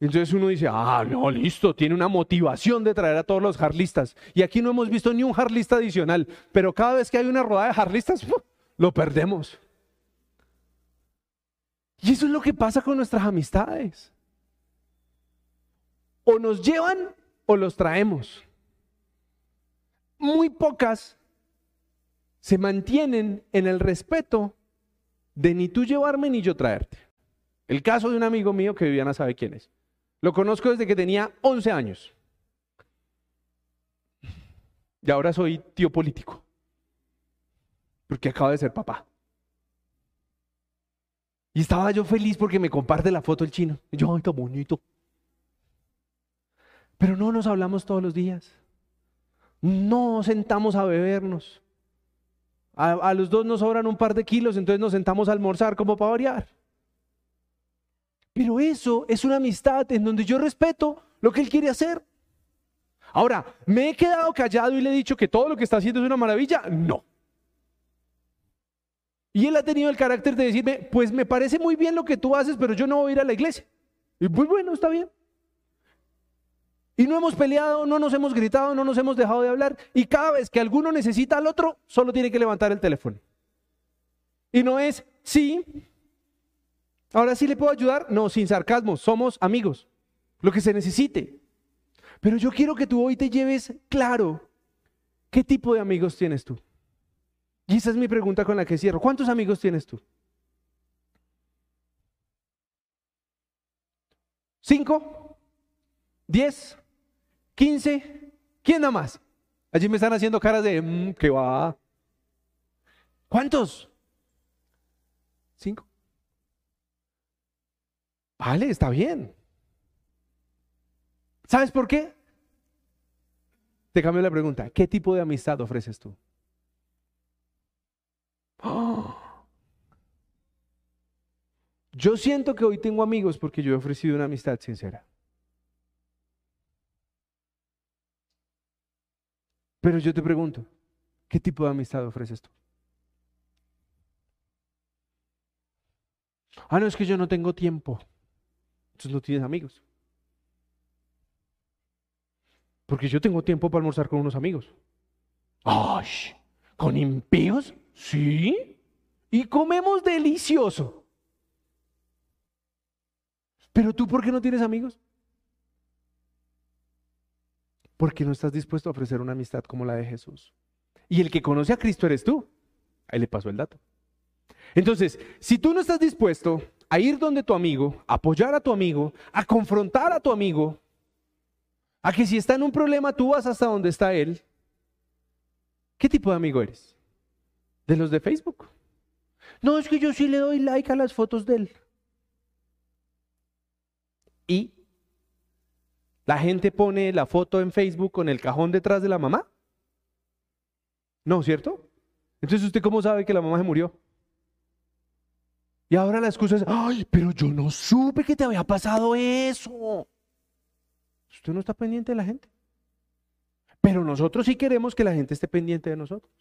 Entonces uno dice, ah, no, listo, tiene una motivación de traer a todos los harlistas. Y aquí no hemos visto ni un harlista adicional, pero cada vez que hay una rodada de harlistas, lo perdemos. Y eso es lo que pasa con nuestras amistades. O nos llevan o los traemos. Muy pocas se mantienen en el respeto de ni tú llevarme ni yo traerte. El caso de un amigo mío que Viviana sabe quién es. Lo conozco desde que tenía 11 años. Y ahora soy tío político. Porque acabo de ser papá. Y estaba yo feliz porque me comparte la foto el chino. Y yo, ay, qué bonito. Pero no nos hablamos todos los días. No sentamos a bebernos. A, los dos nos sobran un par de kilos, entonces nos sentamos a almorzar como para variar. Pero eso es una amistad en donde yo respeto lo que él quiere hacer. Ahora, ¿me he quedado callado y le he dicho que todo lo que está haciendo es una maravilla? No. Y él ha tenido el carácter de decirme, pues me parece muy bien lo que tú haces, pero yo no voy a ir a la iglesia. Y pues bueno, está bien. Y no hemos peleado, no nos hemos gritado, no nos hemos dejado de hablar. Y cada vez que alguno necesita al otro, solo tiene que levantar el teléfono. Y no es, sí, ahora sí le puedo ayudar. No, sin sarcasmo, somos amigos. Lo que se necesite. Pero yo quiero que tú hoy te lleves claro qué tipo de amigos tienes tú. Y esa es mi pregunta con la que cierro. ¿Cuántos amigos tienes tú? ¿Cinco? ¿Diez? 15. ¿Quién nada más? Allí me están haciendo caras de, mmm, ¿qué va? ¿Cuántos? ¿Cinco? Vale, está bien. ¿Sabes por qué? Te cambio la pregunta. ¿Qué tipo de amistad ofreces tú? [gasps] Yo siento que hoy tengo amigos porque yo he ofrecido una amistad sincera. Pero yo te pregunto, ¿qué tipo de amistad ofreces tú? Ah, no, es que yo no tengo tiempo. Entonces no tienes amigos. Porque yo tengo tiempo para almorzar con unos amigos. ¡Ay! ¿Con impíos? Sí. Y comemos delicioso. Pero tú, ¿por qué no tienes amigos? Porque no estás dispuesto a ofrecer una amistad como la de Jesús. Y el que conoce a Cristo eres tú. Ahí le pasó el dato. Entonces, si tú no estás dispuesto a ir donde tu amigo, a apoyar a tu amigo, a confrontar a tu amigo, a que si está en un problema tú vas hasta donde está él, ¿qué tipo de amigo eres? ¿De los de Facebook? No, es que yo sí le doy like a las fotos de él. ¿Y ¿La gente pone la foto en Facebook con el cajón detrás de la mamá? No, ¿cierto? Entonces, ¿usted cómo sabe que la mamá se murió? Y ahora la excusa es, ay, pero yo no supe que te había pasado eso. Usted no está pendiente de la gente. Pero nosotros sí queremos que la gente esté pendiente de nosotros.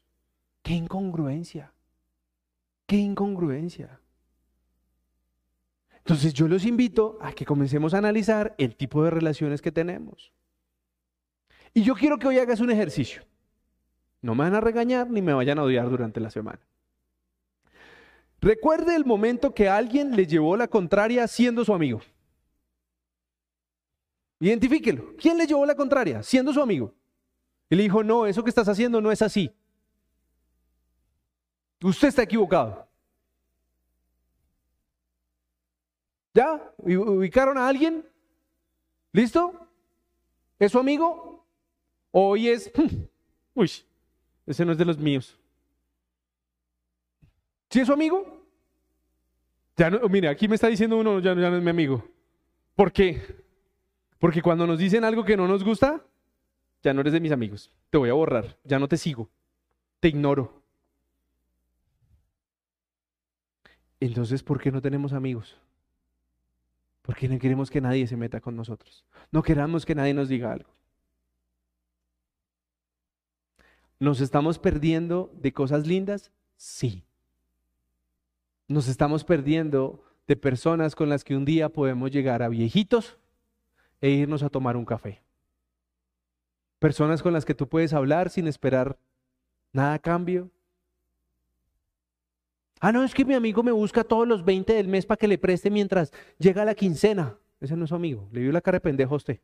Qué incongruencia. Qué incongruencia. Entonces yo los invito a que comencemos a analizar el tipo de relaciones que tenemos. Y yo quiero que hoy hagas un ejercicio. No me van a regañar ni me vayan a odiar durante la semana. Recuerde el momento que alguien le llevó la contraria siendo su amigo. Identifíquelo. ¿Quién le llevó la contraria? Siendo su amigo. Y le dijo, no, eso que estás haciendo no es así. Usted está equivocado. ¿Ya? ¿Ubicaron a alguien? ¿Listo? ¿Es su amigo? ¿O hoy es, uy, ese no es de los míos? ¿Sí es su amigo? Ya no, mire, aquí me está diciendo uno, ya, ya no es mi amigo. ¿Por qué? Porque cuando nos dicen algo que no nos gusta, ya no eres de mis amigos. Te voy a borrar, ya no te sigo, te ignoro. Entonces, ¿por qué no tenemos amigos? Porque no queremos que nadie se meta con nosotros. No queramos que nadie nos diga algo. ¿Nos estamos perdiendo de cosas lindas? Sí. Nos estamos perdiendo de personas con las que un día podemos llegar a viejitos e irnos a tomar un café. Personas con las que tú puedes hablar sin esperar nada a cambio. Ah, no, es que mi amigo me busca todos los 20 del mes para que le preste mientras llega la quincena. Ese no es su amigo. Le dio la cara de pendejo a usted.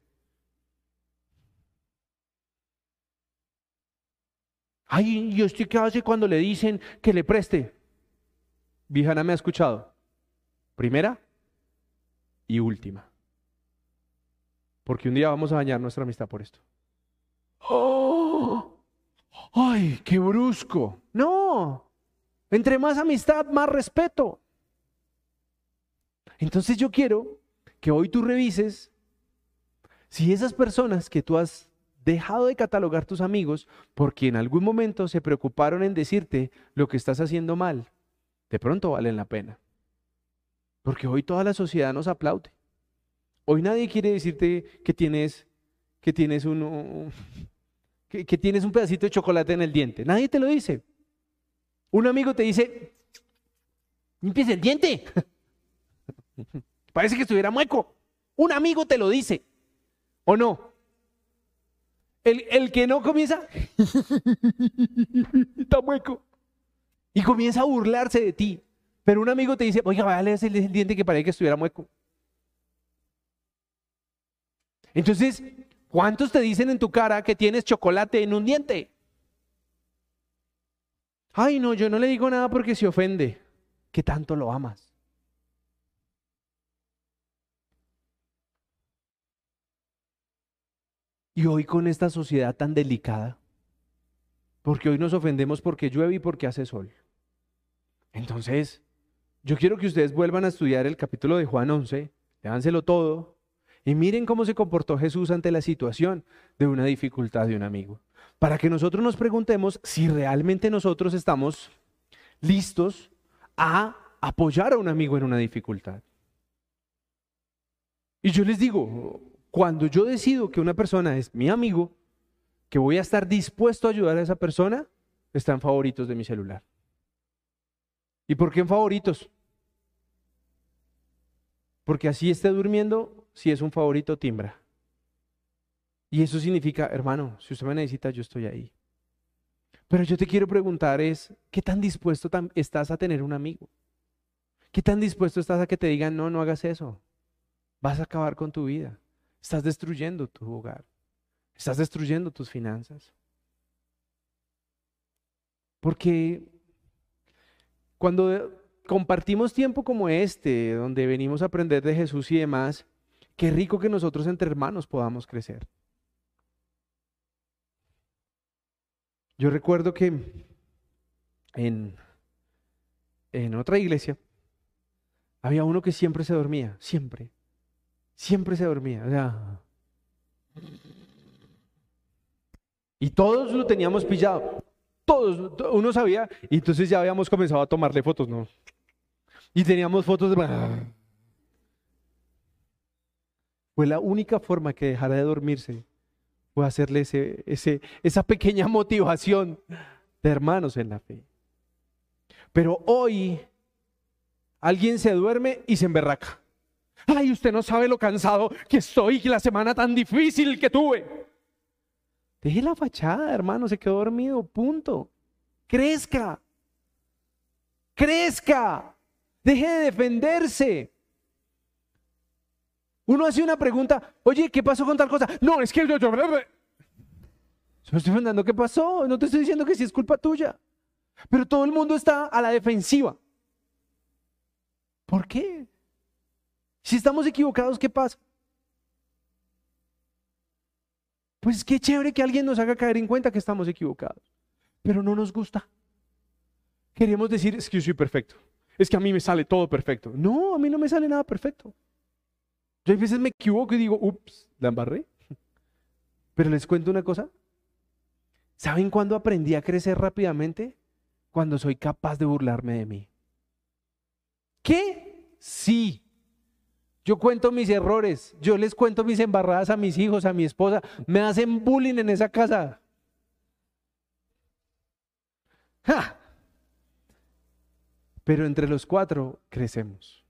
Ay, ¿y usted qué hace cuando le dicen que le preste? Vijana me ha escuchado. Primera y última. Porque un día vamos a dañar nuestra amistad por esto. ¡Oh! ¡Ay, qué brusco! No. Entre más amistad, más respeto. Entonces yo quiero que hoy tú revises si esas personas que tú has dejado de catalogar tus amigos porque en algún momento se preocuparon en decirte lo que estás haciendo mal, de pronto valen la pena. Porque hoy toda la sociedad nos aplaude. Hoy nadie quiere decirte que tienes, que tienes [laughs] que, que tienes un pedacito de chocolate en el diente. Nadie te lo dice. Un amigo te dice, limpies el diente. [laughs] Parece que estuviera mueco. Un amigo te lo dice. ¿O no? El, el que no comienza, [laughs] está mueco. Y comienza a burlarse de ti. Pero un amigo te dice, oiga, vale, es el diente que parece que estuviera mueco. Entonces, ¿cuántos te dicen en tu cara que tienes chocolate en un diente? Ay, no, yo no le digo nada porque se ofende. ¿Qué tanto lo amas? Y hoy con esta sociedad tan delicada, porque hoy nos ofendemos porque llueve y porque hace sol. Entonces, yo quiero que ustedes vuelvan a estudiar el capítulo de Juan 11, léanselo todo, y miren cómo se comportó Jesús ante la situación de una dificultad de un amigo. Para que nosotros nos preguntemos si realmente nosotros estamos listos a apoyar a un amigo en una dificultad. Y yo les digo, cuando yo decido que una persona es mi amigo, que voy a estar dispuesto a ayudar a esa persona, está en favoritos de mi celular. ¿Y por qué en favoritos? Porque así esté durmiendo, si es un favorito, timbra. Y eso significa, hermano, si usted me necesita, yo estoy ahí. Pero yo te quiero preguntar es, ¿qué tan dispuesto estás a tener un amigo? ¿Qué tan dispuesto estás a que te digan, no, no hagas eso? Vas a acabar con tu vida. Estás destruyendo tu hogar. Estás destruyendo tus finanzas. Porque cuando compartimos tiempo como este, donde venimos a aprender de Jesús y demás, qué rico que nosotros entre hermanos podamos crecer. Yo recuerdo que en, en otra iglesia había uno que siempre se dormía, siempre, siempre se dormía. O sea, y todos lo teníamos pillado todos, uno sabía, y entonces ya habíamos comenzado a tomarle fotos, ¿no? Y teníamos fotos de... Fue la única forma que dejara de dormirse, fue hacerle ese, ese, esa pequeña [laughs] motivación de hermanos en la fe. Pero hoy alguien se duerme y se emberraca. Ay, usted no sabe lo cansado que estoy y la semana tan difícil que tuve. Deje la fachada, hermano, se quedó dormido, punto. Crezca. Crezca. Deje de defenderse. Uno hace una pregunta, oye, ¿qué pasó con tal cosa? No, es que yo... yo, yo estoy preguntando qué pasó, no te estoy diciendo que sí es culpa tuya. Pero todo el mundo está a la defensiva. ¿Por qué? Si estamos equivocados, ¿qué pasa? Pues qué chévere que alguien nos haga caer en cuenta que estamos equivocados. Pero no nos gusta. Queremos decir, es que yo soy perfecto. Es que a mí me sale todo perfecto. No, a mí no me sale nada perfecto. Yo a veces me equivoco y digo, ups, la embarré. Pero les cuento una cosa. ¿Saben cuándo aprendí a crecer rápidamente? Cuando soy capaz de burlarme de mí. ¿Qué? Sí. Yo cuento mis errores, yo les cuento mis embarradas a mis hijos, a mi esposa. Me hacen bullying en esa casa. Pero entre los cuatro crecemos.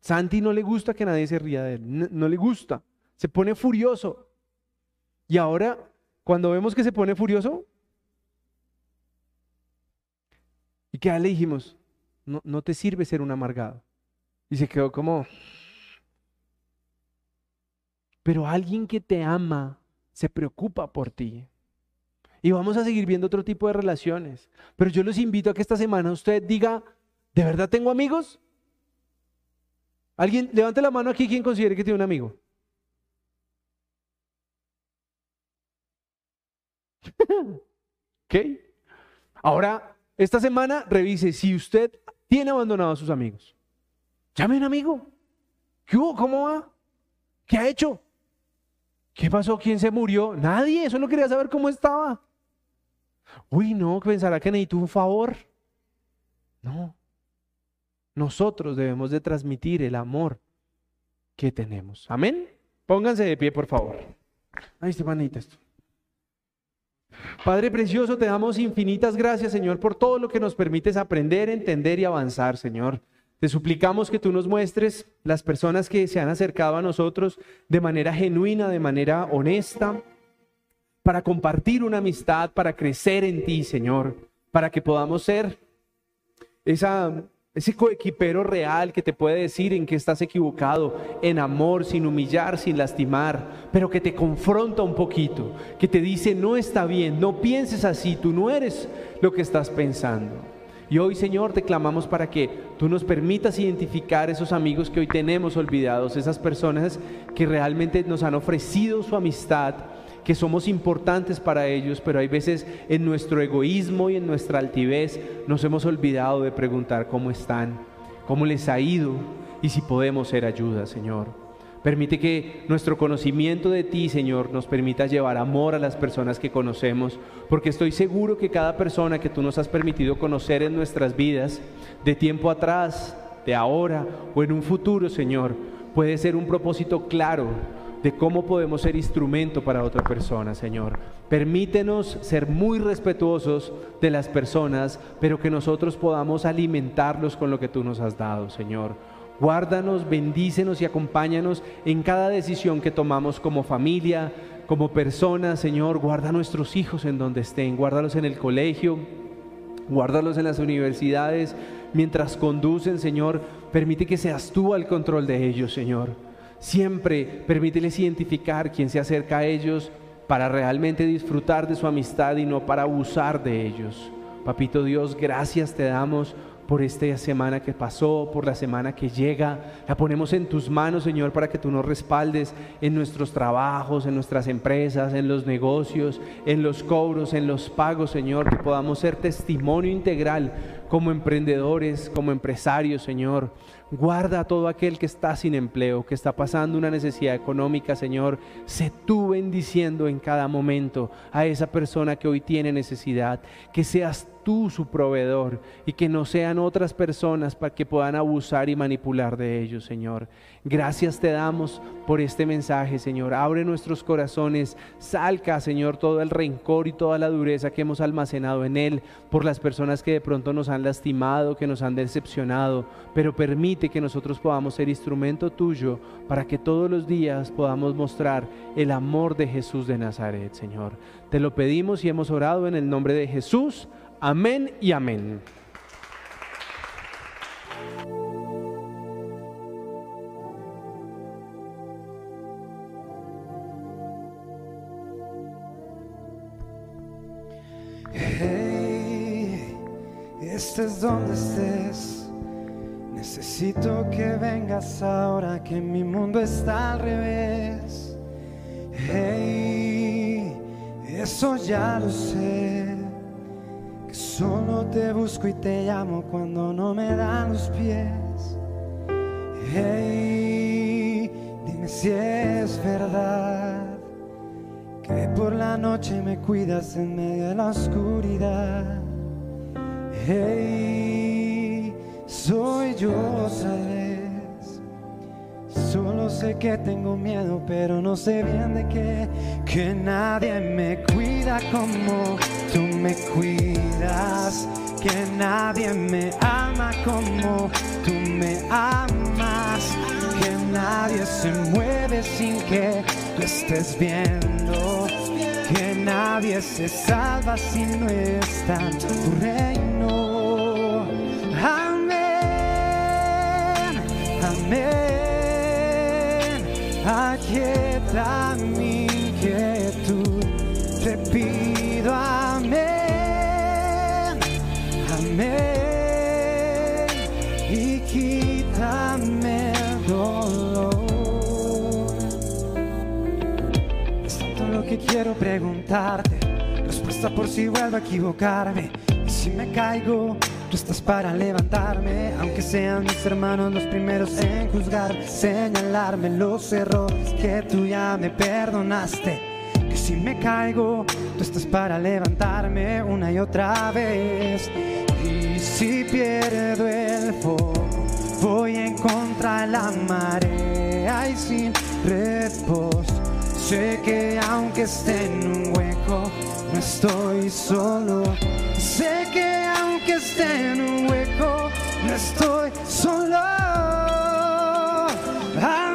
Santi no le gusta que nadie se ría de él, no, le gusta, se pone furioso. Y ahora, cuando vemos que se pone furioso, ¿y qué le dijimos? No, no te sirve ser un amargado. Y se quedó como... Pero alguien que te ama se preocupa por ti. Y vamos a seguir viendo otro tipo de relaciones. Pero yo los invito a que esta semana usted diga, ¿de verdad tengo amigos? Alguien, levante la mano aquí quien considere que tiene un amigo. [laughs] ¿Ok? Ahora, esta semana revise si usted tiene abandonado a sus amigos. Llame a un amigo. ¿Qué hubo? ¿Cómo va? ¿Qué ha hecho? ¿Qué pasó? ¿Quién se murió? Nadie. Eso no quería saber cómo estaba. Uy, no, pensará que necesito un favor. No. Nosotros debemos de transmitir el amor que tenemos. Amén. Pónganse de pie, por favor. Ay, Estebanita, esto. Padre precioso, te damos infinitas gracias, Señor, por todo lo que nos permites aprender, entender y avanzar, Señor. Te suplicamos que tú nos muestres las personas que se han acercado a nosotros de manera genuina, de manera honesta, para compartir una amistad, para crecer en ti, Señor, para que podamos ser esa, ese coequipero real que te puede decir en que estás equivocado, en amor, sin humillar, sin lastimar, pero que te confronta un poquito, que te dice, no está bien, no pienses así, tú no eres lo que estás pensando. Y hoy, Señor, te clamamos para que tú nos permitas identificar esos amigos que hoy tenemos olvidados, esas personas que realmente nos han ofrecido su amistad, que somos importantes para ellos, pero hay veces en nuestro egoísmo y en nuestra altivez nos hemos olvidado de preguntar cómo están, cómo les ha ido y si podemos ser ayuda, Señor. Permite que nuestro conocimiento de ti, Señor, nos permita llevar amor a las personas que conocemos, porque estoy seguro que cada persona que tú nos has permitido conocer en nuestras vidas, de tiempo atrás, de ahora o en un futuro, Señor, puede ser un propósito claro de cómo podemos ser instrumento para otra persona, Señor. Permítenos ser muy respetuosos de las personas, pero que nosotros podamos alimentarlos con lo que tú nos has dado, Señor. Guárdanos, bendícenos y acompáñanos en cada decisión que tomamos como familia, como personas, Señor. Guarda nuestros hijos en donde estén, guárdalos en el colegio, guárdalos en las universidades. Mientras conducen, Señor, permite que seas tú al control de ellos, Señor. Siempre permíteles identificar quién se acerca a ellos para realmente disfrutar de su amistad y no para abusar de ellos. Papito Dios, gracias te damos por esta semana que pasó, por la semana que llega. La ponemos en tus manos, Señor, para que tú nos respaldes en nuestros trabajos, en nuestras empresas, en los negocios, en los cobros, en los pagos, Señor, que podamos ser testimonio integral como emprendedores, como empresarios, Señor. Guarda a todo aquel que está sin empleo, que está pasando una necesidad económica, Señor. Sé tú bendiciendo en cada momento a esa persona que hoy tiene necesidad. Que seas tú su proveedor y que no sean otras personas para que puedan abusar y manipular de ellos, Señor. Gracias te damos por este mensaje, Señor. Abre nuestros corazones, salca, Señor, todo el rencor y toda la dureza que hemos almacenado en él por las personas que de pronto nos han lastimado, que nos han decepcionado, pero permite que nosotros podamos ser instrumento tuyo para que todos los días podamos mostrar el amor de Jesús de Nazaret, Señor. Te lo pedimos y hemos orado en el nombre de Jesús. Amén y amén. estés donde estés. Necesito que vengas ahora que mi mundo está al revés. Hey, eso ya lo sé. Solo te busco y te llamo cuando no me dan los pies. Hey, dime si es verdad que por la noche me cuidas en medio de la oscuridad. Hey, soy yo otra. Solo sé que tengo miedo, pero no sé bien de qué. Que nadie me cuida como me cuidas. Que nadie me ama como tú me amas. Que nadie se mueve sin que tú estés viendo. Que nadie se salva si no está en tu reino. amén. Aquieta mi inquietud, te pido amén, Y. Es tanto lo que quiero preguntarte, respuesta por si vuelvo a equivocarme. Y si me caigo, Tú estás para levantarme, aunque sean mis hermanos los primeros en juzgar, señalarme los errores que tú ya me perdonaste. Que si me caigo, tú estás para levantarme una y otra vez. Si pierdo el foco, voy en contra la marea y sin reposo. Sé que aunque esté en un hueco, no estoy solo. Sé que que esté en un hueco, no estoy solo. Amén,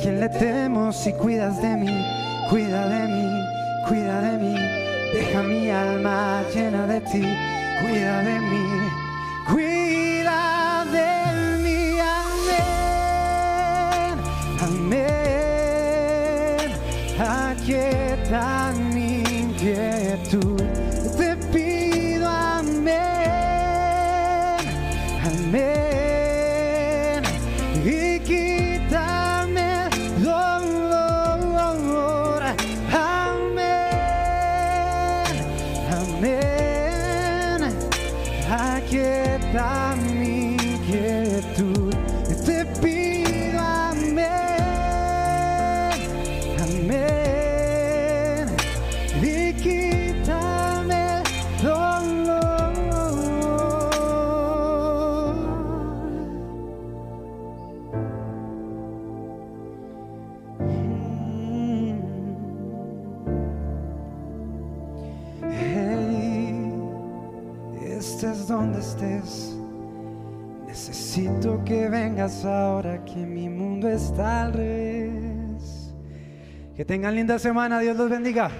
a quien le temo si cuidas de mí, cuida de mí, cuida de mí, deja mi alma llena de ti, cuida de mí, cuida de mí, amén, amén, aquieta mi inquietud. Ahora que mi mundo está al revés. Que tengan linda semana, Dios los bendiga.